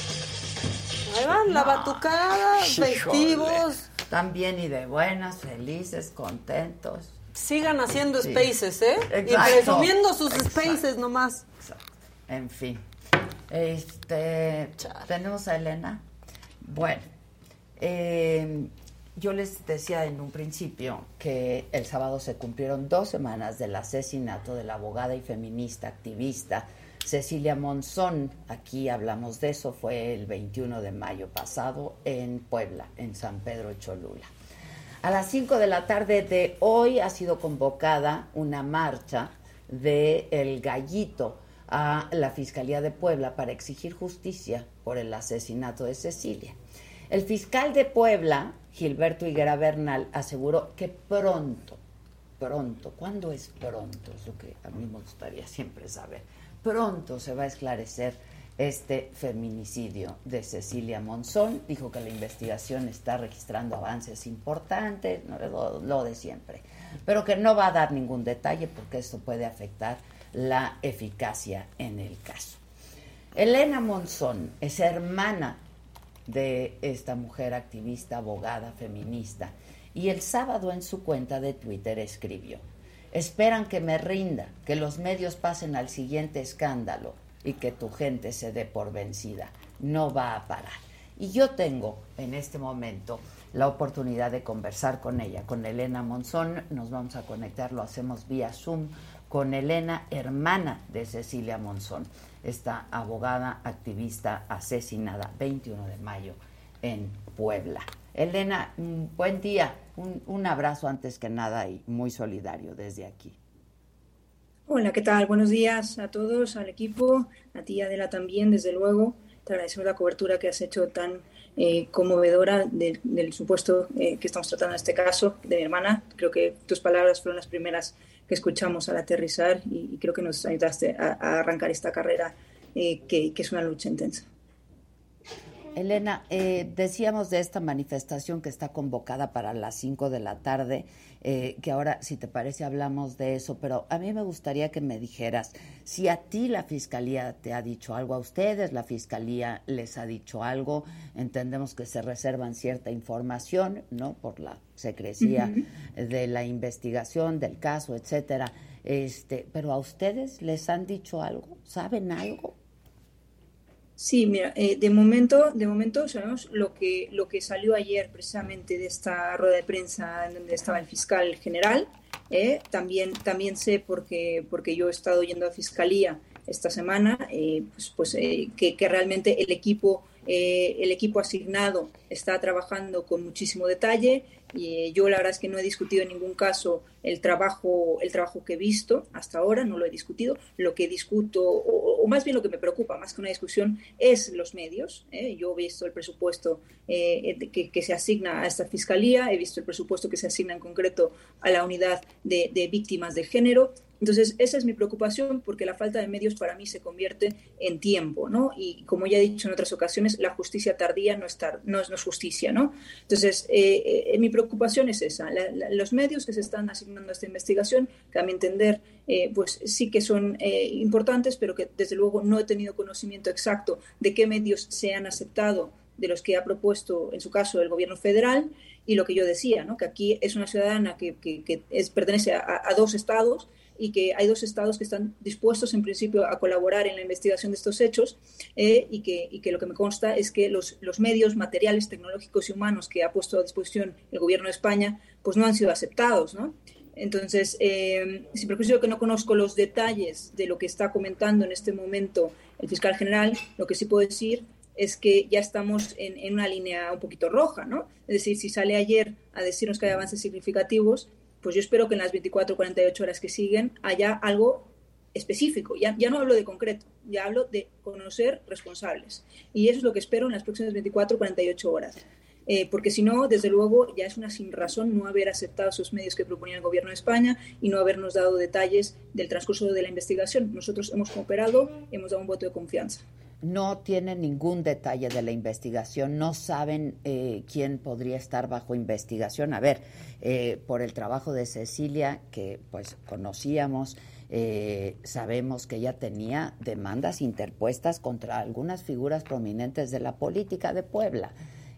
Ahí van, la batucada, festivos. Están bien y de buenas, felices, contentos. Sigan haciendo Sí. spaces, ¿eh? Exacto. Y presumiendo sus Exacto. spaces nomás. En fin. Este, tenemos a Elena. Bueno, eh, yo les decía en un principio que el sábado se cumplieron dos semanas del asesinato de la abogada y feminista activista Cecilia Monzón. Aquí hablamos de eso, fue el 21 de mayo pasado en Puebla, en San Pedro Cholula. A las 5 de la tarde de hoy ha sido convocada una marcha de El Gallito a la Fiscalía de Puebla para exigir justicia por el asesinato de Cecilia. El fiscal de Puebla, Gilberto Higuera Bernal, aseguró que pronto, pronto, ¿cuándo es pronto? Es lo que a mí me gustaría siempre saber. Pronto se va a esclarecer este feminicidio de Cecilia Monzón. Dijo que la investigación está registrando avances importantes, lo, lo de siempre, pero que no va a dar ningún detalle porque esto puede afectar la eficacia en el caso. Elena Monzón es hermana de esta mujer activista, abogada, feminista, y el sábado en su cuenta de Twitter escribió, esperan que me rinda, que los medios pasen al siguiente escándalo y que tu gente se dé por vencida. No va a parar. Y yo tengo en este momento la oportunidad de conversar con ella, con Elena Monzón. Nos vamos a conectar, lo hacemos vía Zoom, con Elena, hermana de Cecilia Monzón, esta abogada activista asesinada 21 de mayo en Puebla. Elena, mm, buen día. Un, un abrazo antes que nada y muy solidario desde aquí. Hola, ¿qué tal? Buenos días a todos, al equipo, a ti Adela también, desde luego. Te agradecemos la cobertura que has hecho tan eh, conmovedora del, del supuesto eh, que estamos tratando en este caso de mi hermana. Creo que tus palabras fueron las primeras que escuchamos al aterrizar y, creo que nos ayudaste a, arrancar esta carrera eh, que es una lucha intensa. Elena, eh, decíamos de esta manifestación que está convocada para las 5 de la tarde, eh, que ahora, si te parece, hablamos de eso, pero a mí me gustaría que me dijeras si a ti la Fiscalía te ha dicho algo, a ustedes la Fiscalía les ha dicho algo, entendemos que se reservan cierta información, ¿no? Por la secrecía de la investigación, del caso, etcétera. Este, pero a ustedes les han dicho algo, ¿saben algo? Sí, mira, eh, de momento, de momento sabemos lo que, lo que salió ayer precisamente de esta rueda de prensa en donde estaba el fiscal general. eh, también, también sé porque, porque yo he estado yendo a fiscalía esta semana, eh, pues, pues eh, que, que realmente el equipo, eh, el equipo asignado está trabajando con muchísimo detalle. Y eh, yo la verdad es que no he discutido en ningún caso el trabajo, el trabajo que he visto hasta ahora, no lo he discutido. Lo que discuto, o, o más bien lo que me preocupa, más que una discusión, es los medios. ¿eh? Yo he visto el presupuesto eh, que, que se asigna a esta fiscalía, he visto el presupuesto que se asigna en concreto a la unidad de, de víctimas de género. Entonces, esa es mi preocupación porque la falta de medios para mí se convierte en tiempo, ¿no? Y como ya he dicho en otras ocasiones, la justicia tardía no es, justicia, ¿no? Entonces, eh, eh, mi preocupación es esa. Los medios que se están asignando a esta investigación, que a mi entender, eh, pues sí que son importantes, pero que desde luego no he tenido conocimiento exacto de qué medios se han aceptado de los que ha propuesto, en su caso, el gobierno federal, y lo que yo decía, ¿no? que aquí es una ciudadana que, pertenece a dos estados y que hay dos estados que están dispuestos en principio a colaborar en la investigación de estos hechos eh, y, que, y que lo que me consta es que los, los medios materiales, tecnológicos y humanos que ha puesto a disposición el gobierno de España pues no han sido aceptados. ¿no? Entonces, eh, si por ejemplo que no conozco los detalles de lo que está comentando en este momento el fiscal general, lo que sí puedo decir es que ya estamos en, en, una línea un poquito roja, ¿no? Es decir, si sale ayer a decirnos que hay avances significativos, pues yo espero que en las 24 o 48 horas que siguen haya algo específico. Ya, no hablo de concreto, ya hablo de conocer responsables. Y eso es lo que espero en las próximas 24 o 48 horas. Eh, porque si no, desde luego, ya es una sin razón no haber aceptado esos medios que proponía el Gobierno de España y no habernos dado detalles del transcurso de la investigación. Nosotros hemos cooperado, hemos dado un voto de confianza no tienen ningún detalle de la investigación, no saben eh, quién podría estar bajo investigación. A ver, eh, por el trabajo de Cecilia, que pues conocíamos, eh, sabemos que ella tenía demandas interpuestas contra algunas figuras prominentes de la política de Puebla.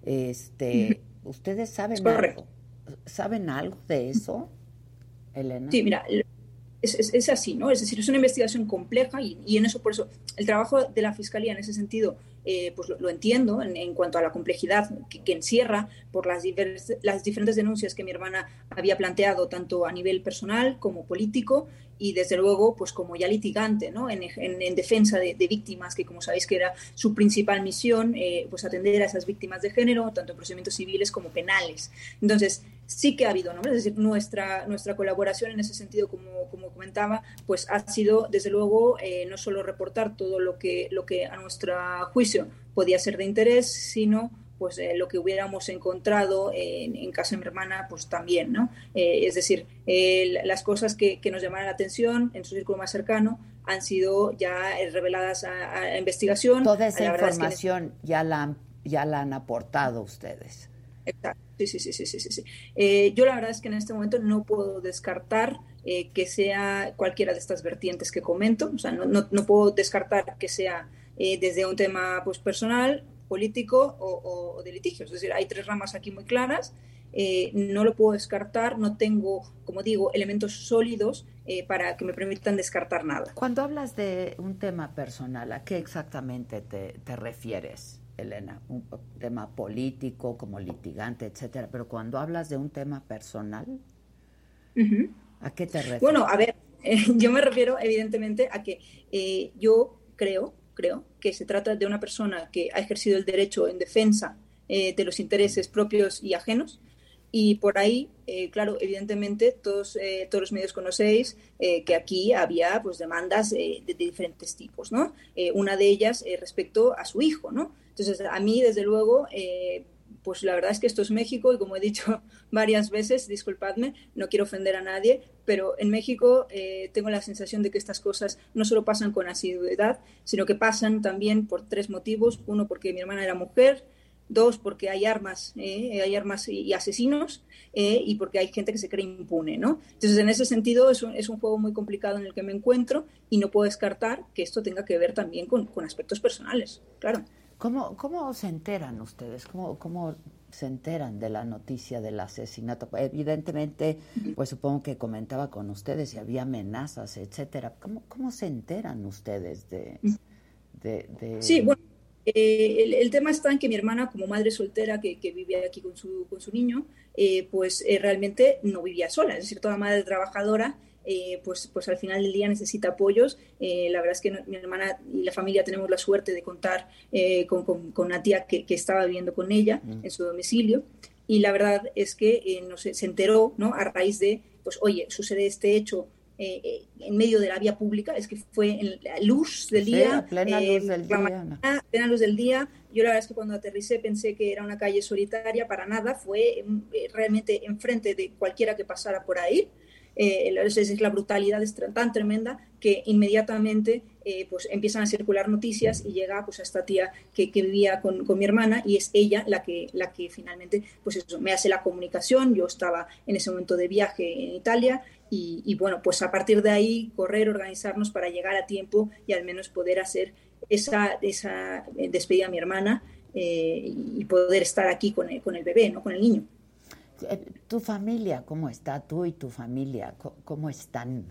Este, ¿Ustedes saben algo? ¿Saben algo de eso, Elena? Sí, mira, es, así, ¿no? Es decir, es una investigación compleja y, en eso, por eso, el trabajo de la Fiscalía en ese sentido, eh, pues lo, entiendo en, cuanto a la complejidad que, encierra por las, las diferentes denuncias que mi hermana había planteado, tanto a nivel personal como político, y desde luego, pues como ya litigante, ¿no? En, defensa de, víctimas, que como sabéis que era su principal misión, eh, pues atender a esas víctimas de género, tanto en procedimientos civiles como penales. Entonces, sí que ha habido, ¿no? Es decir, nuestra, nuestra colaboración en ese sentido, como, como comentaba, pues ha sido, desde luego, eh, no solo reportar todo lo que, lo que a nuestro juicio podía ser de interés, sino pues eh, lo que hubiéramos encontrado en, en, casa de mi hermana, pues también, ¿no? Eh, es decir, las cosas que, que, nos llamaron la atención en su círculo más cercano han sido ya reveladas a, investigación. Toda esa información ya, la ya la han aportado ustedes. Exacto. Sí, sí, sí, sí, sí, sí. Eh, yo la verdad es que en este momento no puedo descartar eh, que sea cualquiera de estas vertientes que comento. O sea, no, no, no puedo descartar que sea eh, desde un tema pues, personal, político o, de litigios. Es decir, hay tres ramas aquí muy claras. no lo puedo descartar, no tengo, como digo, elementos sólidos para que me permitan descartar nada. Cuando hablas de un tema personal, ¿a qué exactamente te, te refieres? Elena, un tema político, como litigante, etcétera, pero cuando hablas de un tema personal, ¿a qué te refieres? Bueno, a ver, yo me refiero evidentemente a que eh, yo creo, creo que se trata de una persona que ha ejercido el derecho en defensa eh, de los intereses propios y ajenos, y por ahí, eh, claro, evidentemente todos, eh, todos los medios conocéis eh, que aquí había pues demandas de, diferentes tipos, ¿no? una de ellas respecto a su hijo, ¿no? Entonces, a mí, desde luego, pues la verdad es que esto es México y como he dicho varias veces, disculpadme, no quiero ofender a nadie, pero en México tengo la sensación de que estas cosas no solo pasan con asiduidad, sino que pasan también por tres motivos. Uno, porque mi hermana era mujer, dos porque hay armas, eh, hay armas y, asesinos, eh, y porque hay gente que se cree impune, ¿no? Entonces, en ese sentido, es un, es un, juego muy complicado en el que me encuentro y no puedo descartar que esto tenga que ver también con, con aspectos personales, claro. ¿Cómo, ¿Cómo se enteran ustedes? ¿Cómo, ¿Cómo se enteran de la noticia del asesinato? Evidentemente, pues supongo que comentaba con ustedes si había amenazas, etcétera. ¿Cómo, cómo se enteran ustedes de, de, de... Sí, bueno eh, el, tema está en que mi hermana, como madre soltera que, vive aquí con su, con su niño, eh, pues eh, realmente no vivía sola. Es decir, toda madre trabajadora, pues, pues al final del día necesita apoyos. la verdad es que mi hermana y la familia tenemos la suerte de contar con, con, una tía que, estaba viviendo con ella mm. en su domicilio. Y la verdad es que no se enteró ¿no? a raíz de, pues, oye, sucede este hecho eh, eh, en medio de la vía pública, es que fue en la luz del día. plena luz eh, del día. plena luz del día. Yo la verdad es que cuando aterricé pensé que era una calle solitaria, para nada, fue realmente enfrente de cualquiera que pasara por ahí. es la brutalidad es tan tremenda que inmediatamente pues empiezan a circular noticias y llega pues a esta tía que, que vivía con, con, mi hermana y es ella la que, la que finalmente pues eso, me hace la comunicación. Yo estaba en ese momento de viaje en Italia y, bueno, pues a partir de ahí correr, organizarnos para llegar a tiempo y al menos poder hacer esa, esa eh, despedida a mi hermana eh, y poder estar aquí con el, con el bebé, ¿no? Con el niño. Eh, ¿Tu familia cómo está? ¿Tú y tu familia cómo están?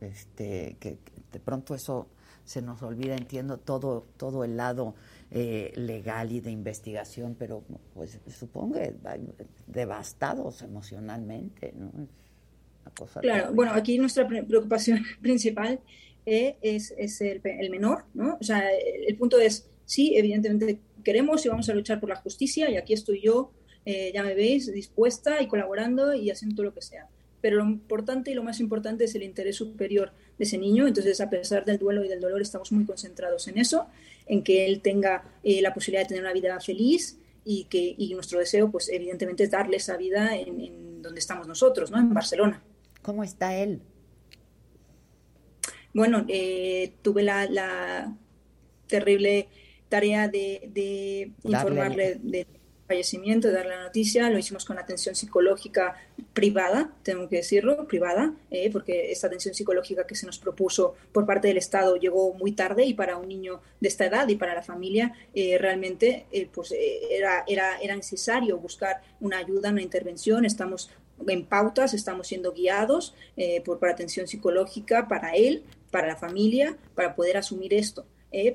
Este, de pronto eso se nos olvida, entiendo todo, todo el lado legal y de investigación, pero pues supongo que devastados emocionalmente, ¿no? cosa claro, bueno, aquí nuestra preocupación principal eh, es, es el, el, menor, ¿no? O sea, el, punto es, sí, evidentemente queremos y vamos a luchar por la justicia y aquí estoy yo, eh, ya me veis, dispuesta y colaborando y haciendo todo lo que sea. Pero lo importante y lo más importante es el interés superior de ese niño. Entonces, a pesar del duelo y del dolor, estamos muy concentrados en eso, en que él tenga eh, la posibilidad de tener una vida feliz y que y nuestro deseo, pues evidentemente, es darle esa vida en, donde estamos nosotros, ¿no? En Barcelona. ¿Cómo está él? Bueno, eh, tuve la, terrible tarea de, informarle de fallecimiento, de darle la noticia, lo hicimos con atención psicológica privada, tengo que decirlo, privada, eh, porque esta atención psicológica que se nos propuso por parte del Estado llegó muy tarde y para un niño de esta edad y para la familia eh, realmente eh, pues, era, era, era necesario buscar una ayuda, una intervención, estamos en pautas, estamos siendo guiados por, por atención psicológica para él, para la familia, para poder asumir esto.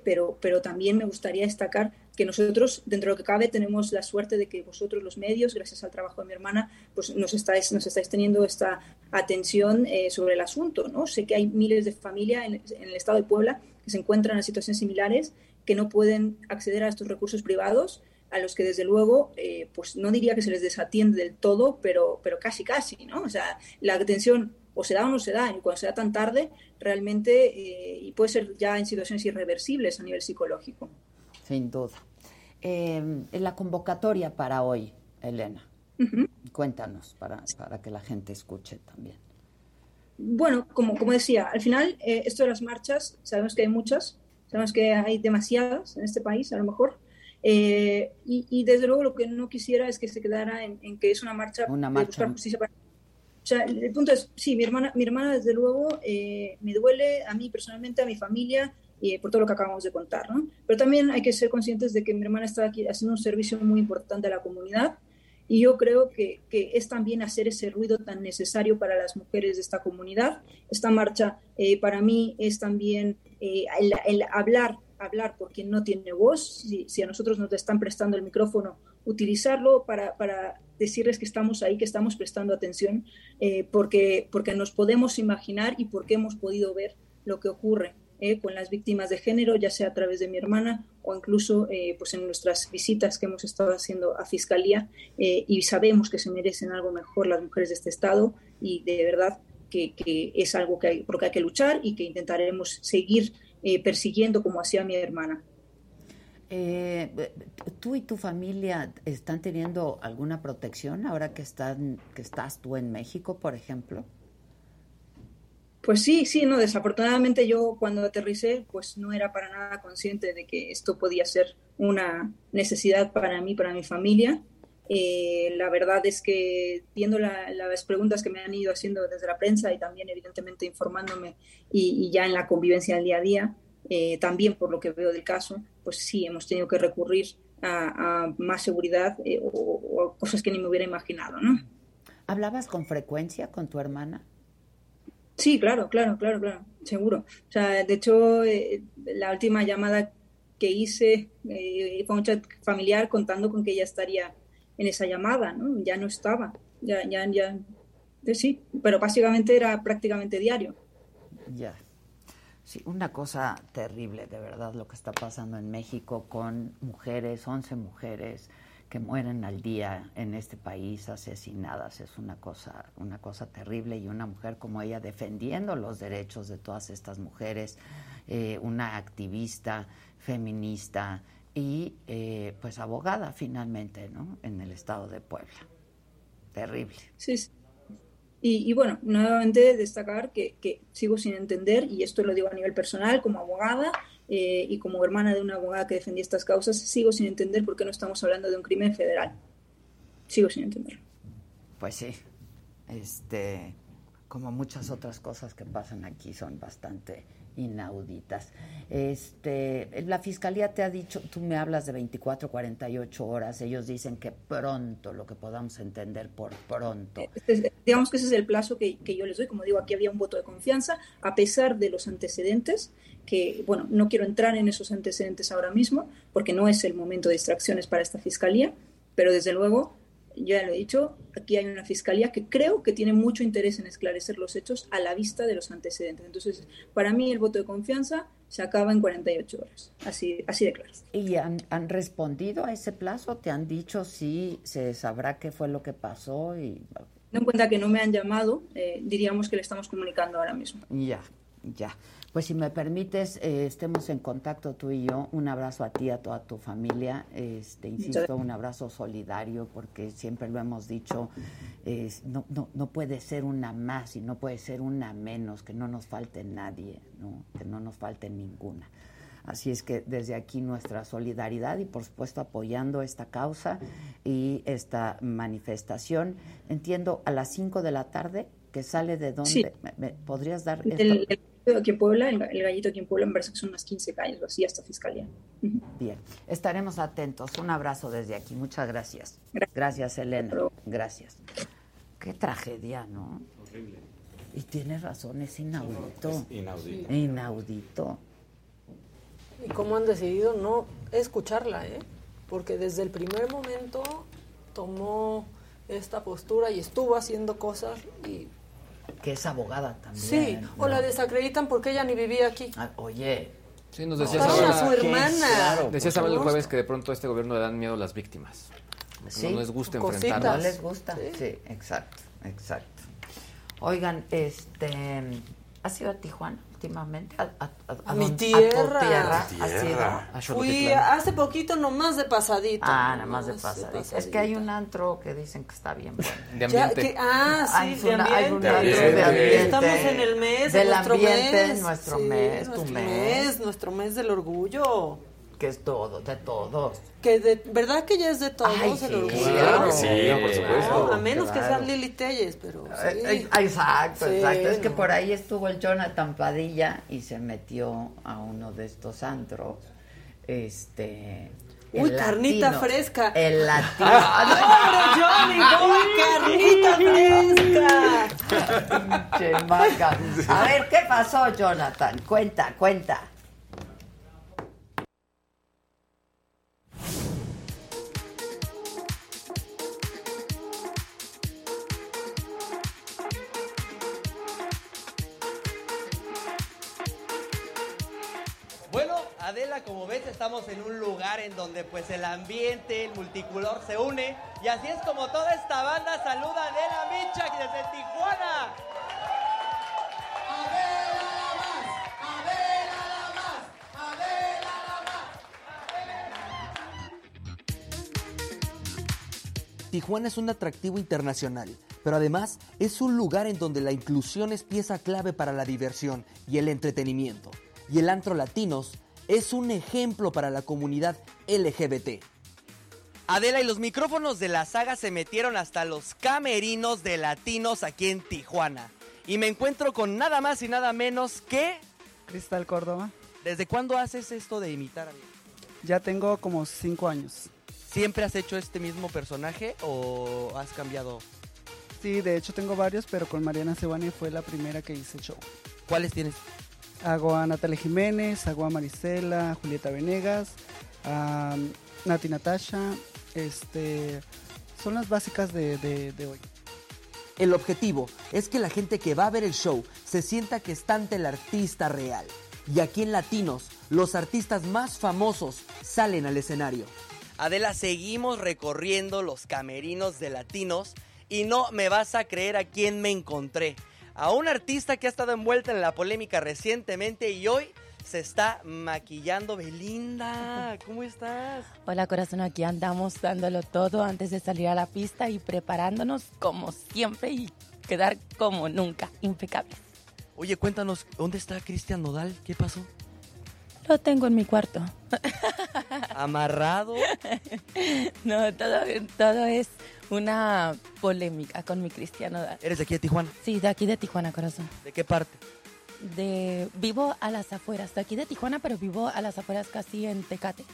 Pero, pero también me gustaría destacar que nosotros, dentro de lo que cabe, tenemos la suerte de que vosotros, los medios, gracias al trabajo de mi hermana, pues nos estáis, nos estáis teniendo esta atención eh, sobre el asunto. ¿no? Sé que hay miles de familias en, el estado de Puebla que se encuentran en situaciones similares, que no pueden acceder a estos recursos privados, a los que desde luego, eh, pues no diría que se les desatiende del todo, pero, pero casi, casi, ¿no? O sea, la atención o se da o no se da, y cuando se da tan tarde, realmente, eh, y puede ser ya en situaciones irreversibles a nivel psicológico. Sin duda. Eh, la convocatoria para hoy, Elena. Cuéntanos para, para, que la gente escuche también. Bueno, como, como decía, al final, eh, esto de las marchas, sabemos que hay muchas, sabemos que hay demasiadas en este país, a lo mejor. Eh, y, desde luego lo que no quisiera es que se quedara en, que es una marcha, una marcha. de buscar justicia para o sea, el punto es, sí, mi hermana, mi hermana desde luego eh, me duele a mí personalmente, a mi familia, y por todo lo que acabamos de contar, ¿no? Pero también hay que ser conscientes de que mi hermana está aquí haciendo un servicio muy importante a la comunidad y yo creo que, que es también hacer ese ruido tan necesario para las mujeres de esta comunidad. Esta marcha eh, para mí es también eh, el, hablar, hablar por quien no tiene voz, si, si, a nosotros nos están prestando el micrófono, utilizarlo para, para decirles que estamos ahí, que estamos prestando atención, eh, porque, porque nos podemos imaginar y porque hemos podido ver lo que ocurre eh, con las víctimas de género, ya sea a través de mi hermana o incluso eh, pues en nuestras visitas que hemos estado haciendo a Fiscalía y sabemos que se merecen algo mejor las mujeres de este Estado y de verdad que, es algo que hay, por que hay que luchar y que intentaremos seguir persiguiendo como hacía mi hermana. ¿Tú y tu familia están teniendo alguna protección ahora que, estás tú en México, por ejemplo? Pues sí, sí, no, desafortunadamente yo cuando aterricé pues no era para nada consciente de que esto podía ser una necesidad para mí, para mi familia. Eh, la verdad es que viendo las preguntas que me han ido haciendo desde la prensa y también evidentemente informándome y, ya en la convivencia del día a día, eh, también por lo que veo del caso, pues sí, hemos tenido que recurrir a, más seguridad eh, o, o, cosas que ni me hubiera imaginado, ¿no? ¿Hablabas con frecuencia con tu hermana? Sí, claro, claro, claro, claro, seguro. O sea, de hecho, eh, la última llamada que hice eh, fue un chat familiar contando con que ella estaría en esa llamada, ¿no? Ya no estaba, ya, ya, ya, eh, sí, pero básicamente era prácticamente diario. Ya. Sí, una cosa terrible, de verdad, lo que está pasando en México con mujeres, 11 mujeres, que mueren al día en este país asesinadas. Es una cosa una cosa terrible. Y una mujer como ella defendiendo los derechos de todas estas mujeres eh, una activista feminista y eh, pues abogada finalmente no en el estado de Puebla. Terrible. Sí, Y, y, bueno nuevamente destacar que, que sigo sin entender y esto lo digo a nivel personal como abogada eh, y como hermana de una abogada que defendía estas causas, sigo sin entender por qué no estamos hablando de un crimen federal. Sigo sin entenderlo. Pues sí, este, como muchas otras cosas que pasan aquí son bastante inauditas. Este, la fiscalía te ha dicho, tú me hablas de 24, 48 horas, ellos dicen que pronto, lo que podamos entender por pronto. Este digamos que ese es el plazo que, yo les doy, como digo, aquí había un voto de confianza, a pesar de los antecedentes, que, bueno, no quiero entrar en esos antecedentes ahora mismo, porque no es el momento de distracciones para esta fiscalía, pero desde luego ya lo he dicho, aquí hay una fiscalía que creo que tiene mucho interés en esclarecer los hechos a la vista de los antecedentes. Entonces, para mí el voto de confianza se acaba en 48 horas, así, así de claro. ¿Y han, respondido a ese plazo? ¿Te han dicho si se sabrá qué fue lo que pasó? En cuenta que no me han llamado, eh, diríamos que le estamos comunicando ahora mismo. Ya, ya. Pues si me permites, eh, estemos en contacto tú y yo. Un abrazo a ti, a toda tu familia. Este, insisto, un abrazo solidario, porque siempre lo hemos dicho, no, no, no, puede ser una más y no puede ser una menos, que no nos falte nadie, ¿no? que no nos falte ninguna. Así es que desde aquí nuestra solidaridad y por supuesto apoyando esta causa y esta manifestación. Entiendo a las 5 de la tarde que sale de dónde. ¿Me, podrías dar el, aquí en Puebla, el, gallito aquí en Puebla, me parece que son unas 15 calles o así hasta Fiscalía. Bien, estaremos atentos. Un abrazo desde aquí. Muchas gracias. Gracias, Elena. Gracias. Qué tragedia, ¿no? Horrible. Y tienes razón, es inaudito. inaudito. Inaudito. Y cómo han decidido no escucharla, ¿eh? Porque desde el primer momento tomó esta postura y estuvo haciendo cosas y que es abogada también. Sí, o la desacreditan porque ella ni vivía aquí. Ah, oye. Sí, nos decía su hermana. decía el jueves que de pronto a este gobierno le dan miedo las víctimas. Sí, no les gusta enfrentarlas. No les gusta. Sí. exacto, exacto. Oigan, este, ¿ha sido a Tijuana? Últimamente? A, mi tierra. Fui hace poquito nomás de pasadito. Ah, nada más de pasadito. Es que hay un antro que dicen que está bien bueno. De ambiente. ah, sí, de ambiente. Estamos en el mes, del nuestro ambiente, mes. nuestro mes, tu mes. Nuestro mes del orgullo que es todo, de todos. Que de verdad que ya es de todos el orgullo. Claro, sí, por supuesto. a menos que sean Lili Telles, pero eh, eh, exacto, exacto. Es que por ahí estuvo el Jonathan Padilla y se metió a uno de estos antros. Este Uy, carnita fresca. El latino. ¡No, Johnny! carnita fresca! A ver, ¿qué pasó, Jonathan? Cuenta, cuenta. Adela, como ves, estamos en un lugar en donde pues el ambiente, el multicolor se une y así es como toda esta banda saluda a Adela Micha desde Tijuana. Adela la más, Adela la más, Adela la más. Tijuana es un atractivo internacional, pero además es un lugar en donde la inclusión es pieza clave para la diversión y el entretenimiento. Y el antro latinos es un ejemplo para la comunidad LGBT. Adela y los micrófonos de la saga se metieron hasta los camerinos de latinos aquí en Tijuana. Y me encuentro con nada más y nada menos que... Cristal Córdoba. ¿Desde cuándo haces esto de imitar a mí? Ya tengo como cinco años. ¿Siempre has hecho este mismo personaje o has cambiado? Sí, de hecho tengo varios, pero con Mariana Sebani fue la primera que hice show. ¿Cuáles tienes? Hago a Natalia Jiménez, hago a Marisela, Julieta Venegas, a Nati Natasha. Este, son las básicas de, de, hoy. El objetivo es que la gente que va a ver el show se sienta que está ante el artista real. Y aquí en Latinos, los artistas más famosos salen al escenario. Adela, seguimos recorriendo los camerinos de Latinos y no me vas a creer a quién me encontré a un artista que ha estado envuelta en la polémica recientemente y hoy se está maquillando Belinda. ¿Cómo estás? Hola corazón, aquí andamos dándolo todo antes de salir a la pista y preparándonos como siempre y quedar como nunca, impecables. Oye, cuéntanos, ¿dónde está Cristian Nodal? ¿Qué pasó? Lo tengo en mi cuarto. ¿Amarrado? no, todo, todo es una polémica con mi cristiano. ¿Eres de aquí de Tijuana? Sí, de aquí de Tijuana, corazón. ¿De qué parte? De vivo a las afueras, de aquí de Tijuana, pero vivo a las afueras casi en Tecate.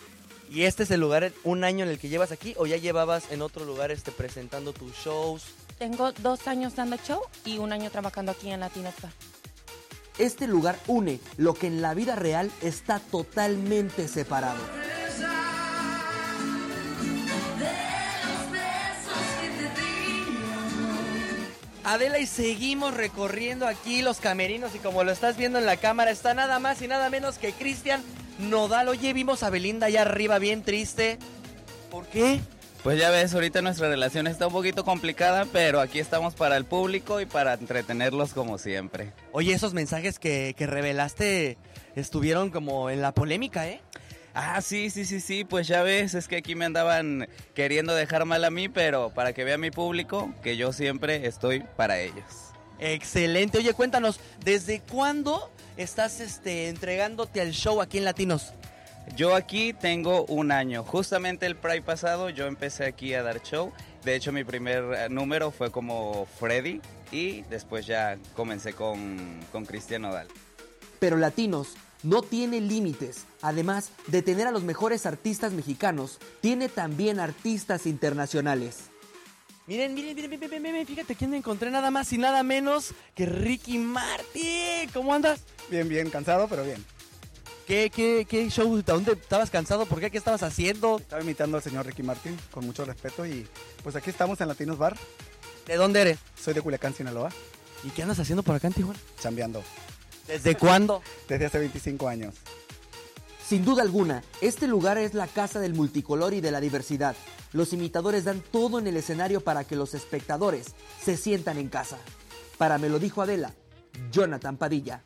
¿Y este es el lugar, un año en el que llevas aquí o ya llevabas en otro lugar este, presentando tus shows? Tengo dos años dando show y un año trabajando aquí en Latino Este lugar une lo que en la vida real está totalmente separado. Adela, y seguimos recorriendo aquí los camerinos y como lo estás viendo en la cámara, está nada más y nada menos que Cristian Nodal. Oye, vimos a Belinda allá arriba bien triste. ¿Por qué? Pues ya ves, ahorita nuestra relación está un poquito complicada, pero aquí estamos para el público y para entretenerlos como siempre. Oye, esos mensajes que, que revelaste estuvieron como en la polémica, ¿eh? Ah, sí, sí, sí, sí, pues ya ves, es que aquí me andaban queriendo dejar mal a mí, pero para que vea mi público que yo siempre estoy para ellos. Excelente. Oye, cuéntanos, ¿desde cuándo estás este, entregándote al show aquí en Latinos? Yo aquí tengo un año. Justamente el Pride pasado yo empecé aquí a dar show. De hecho, mi primer eh, número fue como Freddy y después ya comencé con, con Cristian Nodal. Pero Latinos no tiene límites. Además de tener a los mejores artistas mexicanos, tiene también artistas internacionales. Miren, miren, miren, miren, miren, fíjate quién me encontré nada más y nada menos que Ricky Martin. ¿Cómo andas? Bien, bien, cansado, pero bien. ¿Qué, qué, qué show? ¿Dónde estabas cansado? ¿Por qué? ¿Qué estabas haciendo? Estaba imitando al señor Ricky Martin, con mucho respeto, y pues aquí estamos en Latinos Bar. ¿De dónde eres? Soy de Culiacán, Sinaloa. ¿Y qué andas haciendo por acá en Tijuana? Chambeando. ¿Desde cuándo? Desde hace 25 años. Sin duda alguna, este lugar es la casa del multicolor y de la diversidad. Los imitadores dan todo en el escenario para que los espectadores se sientan en casa. Para me lo dijo Adela, Jonathan Padilla.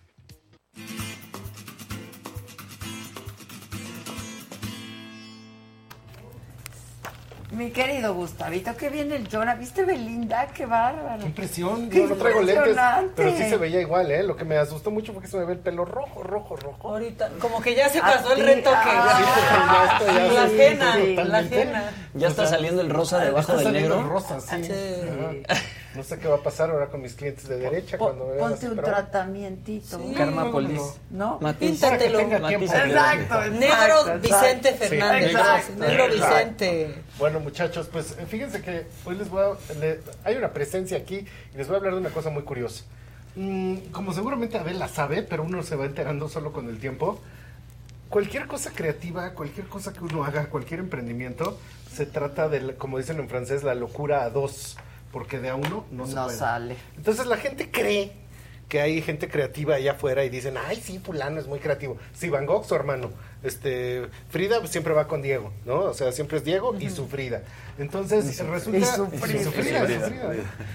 Mi querido Gustavito, qué viene el Jonah. ¿Viste Belinda? Qué bárbaro. Qué impresión. Qué no traigo lentes. Pero sí se veía igual, ¿eh? Lo que me asustó mucho fue que se me ve el pelo rojo, rojo, rojo. Ahorita, como que ya se pasó el retoque. ah, Sí, ya la sí, ajena, sí, la ajena. Ya está saliendo el rosa Está debajo del saliendo negro. el rosa, sí. No sé qué va a pasar ahora con mis clientes de derecha cuando me Ponte un pero- tratamientito. Sí, Karma no, no, Píntatelo. Exacto, Negro. Vicente Fernández. Negro. Vicente. Bueno, muchachos, pues fíjense que hoy les voy a, le- hay una presencia aquí y les voy a hablar de una cosa muy curiosa. Mm, como seguramente Abel la sabe, pero uno se va enterando solo con el tiempo. Cualquier cosa creativa, cualquier cosa que uno haga, cualquier emprendimiento, se trata de, como dicen en francés, la locura a dos, porque de a uno no se No puede. sale. Entonces la gente cree que hay gente creativa allá afuera y dicen, ay, sí, fulano es muy creativo. Sí, Van Gogh, su hermano. Este, Frida siempre va con Diego, ¿no? O sea, siempre es Diego y su Frida. Entonces, resulta... y su y Frida. su Frida, su Frida.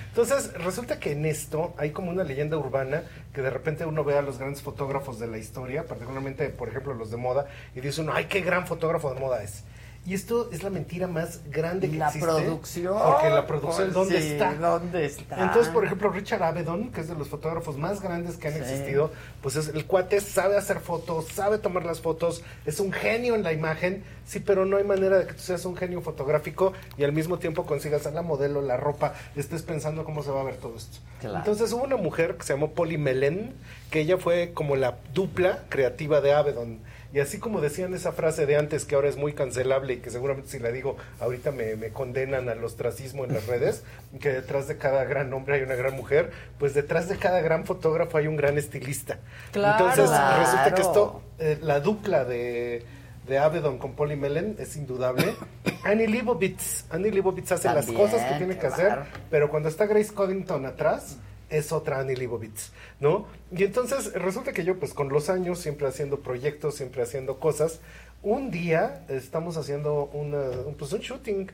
Entonces, resulta que en esto hay como una leyenda urbana que de repente uno ve a los grandes fotógrafos de la historia, particularmente, por ejemplo, los de moda, y dice uno, ay, qué gran fotógrafo de moda es. Y esto es la mentira más grande que La existe. producción. Porque la producción, Pues ¿dónde sí, está? ¿Dónde está? Entonces, por ejemplo, Richard Avedon, que es de los fotógrafos más grandes que han Sí. existido, pues es, el cuate sabe hacer fotos, sabe tomar las fotos, es un genio en la imagen, sí, pero no hay manera de que tú seas un genio fotográfico y al mismo tiempo consigas a la modelo, la ropa, estés pensando cómo se va a ver todo esto. Claro. Entonces hubo una mujer que se llamó Polly Melen, que ella fue como la dupla creativa de Avedon. Y así como decían esa frase de antes que ahora es muy cancelable y que seguramente si la digo ahorita me, me condenan al ostracismo en las redes, que detrás de cada gran hombre hay una gran mujer, pues detrás de cada gran fotógrafo hay un gran estilista. Claro. Entonces resulta que Claro. esto, eh, la dupla de, de Avedon con Polly Melen es indudable. Annie Leibovitz, Annie Leibovitz hace las También, cosas que tiene que hacer, claro. pero cuando está Grace Coddington atrás, es otra Annie Leibovitz, ¿no? Y entonces resulta que yo, pues con los años, siempre haciendo proyectos, siempre haciendo cosas, un día estamos haciendo una, un, pues, un shooting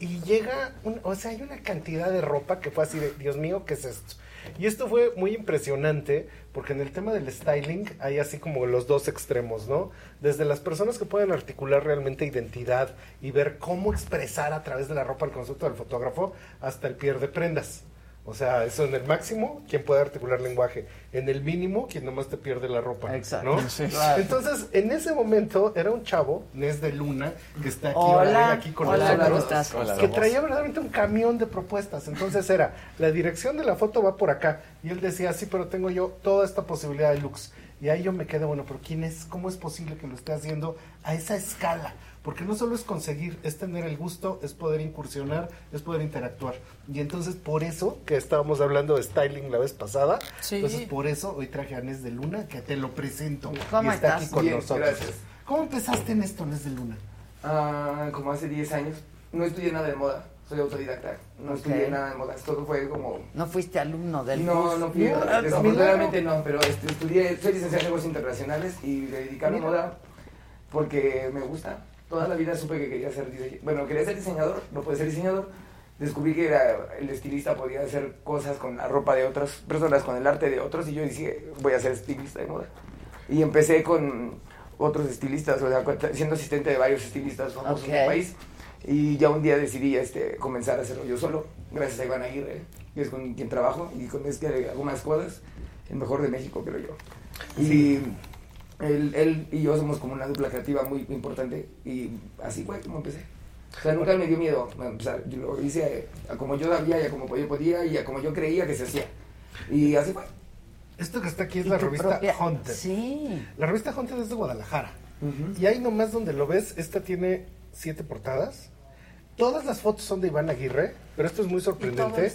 y llega, un- o sea, hay una cantidad de ropa que fue así de, Dios mío, ¿qué es esto? Y esto fue muy impresionante porque en el tema del styling hay así como los dos extremos, ¿no? Desde las personas que pueden articular realmente identidad y ver cómo expresar a través de la ropa el concepto del fotógrafo hasta el pierde prendas. O sea, eso en el máximo, quien puede articular lenguaje. En el mínimo, quien nomás te pierde la ropa. Exacto. ¿no? Sí, claro. Entonces, en ese momento, era un chavo, Nes de Luna, que está aquí, Hola. ahora, aquí con Hola, nosotros, ¿cómo estás? Hola, que traía verdaderamente un camión de propuestas. Entonces era, la dirección de la foto va por acá. Y él decía, sí, pero tengo yo toda esta posibilidad de looks. Y ahí yo me quedé, bueno, pero ¿quién es? ¿Cómo es posible que lo esté haciendo a esa escala? Porque no solo es conseguir, es tener el gusto, es poder incursionar, es poder interactuar. Y entonces por eso, que estábamos hablando de styling la vez pasada, Sí. entonces por eso hoy traje a Nes de Luna, que te lo presento. ¿Cómo y está estás? aquí con Bien, nosotros. gracias. ¿Cómo empezaste en esto, Nes de Luna? Ah, como hace 10 años. No estudié nada de moda. soy autodidacta, no estudié nada de modas, todo fue como... ¿No fuiste alumno del No, bus? no fui, desafortunadamente no, pero este, estudié, soy licenciado en negocios internacionales y a Mira. moda porque me gusta. Toda la vida supe que quería ser diseñador. Bueno, quería ser diseñador, no pude ser diseñador. Descubrí que era, el estilista podía hacer cosas con la ropa de otras personas, con el arte de otros, y yo dije, voy a ser estilista de moda. Y empecé con otros estilistas, o sea, siendo asistente de varios estilistas famosos Ok. del país. Y ya un día decidí este, comenzar a hacerlo yo solo, gracias a Iván Aguirre, que es con quien trabajo y con este hago más cosas, el mejor de México, creo yo. Y él, él y yo somos como una dupla creativa muy importante y así fue como empecé. O sea, nunca me dio miedo a empezar. Yo lo hice a, a como yo sabía y a como yo podía y a como yo creía que se hacía. Y así fue. Esto que está aquí es la revista propia- Haunted. Sí. La revista Haunted es de Guadalajara. Y ahí nomás donde lo ves, esta tiene siete portadas. Todas las fotos son de Iván Aguirre, pero esto es muy sorprendente.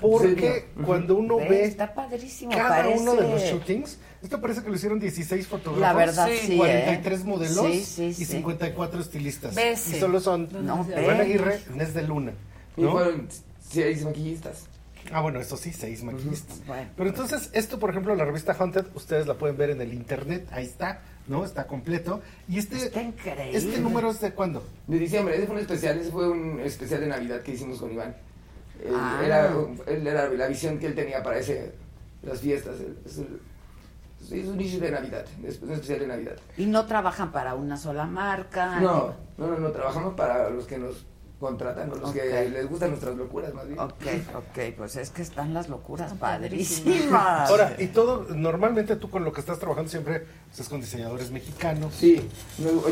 Porque cuando uno Ve, ve está padrísimo, cada parece- uno de los shootings, esto parece que lo hicieron 16 fotógrafos, La verdad, sí, 43 ¿eh? modelos Sí, sí, y sí. 54 estilistas. Bese. Y solo son No, Iván. Aguirre, Nes de Luna. Y fueron seis maquillistas. Ah, bueno, eso sí, seis maquillistas. Bueno. Pero entonces, esto, por ejemplo, la revista Haunted, ustedes la pueden ver en el internet, ahí está, ¿no? Está completo. Y este, increíble. este número es de cuándo? De diciembre, ese fue un especial, ese fue un especial de Navidad que hicimos con Iván. Él, Ah. era, él era la visión que él tenía para ese, las fiestas. Es, el- sí, es un issue de Navidad, es un especial de Navidad. Y no trabajan para una sola marca. No, no, no, no, trabajamos para los que nos contratan, los que Ok. les gustan nuestras locuras más bien. Ok, ok, pues es que están las locuras padrísimas. Ahora, y todo, normalmente tú con lo que estás trabajando siempre pues, es con diseñadores mexicanos. Sí,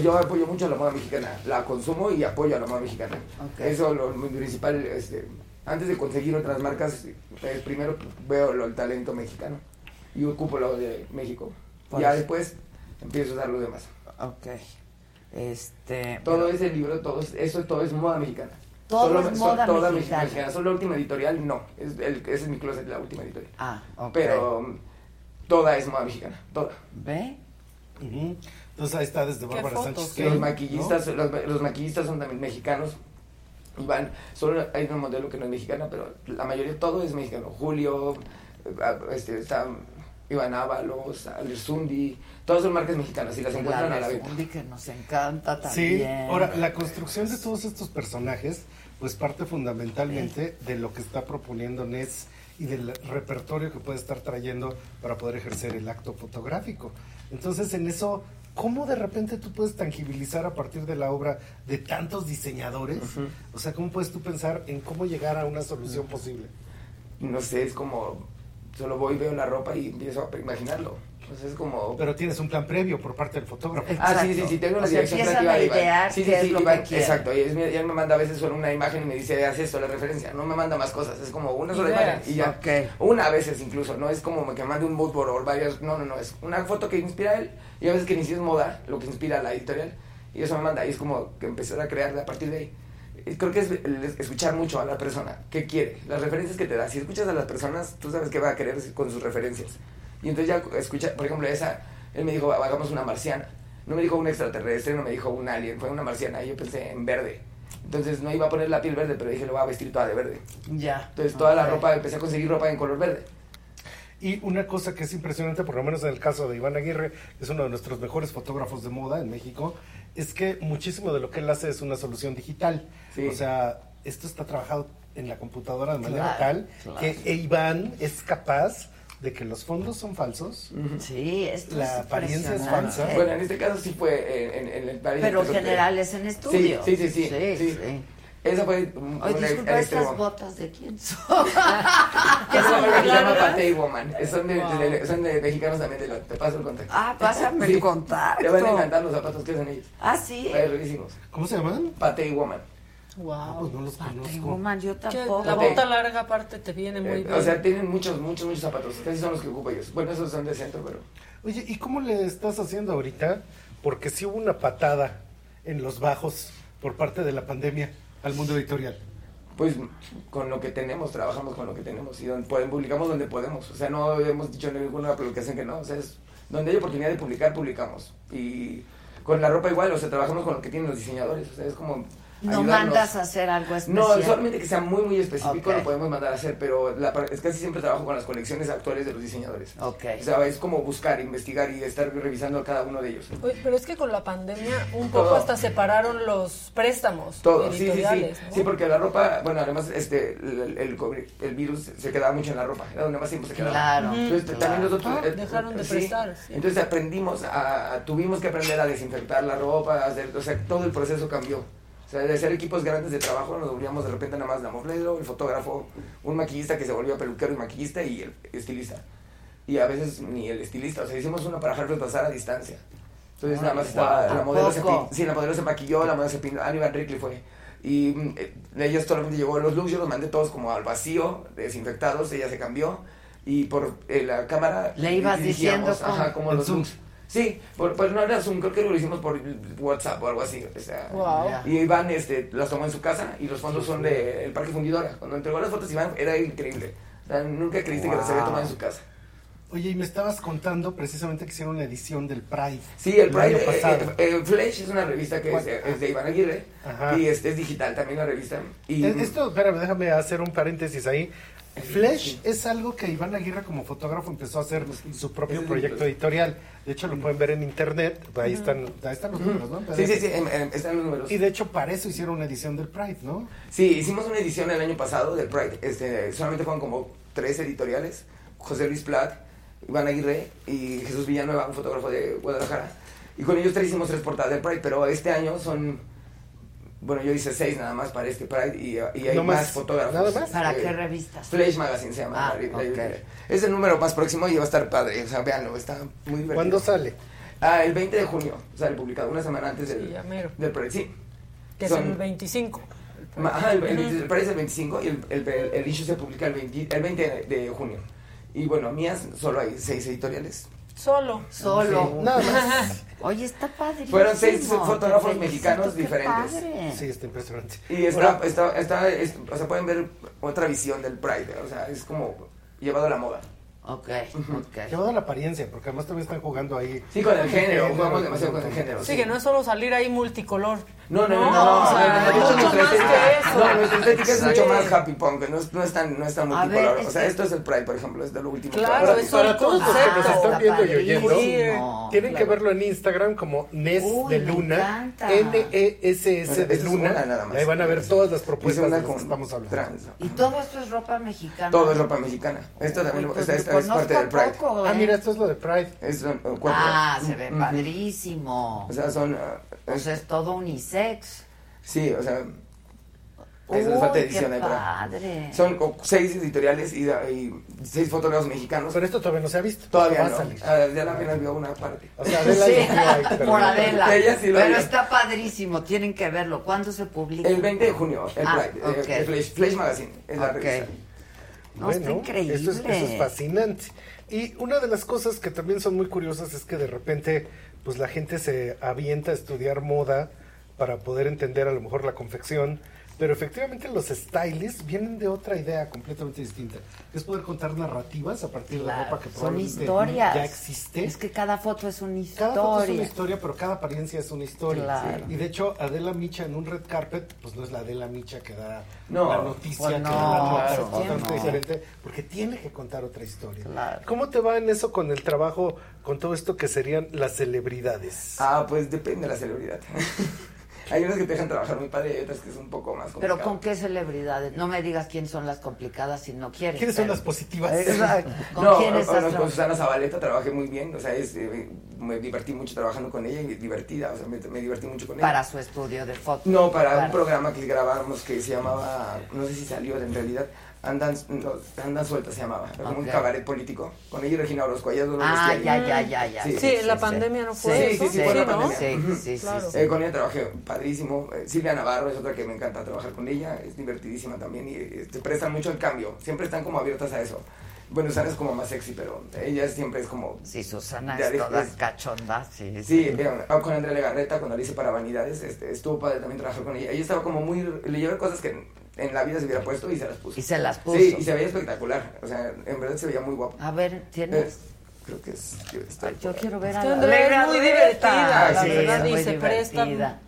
yo apoyo mucho a la moda mexicana, la consumo y apoyo a la moda mexicana. Ok. Eso lo, principal, este, antes de conseguir otras marcas, eh, primero veo lo, el talento mexicano y ocupo lo de México. Por ya eso. después empiezo a usar lo demás. Ok. Este. Todo ese libro, todo es- eso todo es moda mexicana. Todo es so- moda toda mexicana. Solo la última editorial, no. Es, el, ese es mi closet, la última editorial. Ah, ok. Pero um, toda es moda mexicana, toda. ¿Ve? Entonces ahí está desde Bárbara Sánchez. Los maquillistas, ¿no? los, los maquillistas son también mexicanos. Iván, solo hay un modelo que no es mexicana, pero la mayoría todo es mexicano. Julio, eh, este, está Iván Ábalos, Aldersundi, todas son marcas mexicanas y las encuentran a la venta. Que nos encanta Sí, también. ahora la construcción de todos estos personajes pues parte fundamentalmente de lo que está proponiendo Ness y del repertorio que puede estar trayendo para poder ejercer el acto fotográfico. Entonces en eso, ¿cómo de repente tú puedes tangibilizar a partir de la obra de tantos diseñadores? O sea, ¿cómo puedes tú pensar en cómo llegar a una solución posible? No sé, es como, solo voy, veo la ropa y empiezo a imaginarlo. Entonces es como... Pero tienes un plan previo por parte del fotógrafo. Ah, sí, sí, sí, tengo una O sea, dirección creativa a de Iván. idear Sí, sí, sí, lo que Iván, quieren. exacto. Y él, me- él me manda a veces solo una imagen y me dice, haz esto, la referencia. No me manda más cosas, es como una sola imagen y ya. Ok. Una a veces incluso, no es como que mande un mood board o varias, no, no, no, es una foto que inspira a él y a veces que ni siquiera es moda, lo que inspira a la editorial. Y eso me manda y es como que empezar a crear a partir de ahí. Y Creo que es escuchar mucho a la persona, qué quiere, las referencias que te da. Si escuchas a las personas, tú sabes qué va a querer con sus referencias. Y entonces ya escucha, por ejemplo, esa, él me dijo, hagamos una marciana. No me dijo un extraterrestre, no me dijo un alien, fue una marciana. Y yo pensé en verde. Entonces no iba a poner la piel verde, pero dije, lo voy a vestir toda de verde. Ya. Entonces toda la ropa, empecé a conseguir ropa en color verde. Y una cosa que es impresionante, por lo menos en el caso de Iván Aguirre, que es uno de nuestros mejores fotógrafos de moda en México, es que muchísimo de lo que él hace es una solución digital. Sí. O sea, esto está trabajado en la computadora de manera Claro, tal claro. que Iván es capaz de que los fondos son falsos. Sí, esto La es apariencia es falsa. Bueno, en este caso sí fue en, en, el París. Pero Entonces, general es en estudio. Sí, sí, sí. sí, Sí, sí. sí. Esa fue un, Oye, un disculpa, el ¿estas botas de quién son? Que son se llama? Patey Woman. Son de, Wow. de- son de mexicanos también. De lo, te paso el contacto. Ah, pásame el contacto. Te van a encantar los zapatos que hacen ellos. Ah, sí. ¿Cómo se llaman? Patey Woman. Wow. Pues no los conozco. Woman, yo tampoco. la bota larga aparte te viene muy Eh, bien. o sea, tienen muchos, muchos, muchos zapatos. Casi son los que ocupo ellos. Bueno, esos son de centro, pero... Oye, ¿y cómo le estás haciendo ahorita? Porque sí hubo una patada en los bajos por parte de la pandemia al mundo editorial. Pues con lo que tenemos, trabajamos con lo que tenemos y donde publicamos donde podemos. O sea, no hemos dicho en ninguna publicación que no. O sea, es donde hay oportunidad de publicar, publicamos. Y con la ropa igual, o sea, trabajamos con lo que tienen los diseñadores. O sea, es como No ayudarnos. mandas a hacer algo especial. No, solamente que sea muy, muy específico Ok. lo podemos mandar a hacer, pero la, par- es casi siempre trabajo con las colecciones actuales de los diseñadores. Ok. O sea, es como buscar, investigar y estar revisando cada uno de ellos. Oye, pero es que con la pandemia un poco Todo. hasta separaron los préstamos Todo, sí, sí, sí. Sí, porque la ropa, bueno, además este, el, el, el virus se quedaba mucho en la ropa, era donde más tiempo se quedaba. Claro, Entonces, claro. también nosotros... Ah, eh, dejaron de sí. prestar, sí. Entonces aprendimos, a, a- tuvimos que aprender a desinfectar la ropa, a hacer, o sea, todo el proceso cambió. O sea, de ser equipos grandes de trabajo, nos volvíamos de repente nada más la modelo, el fotógrafo, un maquillista que se volvió peluquero y maquillista y el estilista. Y a veces ni el estilista, o sea, hicimos uno para Harvard pasar a distancia. Entonces nada más estaba, la modelo se, sí, la modelo se maquilló, la modelo se pintó, Annie Van Rickley fue. Y eh, ella solamente llegó a los looks, yo los mandé todos como al vacío, desinfectados, ella se cambió. Y por eh, la cámara... Le ibas diciendo Ajá, como los looks. Sí, por, pues no era Zoom, creo que lo hicimos por WhatsApp o algo así. O sea, Wow. Y Iván este, las tomó en su casa y los fondos son del Parque Fundidora. Cuando entregó las fotos Iván era increíble. O sea, nunca creíste que las había tomado en su casa. Oye, y me estabas contando precisamente que hicieron una edición del Pride. Sí, el Pride, año eh, pasado. eh, eh, Flash es una revista que es, es de Iván Aguirre Ajá. y este es digital también la revista. Y, Eh, Esto, espérame, déjame hacer un paréntesis ahí. Flash es algo que Iván Aguirre como fotógrafo empezó a hacer su propio proyecto editorial. De hecho, lo pueden ver en internet. Ahí están, ahí están los números, ¿no? Sí, sí, sí, están los números. Y de hecho, para eso hicieron una edición del Pride, ¿no? Sí, hicimos una edición el año pasado del Pride. Este, solamente fueron como tres editoriales. José Luis Plat, Iván Aguirre y Jesús Villanueva, un fotógrafo de Guadalajara. Y con ellos tres hicimos tres portadas del Pride, pero este año son... Bueno, yo hice seis nada más para este Pride y, y hay ¿No más, más? fotógrafos. ¿Nada más? ¿Para Eh, qué revistas? Flash Magazine se llama. Ah, la- la- ok. Es el número más próximo y va a estar padre. O sea, véanlo, está muy divertido. ¿Cuándo sale? Ah, el 20 de junio sale publicado, una semana antes del, Sí, del Pride. Sí. Que Son- es el 25. Ma- Ajá, el, el, el Pride es el 25 y el, el, el- el issue se publica el 20, el 20 de, de junio. Y bueno, mías solo hay seis editoriales. Solo. Solo. Sí. Nada más. Oye, está padrísimo. Fueron seis fotógrafos mexicanos qué diferentes. padre. Sí, está impresionante. Y está, está, está, es- o sea, pueden ver otra visión del Pride. O sea, es como llevado a la moda. Ok, ok. Llevado la apariencia, porque además también están jugando ahí. Sí, con el género, jugamos demasiado con el género. Sí, que no es solo salir ahí multicolor. No, no, no, no, o sea, no, no, mucho más que eso. No, nuestra estética es mucho más happy punk, no es, no es tan, no es tan multicolor. es o sea, que- esto es el Pride, por ejemplo, es de lo último. Claro, Para- es para todos los que nos están viendo y oyendo. Tienen que verlo en Instagram como Nes Uy, de me Luna. encanta. N-E-S-S de Luna. ahí van a ver todas las propuestas de las que estamos hablando. trans. Y todo esto es ropa mexicana. Todo es ropa mexicana. Esto también Uy, pues, es parte del Pride. poco, Ah, ¿eh? mira, esto es lo de Pride. Es, son, uh. Ah, se ve padrísimo. O sea, son... uh, O es- sea, es todo unisex. sí, o sea... Eso les falta Uy, edición qué padre. Son seis editoriales y, y seis fotógrafos mexicanos. Pero esto todavía no se ha visto. Todavía va no. a salir. Adela apenas vio una parte. O sea, Adela Sí, ahí, por Adela. Ella sí lo Pero vio. está padrísimo, tienen que verlo. ¿Cuándo se publica? El 20 de junio, el Ah, Pride, eh, ok. el Flash, Flash Magazine, es la Ok. revista. No, está increíble. Eso es, eso es fascinante. Y una de las cosas que también son muy curiosas es que de repente, pues la gente se avienta a estudiar moda para poder entender a lo mejor la confección, pero efectivamente los stylists vienen de otra idea completamente distinta. Es poder contar narrativas a partir de la Claro, ropa que son probablemente historias. ya existe. Es que cada foto es una historia. Cada foto es una historia, pero cada apariencia es una historia. Claro. Y de hecho, Adela Micha en un red carpet, pues no es la Adela Micha que da No, la noticia, pues que no, da la nota, claro, es totalmente no. diferente, porque tiene que contar otra historia. Claro. ¿Cómo te va en eso con el trabajo, con todo esto que serían las celebridades? Ah, pues depende de la celebridad. Hay unas que te dejan trabajar muy padre y hay otras que es un poco más Pero complicado. ¿con qué celebridades? No me digas quién son las complicadas si no quieres. ¿Quiénes son pero- las positivas? Exacto. ¿Con no, quiénes has no, con? Susana Zabaleta trabajé muy bien, o sea, es, eh, me divertí mucho trabajando con ella y divertida, o sea, me, me divertí mucho con ella. Para su estudio de fotos. No, para Claro. un programa que grabábamos que se llamaba, no sé si salió en realidad, Andan, no, Andan Sueltas se llamaba, era como un cabaret político, con ella y Regina Orozco, ellas dos lo Ah, ya, ya, ya, ya. Sí, Sí, en la pandemia no fue Sí, eso. sí, sí, fue la ¿no? pandemia. Sí, sí, sí, Claro. sí. Eh, con ella trabajé padrísimo. Eh, Silvia Navarro es otra que me encanta trabajar con ella. Es divertidísima también y eh, te prestan mucho el cambio. Siempre están como abiertas a eso. Bueno, Susana es como más sexy, pero ella siempre es como... Sí, Susana es toda es- cachonda, sí. Sí, ah, con Andrea Legarreta, cuando la hice para Vanidades, este, estuvo padre también trabajar con ella. Ella estaba como muy... Le llevé cosas que en, la vida se hubiera puesto y se las puso. Y se las puso. Sí, y se veía espectacular. O sea, en verdad se veía muy guapo. A ver, ¿tienes? Eh, creo que es... Yo quiero ver a la Andrea es muy divertida, la sí, verdad, es y se presta-.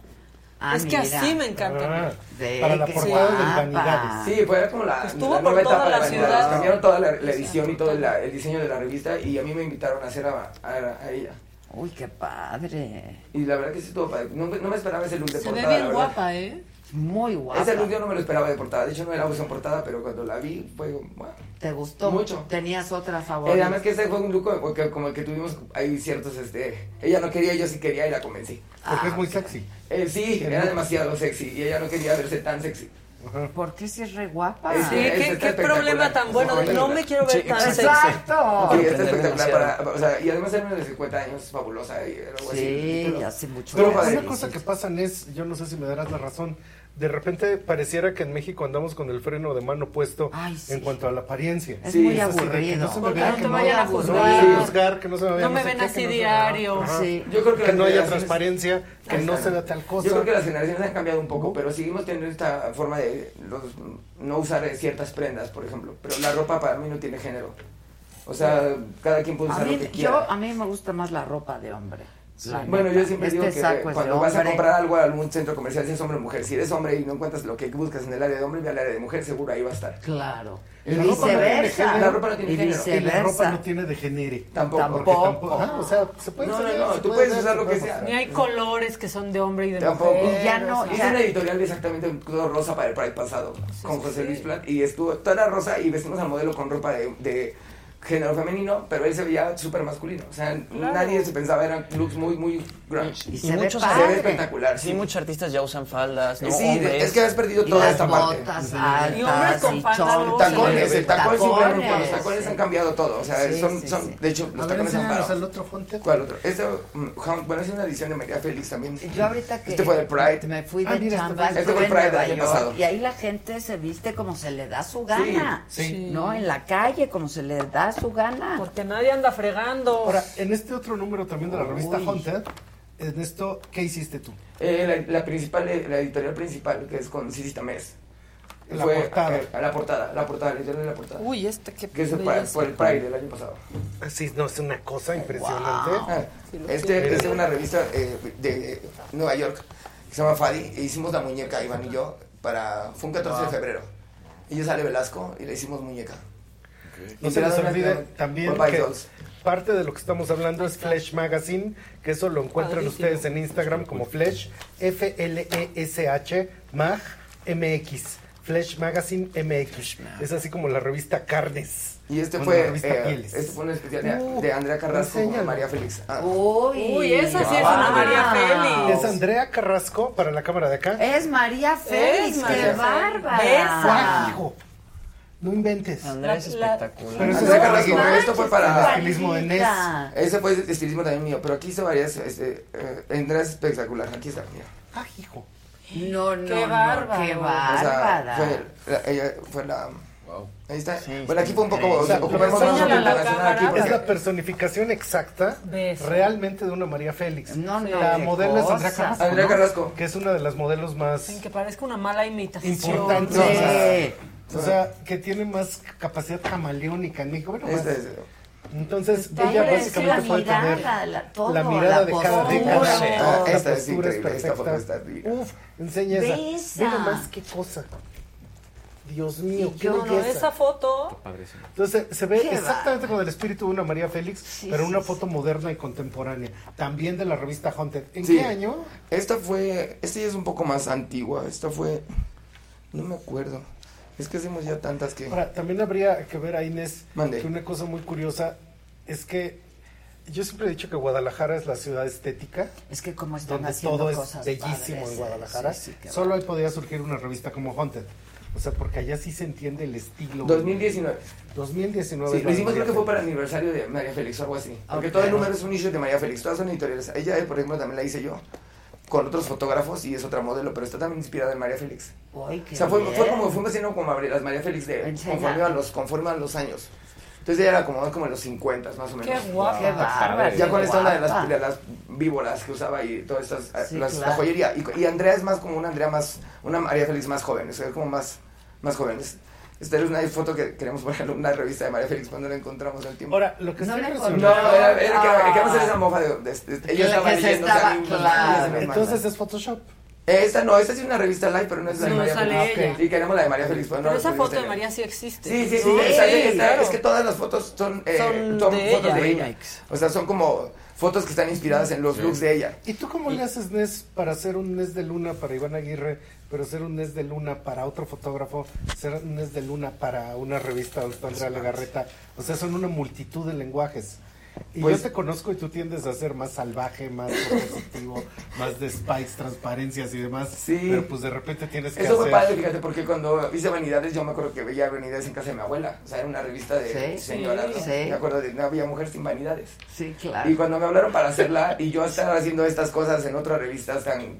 Ah, es que mira. así me encanta. Ah, para la portada del guapa. Vanidades. Sí, fue como la, Estuvo la por nueva toda etapa de la Vanidades. ciudad. Cambiaron toda la, la edición y todo la- el diseño de la revista y a mí me invitaron a hacer a, a- a ella. Uy, qué padre. Y la verdad que sí estuvo padre. No, me- no me esperaba ese look de Se portada. ve bien la guapa, ¿eh? Muy guapa. Ese look yo no me lo esperaba de portada. De hecho, no era opción portada, pero cuando la vi fue. Bueno, ¿Te gustó? Mucho. ¿Tenías otra Eh, favorita? además que ese fue un look como, que- como el que tuvimos ahí ciertos, este, ella no quería, yo sí quería y la convencí. Porque es muy sexy. Eh, sí, era demasiado sexy y ella no quería verse tan sexy. ¿Por qué si es re guapa? Es- Sí, qué, problema tan bueno no me quiero ver Sí, tan sexy. Exacto. Sí, está espectacular para, o sea, y además era una de 50 años fabulosa y algo así. Sí, Pero- hace mucho pero una cosa que pasan es, yo no sé si me darás la razón, de repente pareciera que en México andamos con el freno de mano puesto en cuanto a la apariencia. Es muy así de que aburrido. no se me Porque vea no que te no vayan a juzgar. que no se me vea No me sé ven qué, así diario. Sí, yo creo que, no haya transparencia, que no se vea tal cosa. Yo creo que las generaciones han cambiado un poco, pero seguimos teniendo esta forma de los, no usar ciertas prendas, por ejemplo. Pero la ropa para mí no tiene género. O sea, cada quien puede A usar mí, lo que yo, quiera. a mí me gusta más la ropa de hombre. Bueno, yo siempre Este digo que de cuando vas a comprar algo a algún centro comercial, si es hombre o mujer, si eres hombre y no encuentras lo que buscas en el área de hombre, ve al área de mujer, seguro ahí va a estar. Claro. Y la ropa no género. La ropa no tiene Y género. Y la ropa no tiene de genere. Tampoco. Tampoco- o sea, se puede No, no, no, tú puede puedes usar lo que sea. Ni hay colores que son de hombre y de Tampoco. mujer. Y ya no. Hice una editorial exactamente todo rosa para el Pride pasado con José Luis Plat y estuvo toda era rosa y vestimos al modelo con ropa de, de género femenino, pero él se veía súper masculino. O sea, nadie se pensaba, eran looks muy, muy grunge. Y Y se ve muchos- Se ve espectacular. Sí, muchos artistas ya usan faldas, ¿no? Sí, Hombres. es que has perdido Y toda las esta parte. botas Y hombres altas con y pantalones. Tacones, el tacón Tacones, los tacones han sí. cambiado todo. O sea, Sí, son, sí, son sí. de hecho, A los ver, tacones han parado. el otro fonte. ¿Cuál otro? Este, mm, bueno, es una edición de María Félix también. Yo ahorita que Este fue del Pride. me fui de Ah, mira, este chamba, fue- este el Pride del año pasado. y ahí la gente se viste como se le da su gana. Sí, sí. ¿No? En la calle, como se le da su gana. Porque nadie anda fregando. Ahora, en este otro número también de la revista Uy. Hunter, en esto, ¿qué hiciste tú? Eh, la, la principal, eh, la editorial principal, que es con Cici Tamés. La portada. eh, la portada, la portada, la editorial de la portada. Uy, este que que es el, por el Pride del año pasado. Sí, no, es una cosa impresionante. Ah, este es de una revista eh, de Nueva York que se llama Fadi. E hicimos la muñeca, Iván y yo, para. Fue un 14 de febrero. Y yo sale Velasco y le hicimos muñeca. No se les olvide también que parte de lo que estamos hablando es Flesh Magazine, que eso lo encuentran Padrísimo. ustedes en Instagram como Flesh, F-L-E-S-H, Mag, M-X. Flesh Magazine MX. Es así como la revista Carnes. Y este fue, revista eh, este fue un especial de, Uh, de Andrea Carrasco con. María Félix. Ah. Uy, Uy, esa sí es una María Félix. Es Andrea Carrasco para la cámara de acá. Es María Félix, Es qué María bárbara. Félix. ¡Guau, hijo! No inventes. Andrea es La- la- espectacular. Pero eso para esto fue para el estilismo de Nes. Ese fue el estilismo también mío, pero aquí hice varias. Este, eh, Andrea es espectacular. Aquí está, mira. ¡Ah, hijo! No, no, Qué no, bárbaro. qué O bárbara. sea, fue la, ella fue la. Ahí está. Sí, bueno, aquí fue un poco. increíble. O sea, ocupamos más aquí. Es la personificación exacta realmente de una María Félix. No, no, la modelo es Andrea. Carrasco. Andrea ¿no? Carrasco. Que es una de las modelos más Sin que parezca una mala imitación. importantes. No, o sea, Sí. O sea, que tiene más capacidad camaleónica en México. Bueno, más. Este es- Entonces, Está ella básicamente la puede tener mirada, la- todo, la mirada la de cada década. Sí. Ah, esta es increíble, esta foto está. Uf, enseña esa. Ve nomás qué cosa. Dios mío, Y qué yo No, no, belleza. esa foto. Entonces se ve Qué exactamente con el espíritu de una María Félix, Sí, pero sí, una sí. foto moderna y contemporánea. También de la revista Haunted. ¿En Sí. qué año? Esta fue. Esta ya es un poco más antigua. Esta fue. No me acuerdo. Es que hacemos ya tantas que. Ahora, también habría que ver a Inés Mande. que una cosa muy curiosa es que yo siempre he dicho que Guadalajara es la ciudad estética, Es que como están donde haciendo todo es cosas bellísimo padres, en Guadalajara. sí, sí, qué Solo ahí podría surgir una revista como Haunted. O sea, porque allá sí se entiende el estilo. 2019. 2019. Sí, es lo hicimos creo que fue para el aniversario de María Félix o algo así. Porque Ok. todo el número es un issue de María Félix. Todas son editoriales. Ella, por ejemplo, también la hice yo. Con otros fotógrafos y es otra modelo, pero está también inspirada en María Félix. Uy, qué O sea, fue, bien. fue como fuimos haciendo como las María Félix de conforme a los conforme a los años. Entonces ella era como, como en los 50 más o menos. Qué guapa. Qué. Ya con esta onda de las, de las víboras que usaba y todas estas, eh, Sí, las- claro. la joyería. Y, y Andrea es más como una Andrea más, una María Félix más joven, o sea, como más, más jóvenes. Esta es una foto que queremos poner en una revista de María Félix cuando la encontramos en el tiempo. Ahora, lo que No está No, era, era que Ah. queríamos hacer esa mofa de, de- de- Que ella la estaba leyendo estaba- claro. Entonces es Photoshop. Esta no, esta sí es una revista live, pero no es la de No María Félix. ella. Sí, queremos la de María Félix. pero no Pero esa foto de. María sí existe. Sí, sí, sí. esa- claro. Es que todas las fotos son, eh, Son son de fotos ella. de ella. O sea, son como fotos que están inspiradas en los looks de ella. ¿Y tú cómo le haces Nes para hacer un Nes de Luna para Iván Aguirre, pero hacer un Nes de Luna para otro fotógrafo, hacer un Nes de Luna para una revista donde está Andrea Legarreta? O sea, son una multitud de lenguajes. Y Pues- yo te conozco y tú tiendes a ser más salvaje, más positivo, más de spikes, transparencias y demás. Sí. Pero pues de repente tienes que Eso fue hacer... padre, fíjate, porque cuando hice Vanidades, yo me acuerdo que veía Vanidades en casa de mi abuela. O sea, era una revista de Sí, señoras, ¿no? sí. Me acuerdo de no había mujer sin Vanidades. Sí, claro. Y cuando me hablaron para hacerla, y yo estaba haciendo estas cosas en otras revistas tan,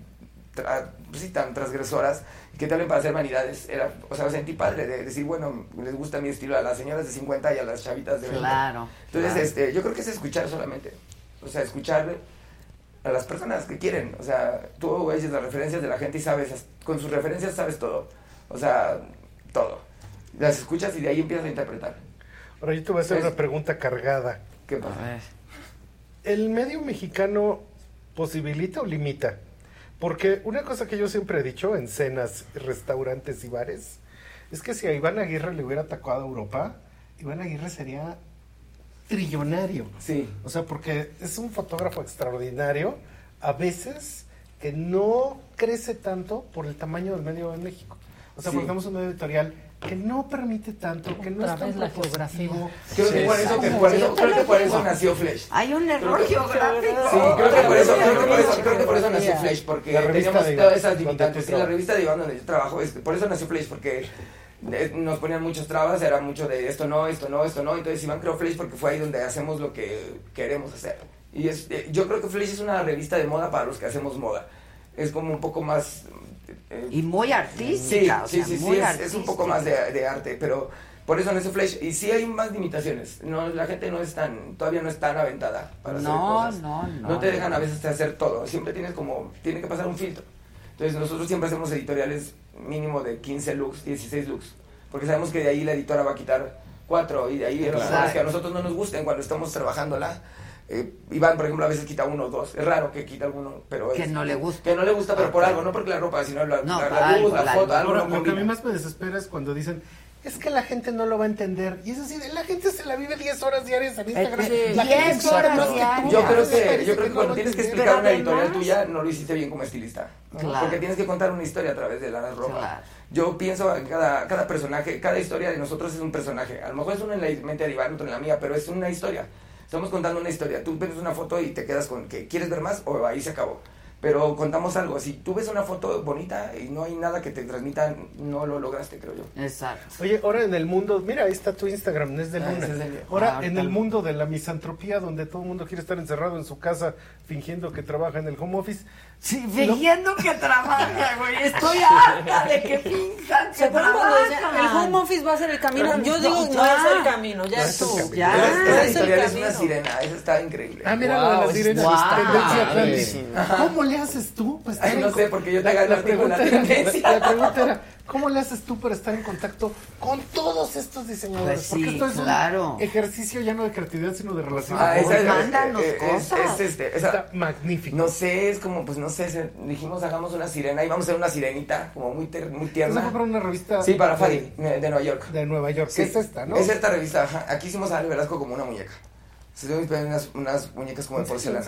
tra- pues sí, tan transgresoras, que te hablen para hacer vanidades, era, o sea, sentí padre de decir, bueno, les gusta mi estilo a las señoras de 50 y a las chavitas de 20. Claro, Entonces, claro. este, yo creo que es escuchar solamente, o sea, escuchar a las personas que quieren, o sea, tú oyes las referencias de la gente y sabes, con sus referencias sabes todo, o sea, todo. Las escuchas y de ahí empiezas a interpretar. Ahora yo te voy a hacer Es- una pregunta cargada. ¿Qué pasa? ¿El medio mexicano posibilita o limita? Porque una cosa que yo siempre he dicho en cenas, restaurantes y bares, es que si a Iván Aguirre le hubiera atacado a Europa, Iván Aguirre sería trillonario. Sí. O sea, porque es un fotógrafo extraordinario, a veces que no crece tanto por el tamaño del medio de México. O sea, Sí. porque tenemos un medio editorial que no permite tanto, que no es tan la propositivo. Creo que por eso, que por eso, creo que por eso nació Flash. Hay un error Creo que- geográfico. Sí, creo que por eso, creo que por eso, creo que por eso nació Flash, porque teníamos todas esas limitantes. Sí, la revista de Iván donde yo trabajo, es- por eso nació Flash, porque eh, nos ponían muchas trabas, era mucho de esto no, esto no, esto no. Entonces Iván creó Flash porque fue ahí donde hacemos lo que queremos hacer. Y es, eh, yo creo que Flash es una revista de moda para los que hacemos moda. Es como un poco más... eh, Y muy artística, Sí, o sí, sea, sí, sí, muy es, es un poco más de, de arte, pero por eso nació Flash. Y sí hay más limitaciones. No, la gente no es tan, todavía no es tan aventada para hacer No, cosas. no, no. No te dejan a veces hacer todo. Siempre tienes como, tiene que pasar un filtro. Entonces nosotros siempre hacemos editoriales mínimo de 15 looks, 16 looks. Porque sabemos que de ahí la editora va a quitar cuatro y de ahí las que a nosotros no nos gusten cuando estamos trabajándola. Eh, Iván, por ejemplo, a veces quita uno o dos. Es raro que quita alguno, pero Que es- no le gusta. Que no le gusta, pero por Ok. algo, no porque la ropa, sino la, No, la, por la algo, luz, la la foto, algo Ahora, no lo que a mí más me desespera es cuando dicen, es que la gente no lo va a entender. Y es así, la gente se la vive 10 horas diarias en Instagram. Eh, La gente 10 sabe horas más que tú. diarias. Yo creo que, yo creo que cuando tienes que explicar una editorial tuya, no lo hiciste bien como estilista. Claro. Porque tienes que contar una historia a través de la ropa. Claro. Yo pienso en cada, cada personaje, cada historia de nosotros es un personaje. A lo mejor es uno en la mente de Iván, otro en la mía, pero es una historia. Estamos contando una historia. Tú ves una foto y te quedas con que quieres ver más o ahí se acabó. Pero contamos algo. Si tú ves una foto bonita y no hay nada que te transmita, no lo lograste, creo yo. Exacto. Oye, ahora en el mundo, mira, ahí está tu Instagram, Nes de Ah, Luna. es Ahora ah, en el no. mundo de la misantropía, donde todo el mundo quiere estar encerrado en su casa, fingiendo que trabaja en el home office. Sí, fingiendo que trabaja, güey. Estoy harta de que finjan que ¿Se acuerdan cuando decían, trabajan. el home office va a ser el camino? Yo digo, no, es el camino, ya es es el tú. camino. Ya. Esa- es el editorial es una sirena, eso está increíble. Ah, mira lo de padre. Atlantis. ¿Cómo le haces tú? estar Ay, no sé, porque yo te la, hago la pregunta la la pregunta era, ¿cómo le haces tú para estar en contacto con todos estos diseñadores? Pues sí, porque esto es claro. un ejercicio ya no de creatividad, sino de relación. Ah, esa es, Mándanos eh, es- cosas. es este, esa- Está magnífico. no sé, es como, pues no sé, se- dijimos hagamos una sirena y vamos a hacer una sirenita, como muy, ter- muy Eso tierna. fue para una revista Sí, para Fadi, de, de Nueva York. de Nueva York. Sí, Es esta, ¿no? Es esta revista, ajá. Aquí hicimos a Ale Velasco como una muñeca. Se inspirar en unas, unas muñecas como de porcelana.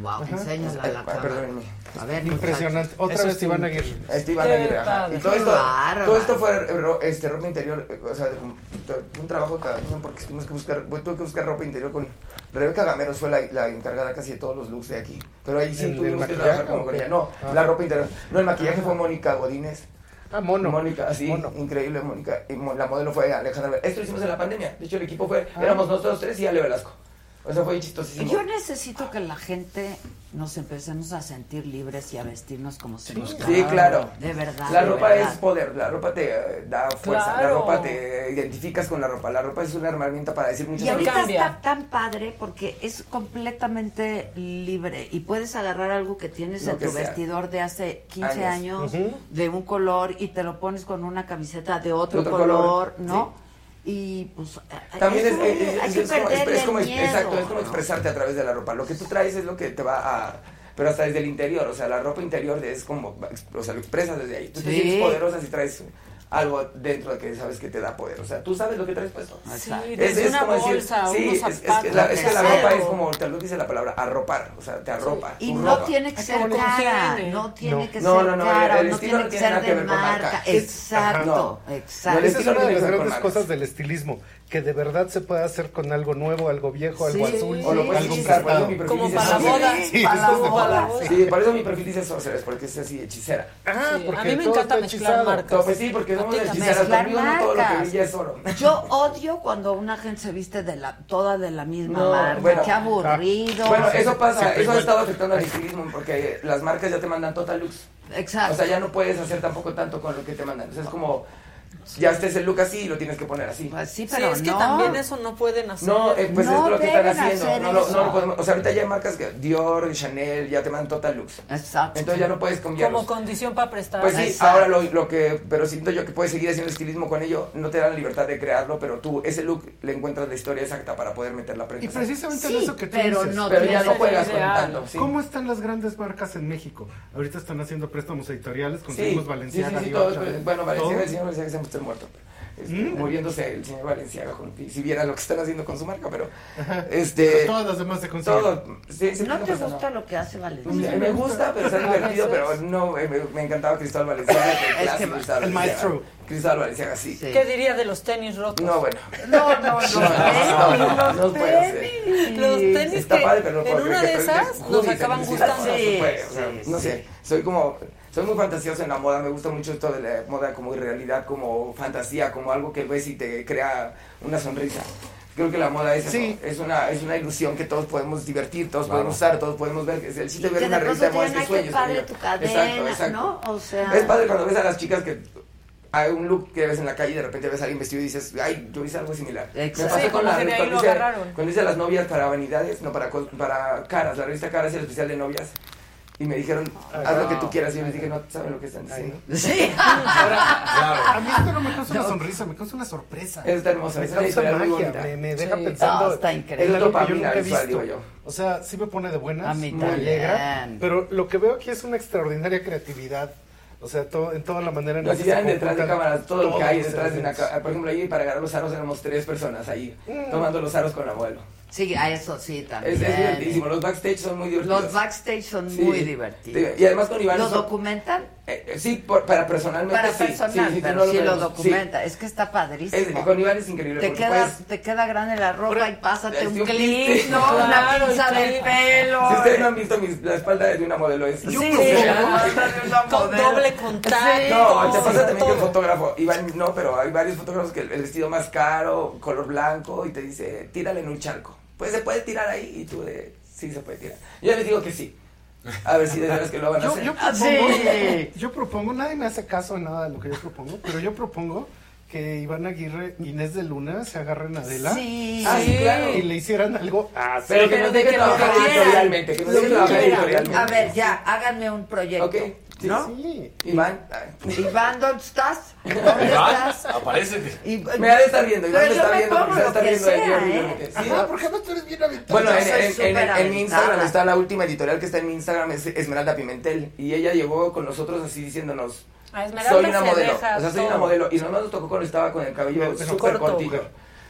Wow, Ajá. enséñala a la ah, cámara. perdónenme. A ver, Impresionante. Otra Eso vez Iván Aguirre. Este Iván Aguirre, ajá. Y todo esto, todo esto fue ro- este, ropa interior, o sea, de- de- un trabajo cada uno porque tuvimos que buscar, tuve que buscar ropa interior con Rebeca Gameros fue la, la encargada casi de todos los looks de aquí. Pero ahí sí ¿El- el tuvimos que trabajar como con ella. No, Ah. la ropa interior. No, el maquillaje fue Mónica Godínez. Ah, mono. Mónica, así, Mono. increíble Mónica. Y la modelo fue Alejandra. Esto lo hicimos en la pandemia. De hecho, el equipo fue, Ah. éramos nosotros tres y Ale Velasco. O sea, fue chistosísimo. Yo necesito que la gente nos empecemos a sentir libres y a vestirnos como se nos Sí, claro. De verdad. La de ropa verdad. es poder, la ropa te eh, da fuerza, la ropa te identificas con la ropa, la ropa es una herramienta para decir muchas Y ahorita está tan padre porque es completamente libre y puedes agarrar algo que tienes Lo en que tu sea. vestidor de hace 15 años, de un color y te lo pones con una camiseta de otro, De otro color, color, ¿no? Y pues. También es, que es como, como es como expresarte a través de la ropa. Lo que tú traes es lo que te va a. Pero hasta desde el interior, o sea, la ropa interior es como. O sea, lo expresas desde ahí. Tú te sientes poderosa si traes algo dentro de que sabes que te da poder. O sea, tú sabes lo que traes puesto. Sí, es, es una como bolsa, decir, unos zapatos, es, es, la, es que la ropa es como, te lo dice la palabra, arropar. O sea, te arropa. Sí. Y no ropa. tiene que ser cara, no tiene que ser cara, no tiene que ser de marca. Exacto, exacto. Esa es una de las grandes cosas del estilismo que de verdad se pueda hacer con algo nuevo, algo viejo, algo azul, o lo puedes algo como para la sí, para la. Sí, por eso mi perfil dice sorceress, porque es así hechicera. Ah, sí, porque a mí me encanta mezclar marcas. Sí, porque somos hechiceras, todo lo que brilla es oro. Yo odio cuando una gente se viste de la toda de la misma marca, bueno, qué aburrido. Ah, bueno, eso pasa, eso ha estado afectando al estilismo porque las marcas ya te mandan total looks. Exacto. O sea, ya no puedes hacer tampoco tanto con lo que te mandan. O sea, es como Sí. Ya estés el look así y lo tienes que poner así. Pues sí, pero sí, es que también eso no pueden hacer. No, eh, pues no es lo que están haciendo. No, no, no, lo podemos. O sea, ahorita ya hay marcas que Dior y Chanel ya te mandan total looks. Exacto. Entonces ya no puedes cambiarlos. Como condición para prestar. Pues sí, Exacto. ahora lo, lo, que. Pero siento yo que puedes seguir haciendo estilismo con ello. No te dan la libertad de crearlo, pero tú ese look le encuentras la historia exacta para poder meter la prenda. Y precisamente sí, eso que tú pero dices. No, pero ya no juegas con tanto. ¿Cómo están las grandes marcas en México? Ahorita están haciendo préstamos editoriales con sí, Valenciaga. Sí, sí, todo, bueno, Valenciaga, el señor muerto. Este, mm. muriéndose el señor Valenciaga con, si viera lo que están haciendo con su marca, pero este todas las demás se consiguen. Todo, ¿No, te gusta lo que hace Valenciaga? Me gusta, pero está divertido, pero no me, encantaba Cristóbal Valenciaga, es el maestro. Cristóbal Valenciaga, sí. ¿Qué diría de los tenis rotos? No, bueno. No, no, no. los no, no, tenis. Los tenis está en una de esas nos acaban gustando. No sé, soy como soy muy fantasioso en la moda, me gusta mucho esto de la moda como realidad, como fantasía, como algo que ves y te crea una sonrisa. Creo que la moda es, sí. es, una, es una ilusión que todos podemos divertir, todos claro. podemos usar, todos podemos ver. Es el sitio de ver una revista de moda es que sueños. Es padre tu cadena, exacto, exacto. ¿no? O sea... Es padre cuando ves a las chicas que hay un look que ves en la calle y de repente ves a alguien vestido y dices, ay, yo hice algo similar. Exacto. Me pasó sí, con la, cuando, hice, cuando hice las novias para vanidades, no, para, para caras, la revista Caras y el especial de novias y me dijeron, haz lo que tú quieras. Y yo les dije, no saben lo que están diciendo. Sí. A mí esto no me causa una sonrisa, me causa una sorpresa. Es tan hermosa. Me causa magia, me, me, deja pensando. Está increíble. Es lo que yo nunca he visto. O sea, sí me pone de buenas, me alegra. Pero lo que veo aquí es una extraordinaria creatividad. O sea, todo, en toda la manera en la que se detrás de cámaras, todo, todo, lo que hay detrás de una cámara. Por ejemplo, ahí para agarrar los aros éramos tres personas ahí, mm. tomando los aros con abuelo. Sí, a eso sí también. Es, es. Los backstage son muy divertidos. Los backstage son muy divertidos. Y además con Iván. ¿Lo documentan? Eh, eh, sí, por, para personalmente. Para sí, personal, sí, lo, documenta. Es que está padrísimo. Con Iván es increíble. Te queda, te queda grande la ropa y pásate un, un clip, ¿no? Una pinza del pelo. Si ustedes no han visto mis, la espalda de una modelo, es. Sí, sí, con doble contacto. No, te pasa también que el fotógrafo. Iván, no, pero hay varios fotógrafos que el, el vestido más caro, color blanco, y te dice, tírale en un charco pues se puede tirar ahí. Y tú de, sí se puede tirar. Yo les digo que sí. A ver si de veras que lo van a hacer. Yo, ah, propongo, sí. yo propongo, nadie me hace caso en nada de lo que yo propongo, pero yo propongo que Iván Aguirre y Inés de Luna se agarren a Adela sí. Ah, sí, claro. y le hicieran algo así. Pero que nos. Que nos dejen trabajar editorialmente. A ver, ya, háganme un proyecto. Okay. Sí, ¿No? Sí. Iván, Iván, ¿dónde estás? ¿Dónde Iván, estás? Aparece. Me ha de estar viendo. Iván me está me viendo. Me está viendo. ¿eh? Sí, no, ¿por qué no tú eres bien habitual? Bueno, en, en, en, en, mi Instagram está la última editorial que está en mi Instagram, es Esmeralda Pimentel. Y ella llegó con nosotros así diciéndonos. Soy una modelo. O sea, soy una modelo. Y nomás nos tocó cuando estaba con el cabello súper cortito.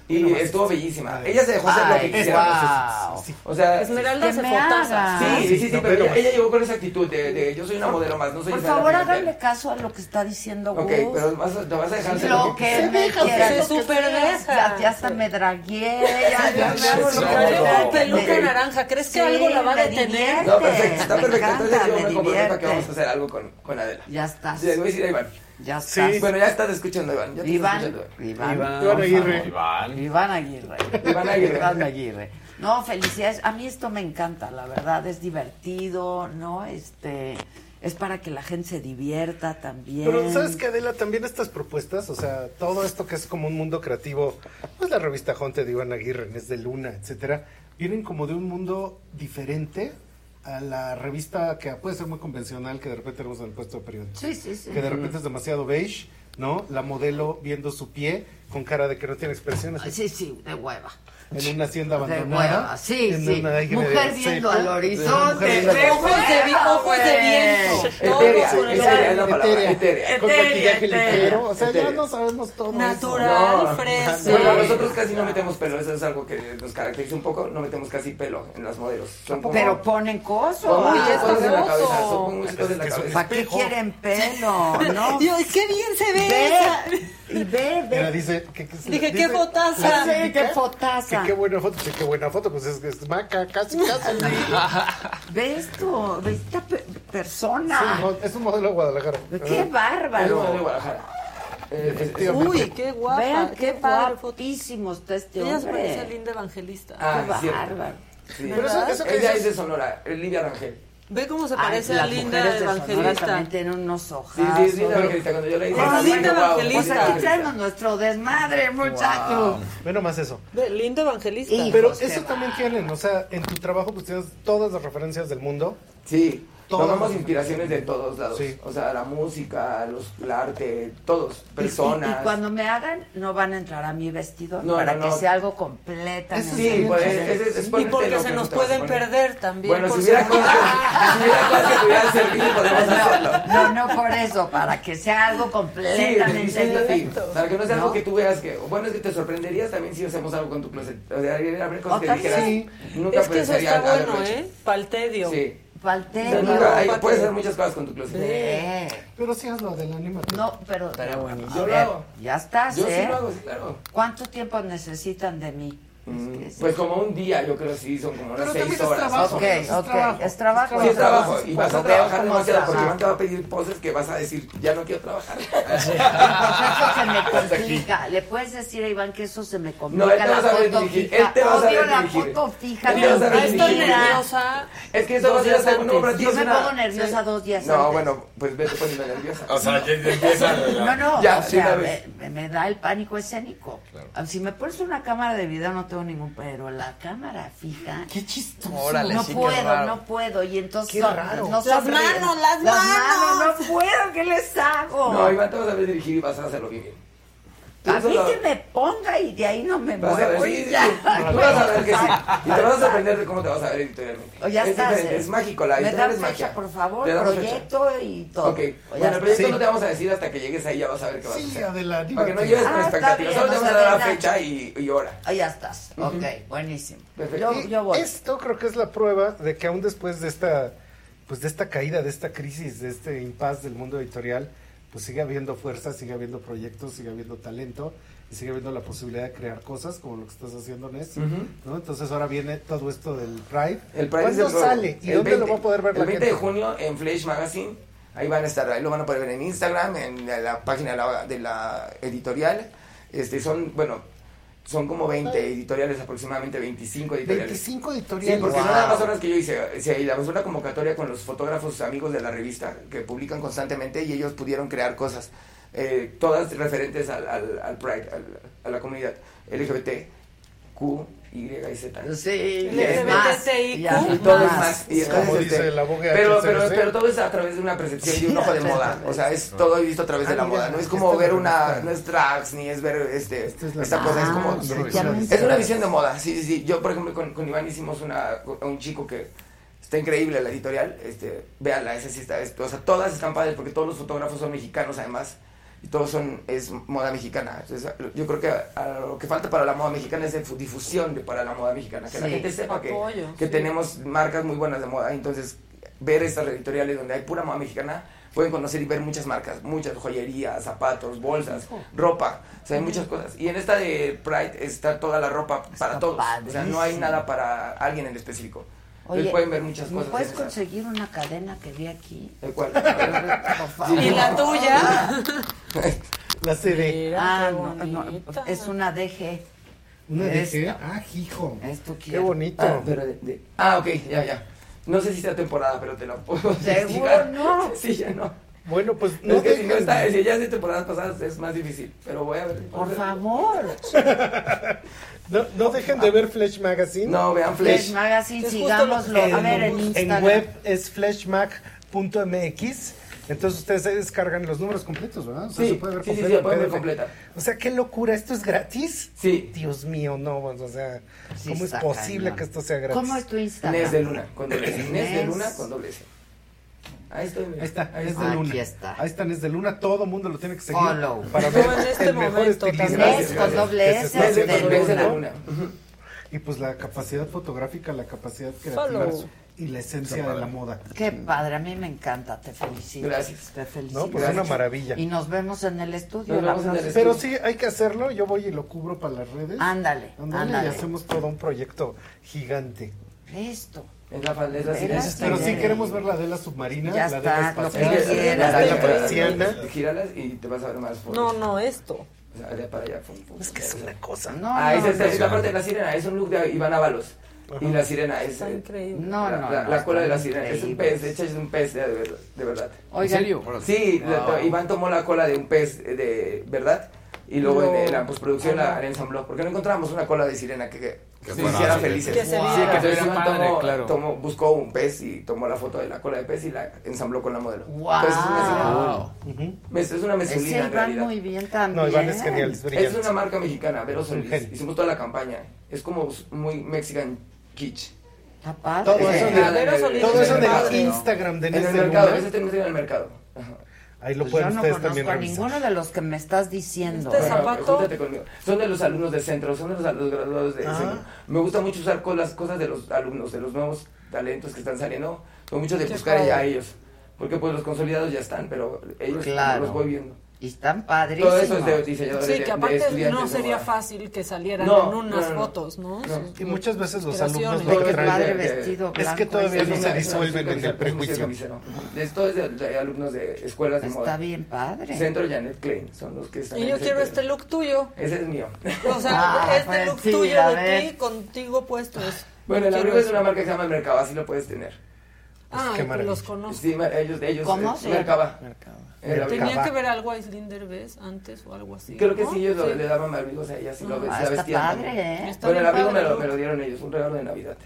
Y estuvo este, bellísima. Ella se dejó hacer lo que quisiera. Wow. O sea, Esmeralda se fotaza. Sí, sí, sí, no, pero, pero ella, llegó con esa actitud de, de, yo soy una modelo más, no soy Por favor, háganle caso a lo que está diciendo Gus. Ok, pero vas, te vas a dejar lo, lo que, que me quieras. Se super deja. Ya, hasta me dragué. Ya, ya me hago peluca naranja. ¿Crees que algo la va a detener? No, perfecto, está perfecto. Entonces yo me comprometo que vamos a hacer algo con Adela. Ya está. Voy a decir a Iván. Ya está. Sí. Bueno, ya estás escuchando, Iván. Iván, escuchando. Iván, Iván, Aguirre. Iván. Iván Aguirre. Iván Aguirre. No, felicidades. A mí esto me encanta, la verdad. Es divertido, ¿no? Este. Es para que la gente se divierta también. Pero sabes que Adela, también estas propuestas, o sea, todo esto que es como un mundo creativo, pues la revista Jonte de Iván Aguirre, es de Luna, etcétera, vienen como de un mundo diferente a la revista que puede ser muy convencional que de repente tenemos en el puesto de periódico. Sí, sí, sí. Que de repente es demasiado beige, ¿no? La modelo viendo su pie con cara de que no tiene expresiones. Sí, sí, de hueva. En una hacienda De abandonada. sí, en sí. una Mujer viendo seca. al horizonte. Viendo al Ojos de vi- ojos de viento. Etérea, con etérea, Etérea. maquillaje ligero. O sea, ya no sabemos todo Natural, fresa. Bueno, nosotros casi no metemos pelo, eso es algo que nos caracteriza un poco, no metemos casi pelo en las modelos. Pero ponen cosas. En la cabeza, son en la cabeza. ¿Para qué quieren pelo? No. Dios, qué bien se ve. Y ve, ve. Mira, dice que, que- Dije, dice qué fotaza. Sí, qué fotaza. Que qué buena foto, sí, qué buena foto, pues es que es maca, casi, casi. Ve esto, ve esta pe- Es persona. es un modelo de Guadalajara. Qué Es un modelo de bárbaro. Guadalajara. Eh, es- es-. Uy, qué guapa. Vean qué qué guapísimo está este Ella se parece a hombre. Linda Evangelista. Ah, Qué es cierto. bárbaro. Sí. Pero eso- eso que Ella dices- es de Sonora, es Livia Rangel. Ve cómo se Ay, parece a las Linda Evangelista. también tienen unos Sí, ojazos. sí, es Linda Evangelista. Cuando yo Ah, dije, Linda wow, Evangelista. Pues aquí traemos nuestro desmadre, muchachos. Ve nomás eso. Ve, Linda Evangelista. Hijos, Pero eso también tienen, o sea, en tu trabajo pues tienes todas las referencias del mundo. Sí. Tomamos inspiraciones de todos lados. Sí. O sea, la música, los, el arte, todos, personas. Y, y cuando me hagan, no van a entrar a mi vestidor No, para no, que no. sea algo completamente Sí, pues es, es, es Y porque se nos pueden perder también. Bueno, si hubiera cosas, que pudieran servir, podemos hacerlo. No, no por eso, para que sea algo Sí, completamente diferente. Para que no sea ¿No? algo que tú veas que. Bueno, es que te sorprenderías también si hacemos algo con tu closet. O sea, habría cosas que dijeras. Nunca Es que eso pensaría está bueno. ¿eh? Paltedio. Sí. Falté. No, nunca- hay- puedes hacer muchas cosas con tu closet. Eh, Pero sí hazlo del anímate. No, pero. Estaría buenísimo. A Yo lo ver, hago. ya estás, Yo sí ¿eh? lo hago, sí, claro. ¿Cuánto tiempo necesitan de mí? Mm, Es que Pues como un día, yo creo sí, son como unas Pero seis horas. trabajo. Ok, es ok. trabajo, Es trabajo. Sí, es trabajo. Y Pues vas a trabajar demasiado porque. Iván te va a pedir poses que vas a decir, ya no quiero trabajar. Pues eso se me complica. ¿Le puedes decir a Iván que eso se me complica? No, él te va a la saber foto dirigir, fija. él te va a la foto fija. Él te va a me saber Estoy nerviosa. Es que eso va a ser antes. ti Yo me una- pongo nerviosa dos días No, antes. bueno, pues vete poniendo nerviosa. O sea, ya, empieza. No, no, Ya, o sí, sea, me, da el pánico escénico. Si me pones una cámara de video no tengo ningún, pero la cámara fija, Qué chistoso. Órale, no sí, qué puedo, raro. no puedo y entonces Qué raro. no Las manos, las manos. no puedo, ¿qué les hago? No, Iván te vas a dirigir y vas a hacerlo bien. A mí solo- que me ponga y de ahí no me Vas a ver, muevo sí, y sí, ya. sí. Tú vas a ver que sí. Y te vas a sorprender de cómo te vas a ver editorialmente. O ya es estás, ¿eh? es mágico, la Me editorial es fecha, magia. por favor, proyecto y todo. Ok, O ya bueno, el proyecto Sí. no te vamos a decir hasta que llegues ahí, ya vas a ver qué vas a Sí, hacer. adelante. Para que no lleves con Ah, está expectativas, solo te vamos a dar la fecha y, y hora. Ah, ya estás. Ujú. Ok, buenísimo. Perfecto. Yo, yo voy. Esto creo que es la prueba de que aún después de esta, pues de esta caída, de esta crisis, de este impas del mundo editorial, pues sigue habiendo fuerza, sigue habiendo proyectos, sigue habiendo talento y sigue habiendo la posibilidad de crear cosas como lo que estás haciendo, Ness. Ujú. ¿no? Entonces ahora viene todo esto del Pride. El Pride ¿Cuándo el sale? ¿Y el dónde 20, lo va a poder ver el la 20 gente? de junio en Flash Magazine. Ahí van a estar, ahí lo van a poder ver en Instagram, en la página de la, de la editorial. Este son, bueno, son como 20 editoriales, aproximadamente 25 editoriales. 25 Sí, editoriales. porque no Wow. nada más son las que yo hice. Hizo una convocatoria con los fotógrafos amigos de la revista que publican constantemente y ellos pudieron crear cosas, eh, todas referentes al, al, al Pride, al- a la comunidad LGBT, Q, Y y Z. Sí, Y es más. Y todo es más. Y Como este, dice la abogada pero, pero, pero todo es a través de una percepción de un ojo de moda. O sea, es todo visto a través de Ah, la moda. No es como ver una. No es drags, ni es ver este, Esta cosa. Es Ah, como. me Es una visión de moda. Sí, sí, sí. Yo, por ejemplo, con, con Iván hicimos una, un chico que. Está increíble la editorial, este, véanla, esa sí está, es- o sea, todas están padres porque todos los fotógrafos son mexicanos además y todos son, es moda mexicana. Entonces, yo creo que a- a lo que falta para la moda mexicana es difu- difusión de, para la moda mexicana, que la gente sepa que, Apoyo, que sí. tenemos marcas muy buenas de moda, entonces ver estas editoriales donde hay pura moda mexicana, pueden conocer y ver muchas marcas, muchas joyerías, zapatos, bolsas, ropa, o sea, hay muchas cosas. Y en esta de Pride está toda la ropa para Está todos, o sea, no hay nada para alguien en específico. Oye, pueden ver muchas ¿me cosas. puedes conseguir una cadena que vi aquí? ¿El cual? ¿Y la tuya? La CD. Mira, Ah, no, no, es una DG. ¿Una qué? Ah, hijo. Esto Qué quiero. bonito. Ah, pero de- de- ah, ok, ya, ya. No sé si sea temporada, pero te la puedo ¿Seguro investigar. no? Sí, ya no. Bueno, pues no es está, si ya es temporadas pasadas es más difícil, pero voy a ver. Por favor. no, no, dejen de ver Flash Magazine. No, vean Flash. Flash Magazine, sigámoslo. A ver, en Instagram. En web es flashmag.mx. Entonces ustedes descargan los números completos, ¿verdad? O sea, sí, sí, sí, se puede ver completa. O sea, qué locura, ¿esto es gratis? Sí. Dios mío, no, pues, o sea, ¿cómo es posible que esto sea gratis? ¿Cómo es tu Instagram? Nes de Luna, con doble Nes de Luna, con doble S. Ahí, estoy, ahí está, ahí está. Ahí están, es de Luna. Todo mundo lo tiene que seguir. Follow. Para ver en este el momento mejor con doble S de, de, Luna. Y pues la capacidad fotográfica, la capacidad creativa y la esencia de la moda. Qué padre, a mí me encanta, te felicito. Gracias. Te felicito. No, pues es una maravilla. Y nos vemos en el estudio. Pero sí, hay que hacerlo, yo voy y lo cubro para las redes. Ándale, ándale. Y hacemos todo un proyecto gigante. Listo. Es la, es la, es la Pero sí queremos ver la de la submarina, ya la de la espacial, la de la persiana. Gíralas y te vas a ver más fotos. No, no, esto. Para allá. Es que es una cosa, no. Ah, no, esa, no, es la parte de la sirena, es un look de Iván Ábalos. Y la sirena es. Está increíble. No, no, la, no, la cola de la sirena. Es un pez, de hecho es un pez de, de verdad. Oigan, ¿En serio? Sí, wow. Iván tomó la cola de un pez de verdad y luego no. en, la postproducción la, en Sunblock, porque no encontramos una cola de sirena que, que, que se hiciera sí, felices. Que se wow. sí, que se tomó, claro. tomó, buscó un pez y tomó la foto de la cola de pez y la ensambló con la modelo. Wow. Es una, sirena, wow. es una mesulina en muy bien también. No, Iván es genial, es. Es una marca mexicana, Vero Solís. Hicimos toda la campaña. Es como muy mexican kitsch. Todo, eso, de, todo eso del Instagram de Nelson. En el mercado, ese tenemos en el mercado. Ahí lo pues pueden yo no conozco a ninguno de los que me estás diciendo. Este zapato. Son de los alumnos de centro, son de los, los graduados de ah. centro. Me gusta mucho usar con las cosas de los alumnos, de los nuevos talentos que están saliendo. Son muchos de buscar ya a ellos. Porque pues los consolidados ya están, pero ellos claro. los voy viendo. Y están padrísimos. Todo eso es de diseñadores. Sí, que aparte de no sería fácil que salieran no, en unas no, no, fotos, ¿no? Y muchas veces los alumnos lo que traen. Padre vestido es que todavía no se disuelven en el prejuicio. Esto es de, de, alumnos de escuelas de moda. Está bien padre. Centro Janet Klein son los que están. Y yo quiero este look tuyo. Ese es mío. O sea, ah, este pues look sí, tuyo de ti contigo puesto. Bueno, la Abrigo es una marca que se llama Mercaba, así lo puedes tener. Ah, pues los conozco. Sí, ellos, ellos. ¿Cómo? Eh, Mercaba. Mercaba. Tenía que ver algo a Islinder Bess antes o algo así. Creo que sí, ellos sí. le daban abrigos a ella, sí lo ah, está padre, ¿eh? El abrigo me lo, dieron ellos, un regalo de Navidad.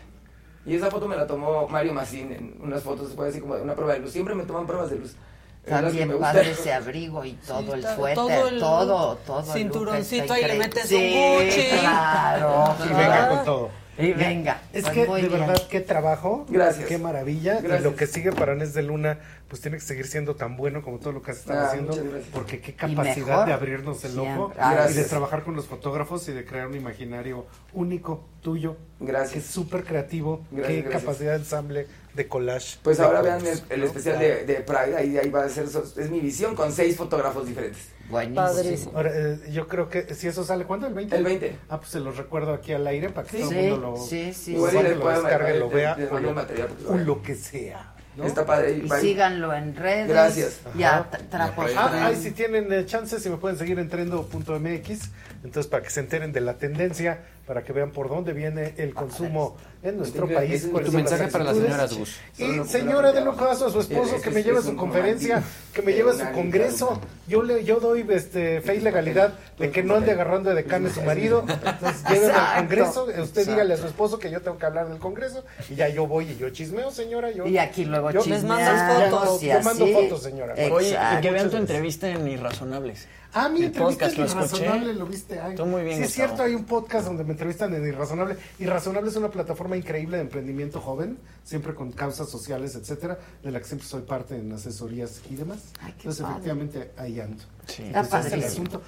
Y esa foto me la tomó Mario Macín en unas fotos, después así como de una prueba de luz. Siempre me toman pruebas de luz. Eh, También padre ese abrigo y todo el suéter, todo, el, todo, todo Cinturoncito ahí le metes sí, un Gucci. claro. Y venga con todo. Venga. Es que de verdad qué trabajo, Gracias. qué maravilla. Y lo que sigue para Nes de Luna, pues tiene que seguir siendo tan bueno como todo lo que has estado ah, haciendo, porque qué capacidad de abrirnos el ojo y de trabajar con los fotógrafos y de crear un imaginario único tuyo. Gracias. Que es súper creativo, qué capacidad de ensamble, de collage. Pues ahora vean el, el especial de, de, Pride, ahí, ahí va a ser, es mi visión con seis fotógrafos diferentes. Buenísimo. Ahora, eh, yo creo que eh, si eso sale, ¿cuándo? ¿El 20? El 20. Ah, pues se los recuerdo aquí al aire para que sí, todo el mundo lo, sí, sí, lo, descargue, lo vea de, de, o, lo, material, o lo que sea. ¿no? Está padre. Y bye. síganlo en redes. Gracias. Ya trapos. Ah, ahí si tienen eh, chances, si me pueden seguir en trendo.mx. Entonces, para que se enteren de la tendencia, para que vean por dónde viene el consumo. Ah, en nuestro país. Es tu mensaje para las señoras Bush. Y señora, de un caso a su esposo que me lleve a su conferencia, que me lleve a su congreso. Yo le, yo doy este, fe y legalidad de que no ande agarrando de carne su marido. Entonces, al congreso. Usted dígale a su esposo que yo tengo que hablar del congreso. Y ya yo voy y yo chismeo, señora. Y aquí luego yo, Les mandas fotos. yo mando fotos, señora. Oye, y que vean tu entrevista en Irrazonables. Ah, mi entrevista en Irrazonable lo viste. Ay, muy bien. Sí, es cierto, hay un podcast donde me entrevistan en Irrazonable. Irrazonable es una plataforma forma increíble de emprendimiento joven, siempre con causas sociales, etcétera, de la que siempre soy parte en asesorías y demás. Ay, Entonces, padre. efectivamente, ahí ando. Sí. Entonces, es el asunto.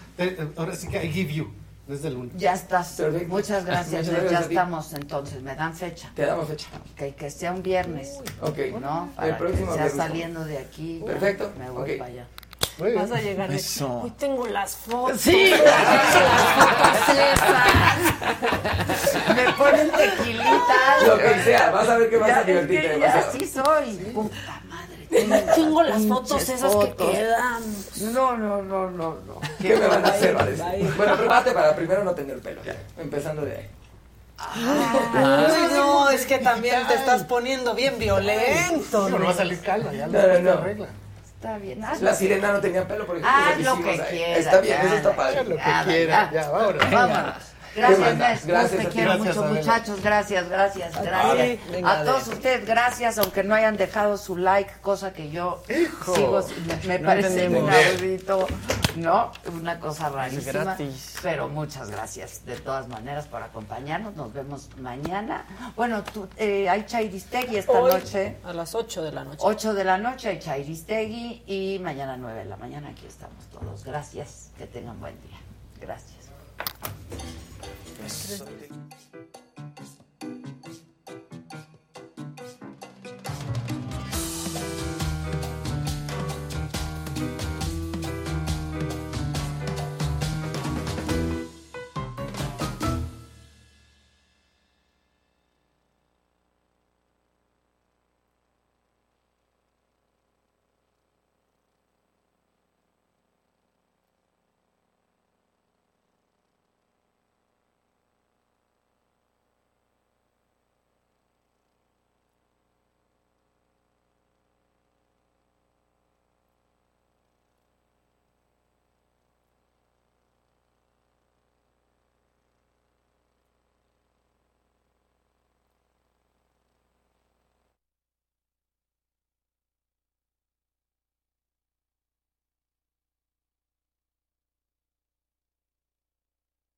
ahora sí que I give you. Desde el lunes. Ya estás. Perfecto. Muchas gracias. Muchas gracias ya estamos entonces. ¿Me dan fecha? Te damos fecha. Que, que sea un viernes. Uy, ok. ¿no? Para el próximo que sea viernes. saliendo de aquí. Perfecto. Me voy okay. para allá. Vas a llegar. Eso. Hoy tengo las fotos. Sí. las fotos esas. Me ponen tequilitas. Lo que sea. Vas a ver que vas ya, a divertirte. Ya así soy. Puta madre. Tengo las fotos esas que quedan. No, no, no, no, no. ¿Qué, me van a hacer? Va? Bueno, prepárate para primero no tener pelo. Empezando de ahí. Ah, no, es que también te estás poniendo bien violento. No, no va a salir calma, ya no, no, no. regla. Está bien. La sirena no tenía pelo, por ejemplo. Haz lo que ahí. quieras. Está bien, ya, eso está padre. Lo que quiera, ya. ya, vámonos. Vámonos. Gracias, Nes. Gracias te quiero Gracias, mucho, muchachos. Gracias, gracias, gracias. venga, a todos ustedes, gracias, aunque no hayan dejado su like, cosa que yo sigo, me, me No parece entendemos. inaudito, ¿no? Una cosa rarísima. gratis. Pero muchas gracias, de todas maneras, por acompañarnos. Nos vemos mañana. Bueno, tú, eh, hay Chairistegui esta Hoy, noche. A las 8 de la noche. 8 de la noche hay Chairistegui y mañana 9 de la mañana aquí estamos todos. Gracias, que tengan buen día. Gracias. Gracias.